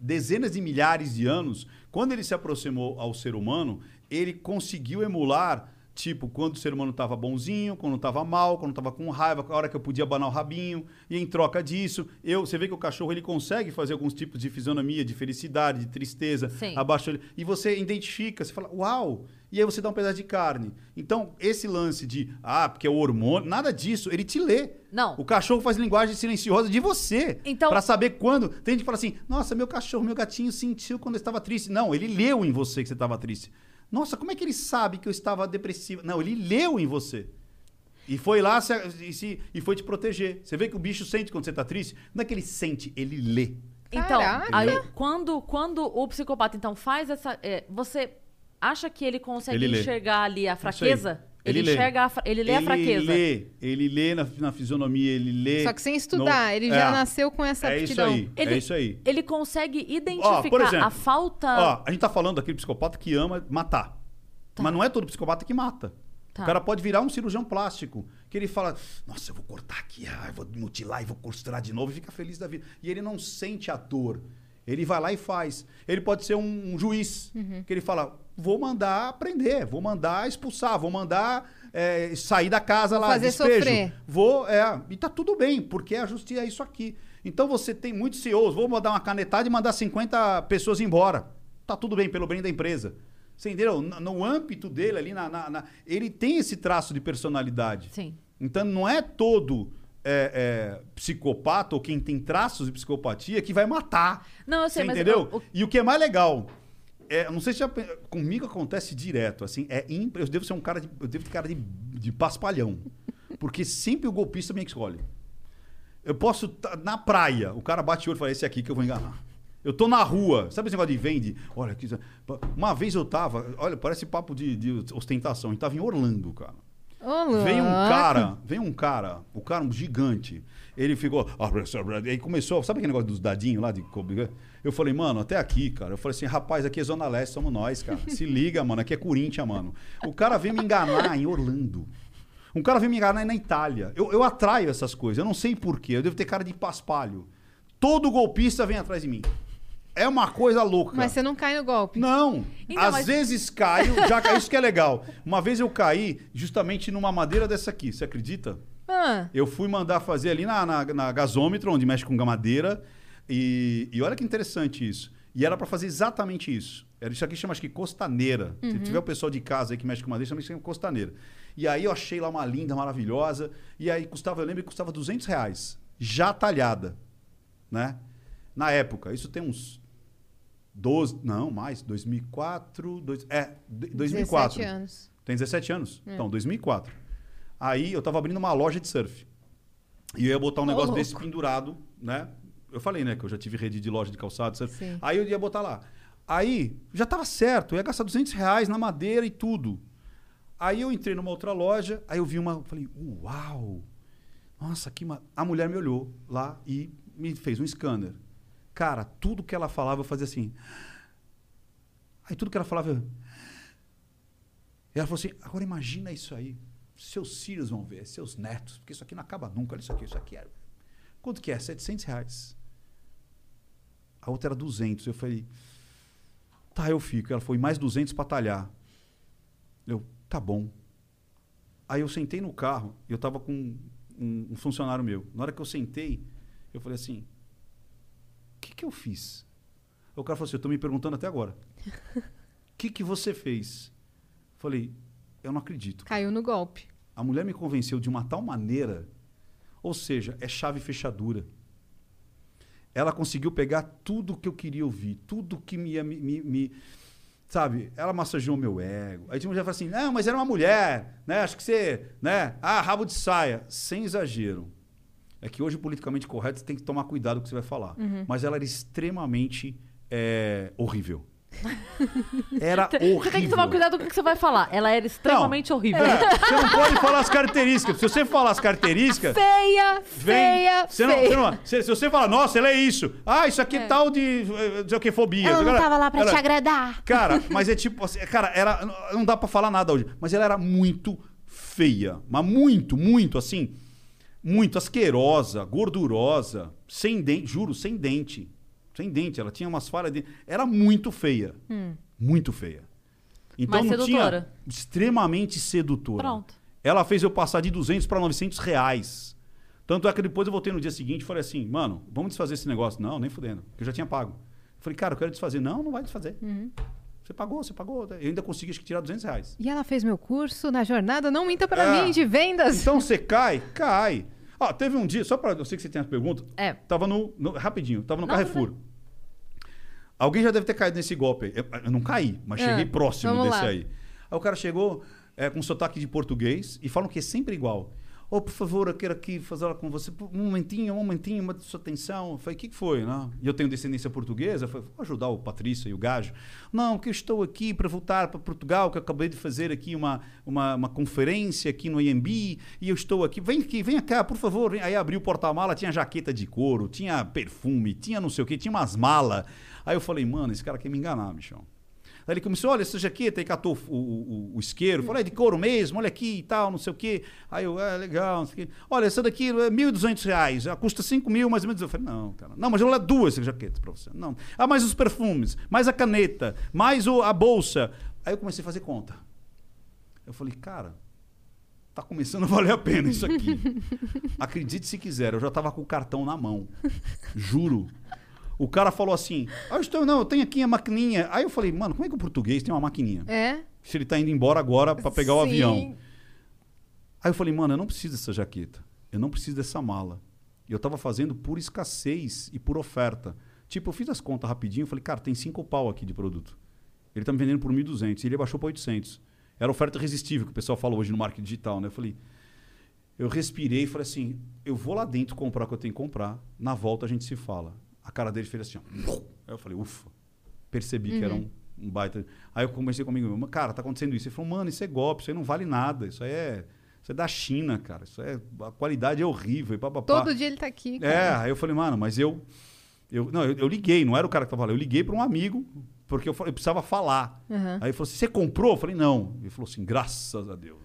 dezenas de milhares de anos, quando ele se aproximou ao ser humano, ele conseguiu emular, tipo, quando o ser humano estava bonzinho, quando estava mal, quando estava com raiva, a hora que eu podia abanar o rabinho, e em troca disso, eu, você vê que o cachorro ele consegue fazer alguns tipos de fisionomia, de felicidade, de tristeza, Sim. abaixo ele, e você identifica, você fala, uau, e aí você dá um pedaço de carne. Então, esse lance de, ah, porque é o hormônio, nada disso, ele te lê. Não. O cachorro faz linguagem silenciosa de você. Então- Pra saber quando. Tem gente que fala assim: nossa, meu cachorro, meu gatinho sentiu quando eu estava triste. Não, ele leu em você que você estava triste. Nossa, como é que ele sabe que eu estava depressivo? Não, ele leu em você. E foi lá se- e, se- e foi te proteger. Você vê que o bicho sente quando você está triste? Não é que ele sente, ele lê. Então, Caraca. aí, quando, quando o psicopata, então, faz essa... é, você acha que ele consegue Ele lê. enxergar ali a fraqueza? Ele Ele, lê. enxerga a fra- ele lê a fraqueza. Lê, ele lê na, na fisionomia, ele lê. Só que sem estudar, no- ele já É. nasceu com essa É isso aptidão. aí. Ele, É isso aí. Ele consegue Ó, identificar por exemplo, a falta... Ó, a gente tá falando daquele psicopata que ama matar. Mas não é todo psicopata que mata. Tá. O cara pode virar um cirurgião plástico, que ele fala, nossa, eu vou cortar aqui, ah, eu vou mutilar e vou costurar de novo e fica feliz da vida. E ele não sente a dor. Ele vai lá e faz. Ele pode ser um, um juiz, que ele fala, vou mandar prender, vou mandar expulsar, vou mandar é, sair da casa lá, fazer despejo. sofrer. Vou, é, e tá tudo bem, porque a justiça é isso aqui. Então você tem muitos CEOs, vou mandar uma canetada e mandar 50 pessoas embora. Tá tudo bem, pelo bem da empresa. Você entendeu? No, no âmbito dele ali, na, na- na- ele tem esse traço de personalidade. Sim. Então não é todo é, é, psicopata ou quem tem traços de psicopatia que vai matar. Não, eu sei, Você mas entendeu? o- E o que é mais legal, é, não sei se já, comigo acontece direto, assim, é impre- eu devo ser um cara de, eu devo ter cara de, de paspalhão, porque sempre o golpista me escolhe. Eu posso tá na praia, o cara bate o olho e fala esse aqui que eu vou enganar. Eu tô na rua, sabe esse negócio de vende? Olha, uma vez eu tava, olha, parece papo de, de ostentação, a gente tava em Orlando, cara. Ô, Veio um cara, veio um cara, o cara um gigante. Ele ficou. Aí começou, sabe aquele negócio dos dadinhos lá de? Eu falei, mano, até aqui, cara. Eu falei assim, rapaz, aqui é Zona Leste, somos nós, cara. Se liga, mano, aqui é Corinthians, mano. O cara veio me enganar em Orlando. Um cara veio me enganar na Itália. Eu, eu atraio essas coisas, eu não sei porquê. Eu devo ter cara de paspalho. Todo golpista vem atrás de mim. É uma coisa louca. Mas você não cai no golpe. Não. Então, Às mas- vezes caio, já caí, isso que é legal. Uma vez eu caí justamente numa madeira dessa aqui, você acredita? Ah, Eu fui mandar fazer ali na, na, na gasômetro, onde mexe com madeira. E, e olha que interessante isso. E era para fazer exatamente isso. Era isso aqui chama acho que costaneira. Se tiver o pessoal de casa aí que mexe com madeira, chama isso de costaneira. E aí eu achei lá uma linda, maravilhosa. E aí custava, eu lembro que custava 200 reais. Já talhada. Né? Na época. Isso tem uns 12, não, mais, 2004, dois, é, d- 2004. 17 anos. Tem 17 anos? Então, 2004. Aí eu tava abrindo uma loja de surf. E eu ia botar um negócio louco. desse pendurado, né? Eu falei, né, que eu já tive rede de loja de calçado, surf. Sim. Aí eu ia botar lá. Aí já tava certo, eu ia gastar 200 reais na madeira e tudo. Aí eu entrei numa outra loja, aí eu vi uma, falei, uau! Nossa, que ma... A mulher me olhou lá e me fez um scanner. Cara, tudo que ela falava eu fazia assim. Aí tudo que ela falava. eu- E ela falou assim: agora imagina isso aí. Seus filhos vão ver, seus netos, porque isso aqui não acaba nunca. Olha isso aqui, isso aqui é. Quanto que é? 700 reais. A outra era 200. Eu falei: tá, eu fico. Ela foi mais 200 para talhar. Eu, tá bom. Aí eu sentei no carro e eu tava com um, um funcionário meu. Na hora que eu sentei, eu falei assim: o que, que eu fiz? Aí o cara falou assim: eu tô me perguntando até agora. O que, que você fez? Falei: eu não acredito. Caiu no golpe. A mulher me convenceu de uma tal maneira, ou seja, é chave fechadura. Ela conseguiu pegar tudo que eu queria ouvir, tudo que me, ia me, me- sabe? Ela massageou meu ego. Aí tinha uma mulher assim: "Não, mas era uma mulher, né? Acho que você, né? Ah, rabo de saia, sem exagero. É que hoje politicamente correto você tem que tomar cuidado com o que você vai falar. Mas ela era extremamente é, horrível. Era horrível. Você tem que tomar cuidado com o que você vai falar. Ela era extremamente Não, horrível. é, você não pode falar as características. Se você falar as características, Feia, vem. feia, você não, feia. você não- se, se você falar, nossa, ela é isso. Ah, isso aqui é tal de. eh, Não sei o que, fobia. Ela não tava lá pra ela- te agradar. Cara, mas é tipo assim, cara, era, não dá pra falar nada hoje, mas ela era muito feia, mas muito, muito assim, muito asquerosa, gordurosa, sem dente, juro, sem dente. Sem dente, ela tinha umas falhas de era muito feia. Muito feia. Então Mas não tinha sedutora. extremamente sedutora. Pronto. Ela fez eu passar de 200 para 900 reais. Tanto é que depois eu voltei no dia seguinte e falei assim, mano, vamos desfazer esse negócio. Não, nem fudendo, porque eu já tinha pago. Eu falei, cara, eu quero desfazer. Não, não vai desfazer. Você pagou, você pagou. Eu ainda consegui acho que tirar 200 reais. E ela fez meu curso na jornada Não Minta Pra É. Mim de vendas. Então você cai, cai. Ó, teve um dia, só para eu sei que você tem as perguntas. É. Tava no, no- rapidinho, tava no Não, Carrefour. Alguém já deve ter caído nesse golpe aí. Eu, eu não caí, mas Ah, cheguei próximo vamos desse lá. aí. Aí o cara chegou é, com sotaque de português e falam que é sempre igual. Ô, por favor, eu quero aqui fazer com você. Um momentinho, um momentinho, uma sua atenção. Eu falei, o que, que foi? Né? E eu tenho descendência portuguesa. Falei, vou ajudar o Patrício e o Gajo. Não, que eu estou aqui para voltar para Portugal, que eu acabei de fazer aqui uma, uma, uma conferência aqui no IMB e eu estou aqui. Vem aqui, vem cá, por favor. Aí abri o porta-mala, tinha jaqueta de couro, tinha perfume, tinha não sei o que, tinha umas malas. Aí eu falei, mano, esse cara quer me enganar, bichão. Aí ele começou, olha, essa jaqueta, aí catou o, o, o isqueiro, falou, é de couro mesmo, olha aqui e tal, não sei o quê. Aí eu, é, legal, não sei o quê. Olha, essa daqui é 1.200 reais, ela custa 5 mil mais ou menos. Eu falei, não, cara, não, mas eu vou duas jaquetas pra você. Não. Ah, mais os perfumes, mais a caneta, mais o, a bolsa. Aí eu comecei a fazer conta. Eu falei, cara, tá começando a valer a pena isso aqui. Acredite se quiser, eu já tava com o cartão na mão. Juro. O cara falou assim: ah, eu estou, não, eu tenho aqui a maquininha. Aí eu falei, mano, como é que o português tem uma maquininha? É? Se ele tá indo embora agora para pegar o Sim. avião. Aí eu falei, mano, eu não preciso dessa jaqueta. Eu não preciso dessa mala. E eu tava fazendo por escassez e por oferta. Tipo, eu fiz as contas rapidinho, eu falei, cara, tem cinco pau aqui de produto. Ele tá me vendendo por 1.200 e ele baixou para 800. Era oferta irresistível, que o pessoal fala hoje no marketing digital, né? Eu falei, eu respirei e falei assim, eu vou lá dentro comprar o que eu tenho que comprar, na volta a gente se fala. A cara dele fez assim, ó. Aí eu falei, ufa. Percebi que era um, um baita. Aí eu comecei comigo, cara, tá acontecendo isso. Ele falou, mano, isso é golpe, isso aí não vale nada, isso aí é Isso é da China, cara. Isso é, a qualidade é horrível. E papapá. Todo dia ele tá aqui. É, cara. aí eu falei, mano, mas eu. eu não, eu, eu liguei, não era o cara que tava falando. Eu liguei para um amigo, porque eu, eu precisava falar. Aham. Aí ele falou assim: você comprou? Eu falei, não. Ele falou assim, graças a Deus.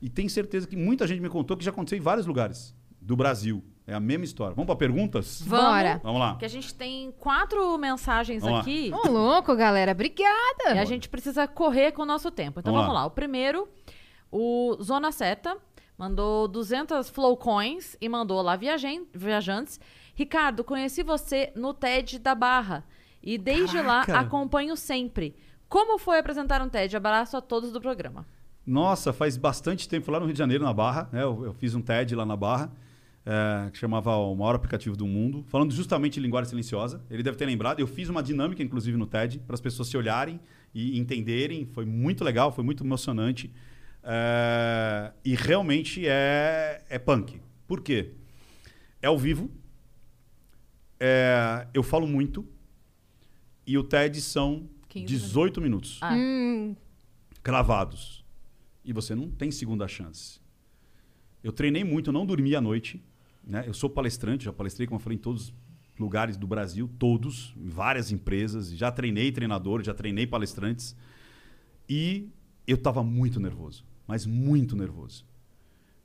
E tem certeza que muita gente me contou que já aconteceu em vários lugares do Brasil. É a mesma história. Vamos para perguntas? Vamos. Bora. Vamos lá. Que a gente tem quatro mensagens Vamos aqui. Ô, louco, galera. Obrigada. E a gente precisa correr com o nosso tempo. Então Vamos vamos, lá. lá. O primeiro, o Zona Seta, mandou 200 flow coins e mandou lá viajem- viajantes. Ricardo, conheci você no TED da Barra e desde Caraca! lá acompanho sempre. Como foi apresentar um TED? Abraço a todos do programa. Nossa, faz bastante tempo, lá no Rio de Janeiro, na Barra, né? Eu, eu fiz um TED lá na Barra, é, que chamava O Maior Aplicativo do Mundo, falando justamente de linguagem silenciosa. Ele deve ter lembrado. Eu fiz uma dinâmica, inclusive, no TED, para as pessoas se olharem e entenderem. Foi muito legal, foi muito emocionante. É, e realmente é, é punk. Por quê? É ao vivo, é, eu falo muito, e o TED são 15 18 minutos Ah. Hum, cravados. E você não tem segunda chance. Eu treinei muito, eu não dormi à noite. Né? Eu sou palestrante, já palestrei, como eu falei, em todos os lugares do Brasil, todos, em várias empresas. Já treinei treinadores, já treinei palestrantes. E eu estava muito nervoso, mas muito nervoso.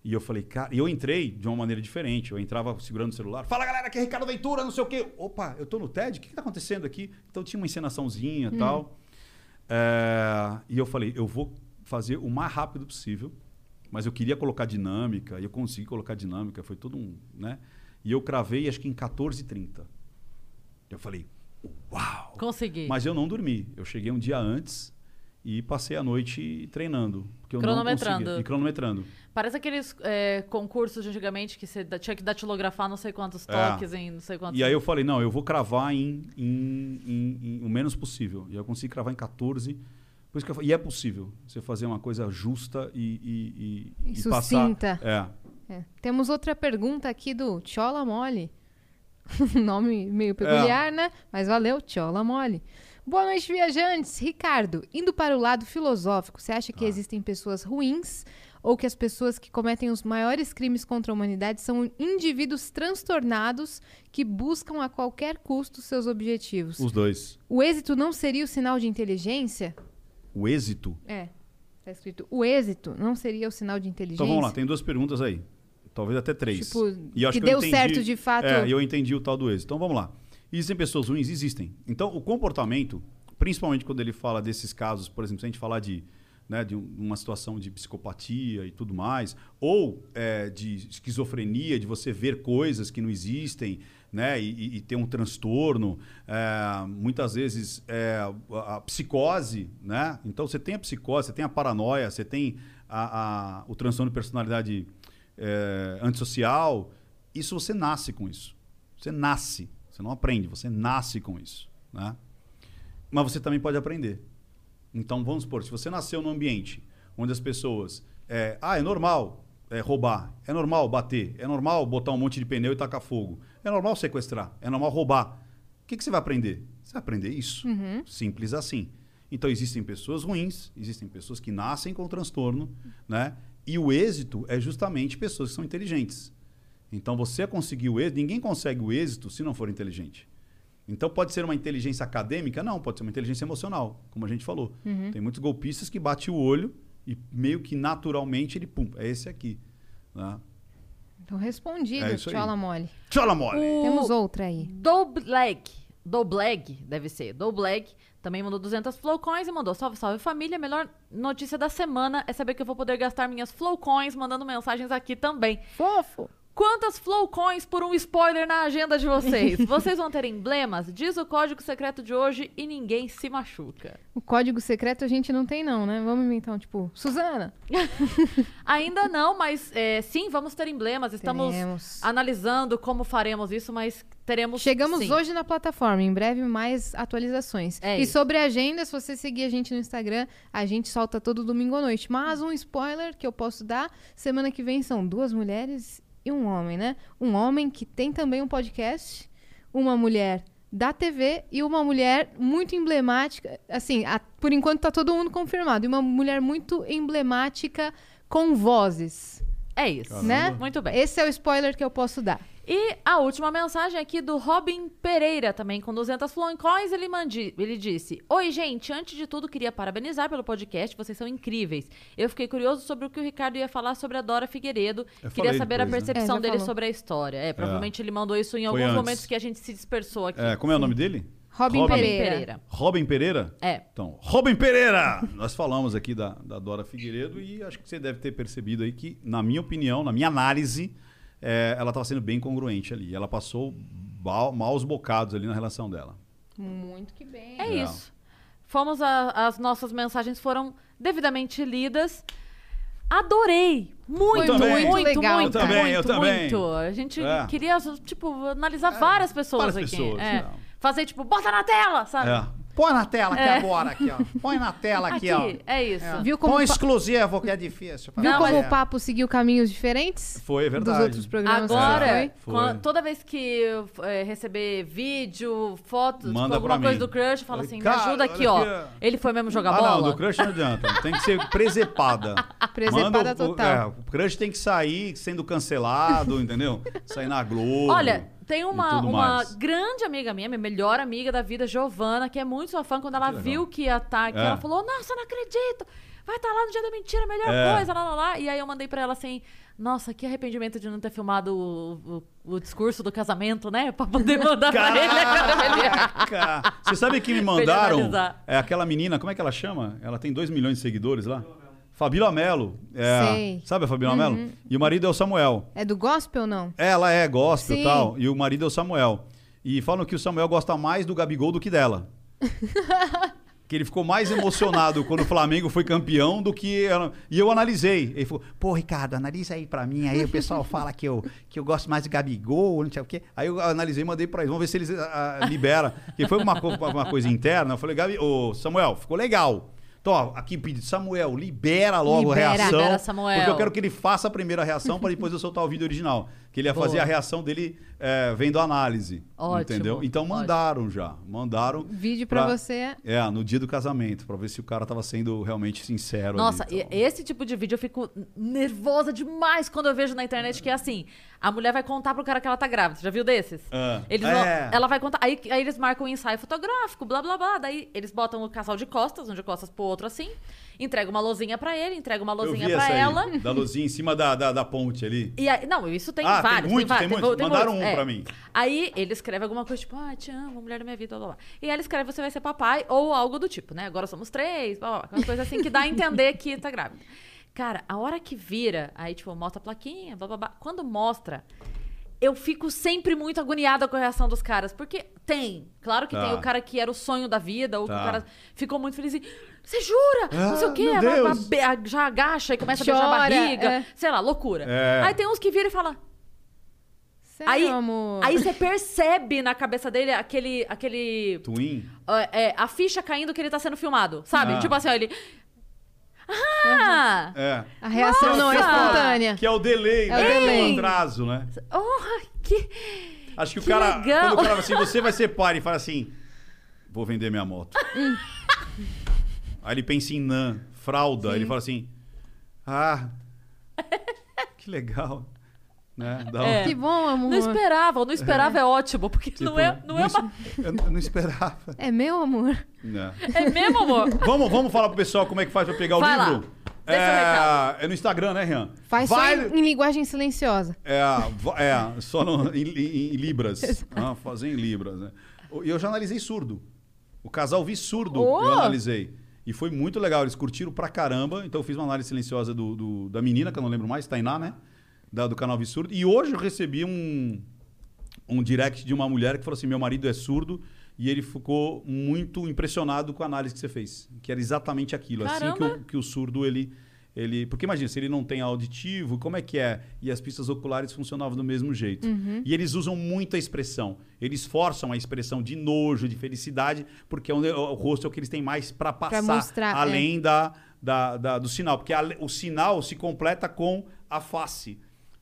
E eu falei, cara, e eu entrei de uma maneira diferente. Eu entrava segurando o celular. Fala galera, aqui é Ricardo Ventura, não sei o quê. Opa, eu tô no TED, o que, que tá acontecendo aqui? Então tinha uma encenaçãozinha e tal. É, e eu falei, eu vou fazer o mais rápido possível, mas eu queria colocar dinâmica, e eu consegui colocar dinâmica, foi todo um. Né? E eu cravei acho que em 14h30. Eu falei, uau! Consegui. Mas eu não dormi. Eu cheguei um dia antes e passei a noite treinando. Porque eu não Cronometrando. conseguia. E cronometrando. Parece aqueles é, concursos de antigamente que você tinha que datilografar não sei quantos É. toques em não sei quantos. E aí eu falei, não, eu vou cravar em, em- em- em o menos possível. E eu consegui cravar em 14. Por isso que eu e é possível você fazer uma coisa justa e, e, e, E e passar. É. é. Temos outra pergunta aqui do Chola Mole. Nome meio peculiar, né? Mas valeu, Chola Mole. Boa noite, viajantes. Ricardo, indo para o lado filosófico, você acha que existem pessoas ruins ou que as pessoas que cometem os maiores crimes contra a humanidade são indivíduos transtornados que buscam a qualquer custo seus objetivos? Os dois. O êxito não seria o sinal de inteligência? O êxito. É, tá escrito. O êxito não seria o sinal de inteligência? Então vamos lá, tem duas perguntas aí. Talvez até três. Tipo, E acho que eu deu entendi- certo de fato. É, eu entendi o tal do êxito. Então vamos lá. Existem pessoas ruins? Existem. Então o comportamento, principalmente quando ele fala desses casos, por exemplo, se a gente falar de, né, de um- uma situação de psicopatia e tudo mais, ou é, de esquizofrenia, de você ver coisas que não existem, né, e, e- ter um transtorno, é, muitas vezes é, a psicose, né? Então você tem a psicose, você tem a paranoia, você tem a- a- o transtorno de personalidade é, antissocial, isso você nasce com isso. Você nasce. Você não aprende, você nasce com isso. Né? Mas você também pode aprender. Então, vamos supor, se você nasceu num ambiente onde as pessoas. É, ah, é normal é, roubar, é normal bater, é normal botar um monte de pneu e tacar fogo, é normal sequestrar, é normal roubar. O que, que você vai aprender? Você vai aprender isso. Simples assim. Então, existem pessoas ruins, existem pessoas que nascem com transtorno, né? E o êxito é justamente pessoas que são inteligentes. Então, você conseguir o êxito, ninguém consegue o êxito se não for inteligente. Então, pode ser uma inteligência acadêmica? Não, pode ser uma inteligência emocional, como a gente falou. Tem muitos golpistas que batem o olho e meio que naturalmente ele, pum, é esse aqui. Né? Então respondido, É isso aí. Chola Mole. Tchola mole! O Temos outra aí. Dobleg, Dobleg, deve ser, Dobleg, também mandou 200 flowcoins e mandou salve, salve família, a melhor notícia da semana é saber que eu vou poder gastar minhas flowcoins mandando mensagens aqui também. Fofo! Quantas flowcoins por um spoiler na agenda de vocês? vocês vão ter emblemas? Diz o código secreto de hoje e ninguém se machuca. O código secreto a gente não tem, não, né? Vamos inventar um tipo, Suzana. Ainda não, mas é, sim, vamos ter emblemas. Estamos Teremos. analisando como faremos isso, mas teremos. Chegamos sim. hoje na plataforma, em breve mais atualizações. É e isso. sobre a agenda, se você seguir a gente no Instagram, a gente solta todo domingo à noite. Mas um spoiler que eu posso dar, semana que vem são duas mulheres e um homem, né? Um homem que tem também um podcast, uma mulher da TV e uma mulher muito emblemática, assim, a- por enquanto tá todo mundo confirmado, e uma mulher muito emblemática com vozes. É isso. Né? Muito bem. Esse é o spoiler que eu posso dar. E a última mensagem aqui do Robin Pereira, também com 200 Flowing Coins, ele, mandi, ele disse: Oi, gente, antes de tudo, queria parabenizar pelo podcast, vocês são incríveis. Eu fiquei curioso sobre o que o Ricardo ia falar sobre a Dora Figueiredo. Eu queria saber a depois, né? percepção É, já dele falou. sobre a história. É, provavelmente ele mandou isso em Foi alguns antes. momentos que a gente se dispersou aqui. É, como é o nome dele? Robin, Robin Pereira. Pereira. Robin Pereira? É. Então, Robin Pereira! Nós falamos aqui da, da Dora Figueiredo e acho que você deve ter percebido aí que, na minha opinião, na minha análise, é, ela estava sendo bem congruente ali. Ela passou maus bocados ali na relação dela. Muito que bem. É, É. isso. Fomos a- as nossas mensagens foram devidamente lidas. Adorei. Muito, também. muito, muito legal, muito, Eu também, muito, eu também. muito. A gente É. queria, tipo, analisar várias pessoas várias aqui. pessoas, É. Fazer, tipo, bota na tela, sabe? É. Põe na tela aqui É. agora, aqui, ó. Põe na tela aqui, Aqui, ó. é isso. Viu como, Põe pa- exclusivo, que é difícil. viu Não, como mas- o papo seguiu caminhos diferentes? Foi, é Dos verdade. outros programas que Agora, quan- toda vez que eu é, receber vídeo, foto, tipo, Manda alguma coisa mim. do crush, fala assim, "Cara, me ajuda aqui, ó. ó." Ele foi mesmo jogar ah, bola? não, do crush não adianta. Tem que ser presepada. Presepada Manda o- o- total. é, o crush tem que sair sendo cancelado, entendeu? Sair na Globo. Olha, tem uma, uma grande amiga minha, minha melhor amiga da vida, Giovana, que é muito sua fã, quando ela Que viu que ia estar, que É. ela falou, nossa, não acredito, vai estar lá no dia da mentira, melhor É. coisa, lá, lá, lá. E aí eu mandei pra ela assim, nossa, que arrependimento de não ter filmado o, o- o discurso do casamento, né? Pra poder mandar pra ele. Caraca! Você sabe que me mandaram? É aquela menina, como é que ela chama? Ela tem 2 milhões de seguidores lá. Fabíola Melo. É, Sei. Sabe a Fabíola Melo? E o marido é o Samuel. É do gospel ou não? Ela é gospel e tal, e o marido é o Samuel. E falam que o Samuel gosta mais do Gabigol do que dela. que ele ficou mais emocionado quando o Flamengo foi campeão do que ela. E eu analisei. Ele falou: Pô, Ricardo, analisa aí pra mim. Aí o pessoal fala que eu, que eu gosto mais de Gabigol, não sei o quê. Aí eu analisei e mandei pra eles. Vamos ver se eles ah, liberam. Porque foi uma, co- uma coisa interna. Eu falei, Gabi, ô, Samuel, ficou legal. Então, ó, aqui pedido, Samuel, libera logo Libera. a reação. Libera, Samuel. Porque eu quero que ele faça a primeira reação para depois eu soltar o vídeo original. Que ele ia Boa. fazer a reação dele é, vendo a análise. Ótimo, Entendeu? Então ótimo. mandaram já. Mandaram. Vídeo pra você. É, no dia do casamento, pra ver se o cara tava sendo realmente sincero. Nossa, ali, então. esse tipo de vídeo eu fico nervosa demais quando eu vejo na internet que é assim: a mulher vai contar pro cara que ela tá grávida. Já viu desses? Ah, Eles é. vão- ela vai contar. Aí, aí eles marcam um ensaio fotográfico, blá blá blá. Daí eles botam o casal de costas, um de costas pro outro assim. Entrega uma lozinha pra ele, entrega uma lozinha aí, ela. da luzinha em cima da, da, da ponte ali. E aí, não, isso tem Ah, tem vários. muito, tem vários, muito. Mandaram muitos, um é. pra mim. Aí ele escreve alguma coisa tipo, ah, te amo, mulher da minha vida, blá blá. blá. E aí ele escreve, você vai ser papai, ou algo do tipo, né? Agora somos três, blá blá. blá. Uma coisa assim que dá a entender que tá grávida. Cara, a hora que vira, aí tipo, mostra a plaquinha, blá blá blá. Quando mostra. Eu fico sempre muito agoniada com a reação dos caras. Porque tem. Claro que Tá. tem o cara que era o sonho da vida, ou que Tá. o cara ficou muito feliz e. Você jura? não sei Ah, o quê. meu a- a- Deus. a- já agacha e começa a beijar a Chora, barriga. é. Sei lá, loucura. É. Aí tem uns que viram e falam. Sério, Aí, amor. aí você percebe na cabeça dele aquele. aquele Twin. é, é, a ficha caindo que ele tá sendo filmado, sabe? Ah. Tipo assim, ó, ele. Ah! É. A reação não é Nossa! espontânea. Que é o delay, É o né? delay. O atraso, né? Oh, que. Acho que, o Que cara. legal. Quando o cara fala assim, você vai ser pai, ele fala assim: vou vender minha moto. Aí ele pensa em NAN, fralda. Ele fala assim: ah, que legal. Né? Dá um- É. Que bom, amor. Não esperava, não esperava é, ótimo, porque tipo, não é, não é uma. Eu não esperava. É meu amor. Não. É mesmo, amor? Vamos, vamos falar pro pessoal como é que faz pra pegar o Vai lá. livro? Recado. É, é no Instagram, né, Rian? Faz Vai- só em, em linguagem silenciosa. É, é só no- em, em- em libras. Ah, fazer em libras, né? E eu já analisei surdo. O casal vi surdo, Oh! eu analisei. E foi muito legal, eles curtiram pra caramba. Então eu fiz uma análise silenciosa do, do- da menina, que eu não lembro mais, Tainá, né? Da, do canal Vi Surdo. E hoje eu recebi um, um direct de uma mulher que falou assim: meu marido é surdo. E ele ficou muito impressionado com a análise que você fez. Que era exatamente aquilo. Assim que Caramba! o, que o surdo, ele, ele... Porque imagina, se ele não tem auditivo, como é que é? E as pistas oculares funcionavam do mesmo jeito. E eles usam muito a expressão. Eles forçam a expressão de nojo, de felicidade, porque é o, o rosto é o que eles têm mais para passar. mostrar, é. além da, da, da- do sinal. Porque a- o sinal se completa com a face.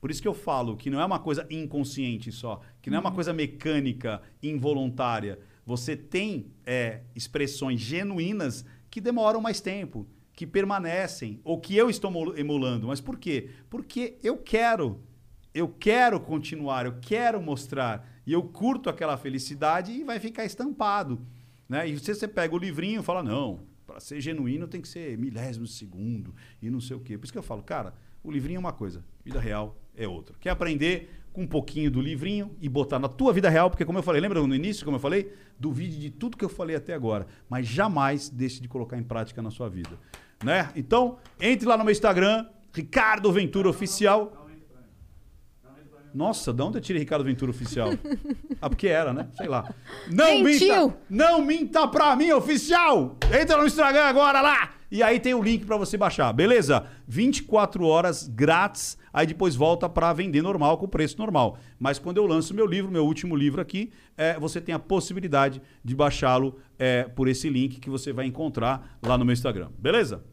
Por isso que eu falo que não é uma coisa inconsciente só, que não é uma coisa mecânica, involuntária. Você tem é, expressões genuínas que demoram mais tempo, que permanecem ou que eu estou emulando. Mas por quê? Porque eu quero. Eu quero continuar, eu quero mostrar. E eu curto aquela felicidade e vai ficar estampado. Né? E você, você pega o livrinho e fala, não, para ser genuíno tem que ser milésimo de segundo e não sei o quê. Por isso que eu falo, cara, o livrinho é uma coisa, vida real é outra. Quer aprender com um pouquinho do livrinho e botar na tua vida real, porque como eu falei, lembra no início, como eu falei? Duvide de tudo que eu falei até agora, mas jamais deixe de colocar em prática na sua vida. Né? Então, entre lá no meu Instagram, Ricardo Ventura Oficial. Nossa, de onde eu tirei Ricardo Ventura Oficial? Ah, porque era, né? Sei lá. Não Mentiu! minta! Não minta pra mim, oficial! Entra no Instagram agora lá! E aí tem o link pra você baixar, beleza? 24 horas grátis, aí depois volta pra vender normal, com preço normal. Mas quando eu lanço meu livro, meu último livro aqui, é, você tem a possibilidade de baixá-lo é, por esse link que você vai encontrar lá no meu Instagram, beleza?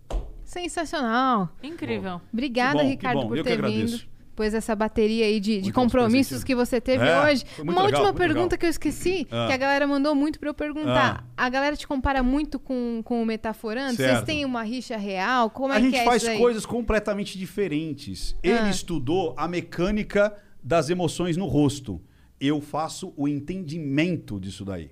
Sensacional. Incrível. Obrigada, Que bom, que Ricardo, bom. por Eu que ter agradeço. vindo. Pois essa bateria aí de, de compromissos que você teve É, hoje. Uma legal, última pergunta legal. que eu esqueci, Ah. que a galera mandou muito pra eu perguntar. Ah. A galera te compara muito com, com o Metaforando? Vocês Certo. têm uma rixa real? Como é a que gente é faz isso aí? coisas completamente diferentes. Ele Ah. estudou a mecânica das emoções no rosto. Eu faço o entendimento disso daí.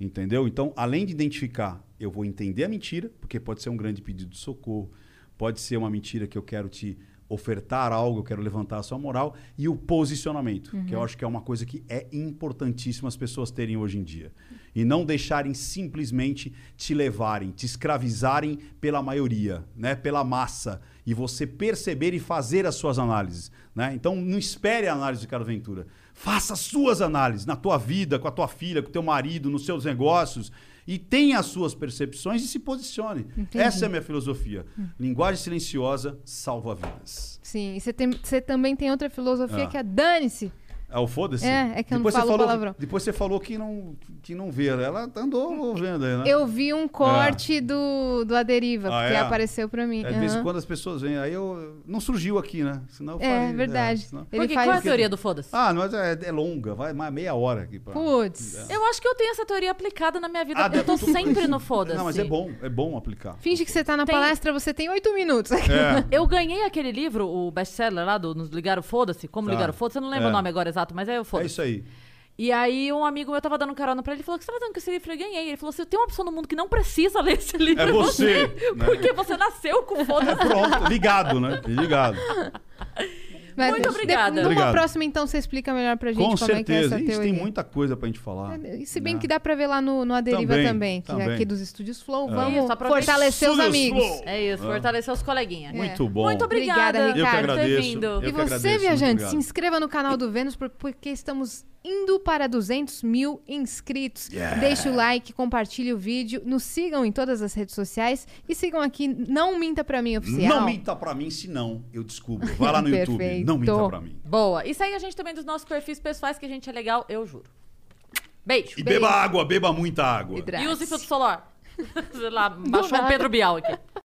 Entendeu? Então, além de identificar, eu vou entender a mentira, porque pode ser um grande pedido de socorro, pode ser uma mentira que eu quero te ofertar algo, eu quero levantar a sua moral, e o posicionamento, que eu acho que é uma coisa que é importantíssimo as pessoas terem hoje em dia. E não deixarem simplesmente te levarem, te escravizarem pela maioria, né? pela massa, e você perceber e fazer as suas análises. Né? Então não espere a análise de Ricardo Ventura. Faça as suas análises na tua vida, com a tua filha, com o teu marido, nos seus negócios, e tenha as suas percepções e se posicione. Essa é a minha filosofia. Linguagem silenciosa salva vidas. Sim, e você, tem, você também tem outra filosofia Ah. que é dane-se. É o foda-se? É, é que eu não Depois você falo falou, palavrão. Depois você falou que não, que não vê. Ela andou vendo aí, né? Eu vi um corte do, do Aderiva, Ah, porque é? apareceu pra mim. É, de vez em quando as pessoas vêm. Aí eu. Não surgiu aqui, né? Senão eu É, faria, verdade. senão- Ele Porque faz... qual é a teoria do foda-se? Ah, mas é, é longa, vai mais meia hora aqui. Pra... Putz. Eu acho que eu tenho essa teoria aplicada na minha vida. Ah, eu tô sempre no foda-se. Não, mas é bom, é bom aplicar. Finge que você tá na Tem- palestra, você tem oito minutos. É. Eu ganhei aquele livro, o best-seller lá do Nos Ligaram Foda-se. Como Tá. Ligaram Foda-se? Eu não lembro É. o nome agora exato, mas é o É Foda-se. isso aí. E aí um amigo meu tava dando carona pra ele e falou: O que você tá fazendo com esse livro? Eu ganhei. Ele falou assim: tem uma pessoa no mundo que não precisa ler esse livro. É você, né? Porque você nasceu com foda-se. Pronto, ligado, né? Ligado. Mas Muito de- obrigada. Numa Obrigado. próxima, então, você explica melhor pra gente Com como é que é certeza. essa Ixi, teoria. tem muita coisa pra gente falar. E Se bem né? que dá pra ver lá no, no Aderiva também, Também, que é também. aqui dos Estúdios Flow. É. Vamos Isso, fortalecer os amigos. Flow. É isso, Ah. fortalecer os coleguinhas. Muito bom. Muito obrigada, Obrigada, Eu que por ter agradeço. vindo. Eu E você, viajante, se inscreva no canal do Vênus por- porque estamos indo para 200 mil inscritos. Yeah. Deixe o like, compartilhe o vídeo, nos sigam em todas as redes sociais e sigam aqui Não Minta Pra Mim Oficial. Não minta pra mim, senão eu descubro. Vai lá no YouTube. Não minta pra mim. Boa. E segue a gente também dos nossos perfis pessoais, que a gente é legal, eu juro. Beijo. E beba água, beba muita água. Hidrate. E use filtro solar. Sei lá, baixou um Pedro Bial aqui.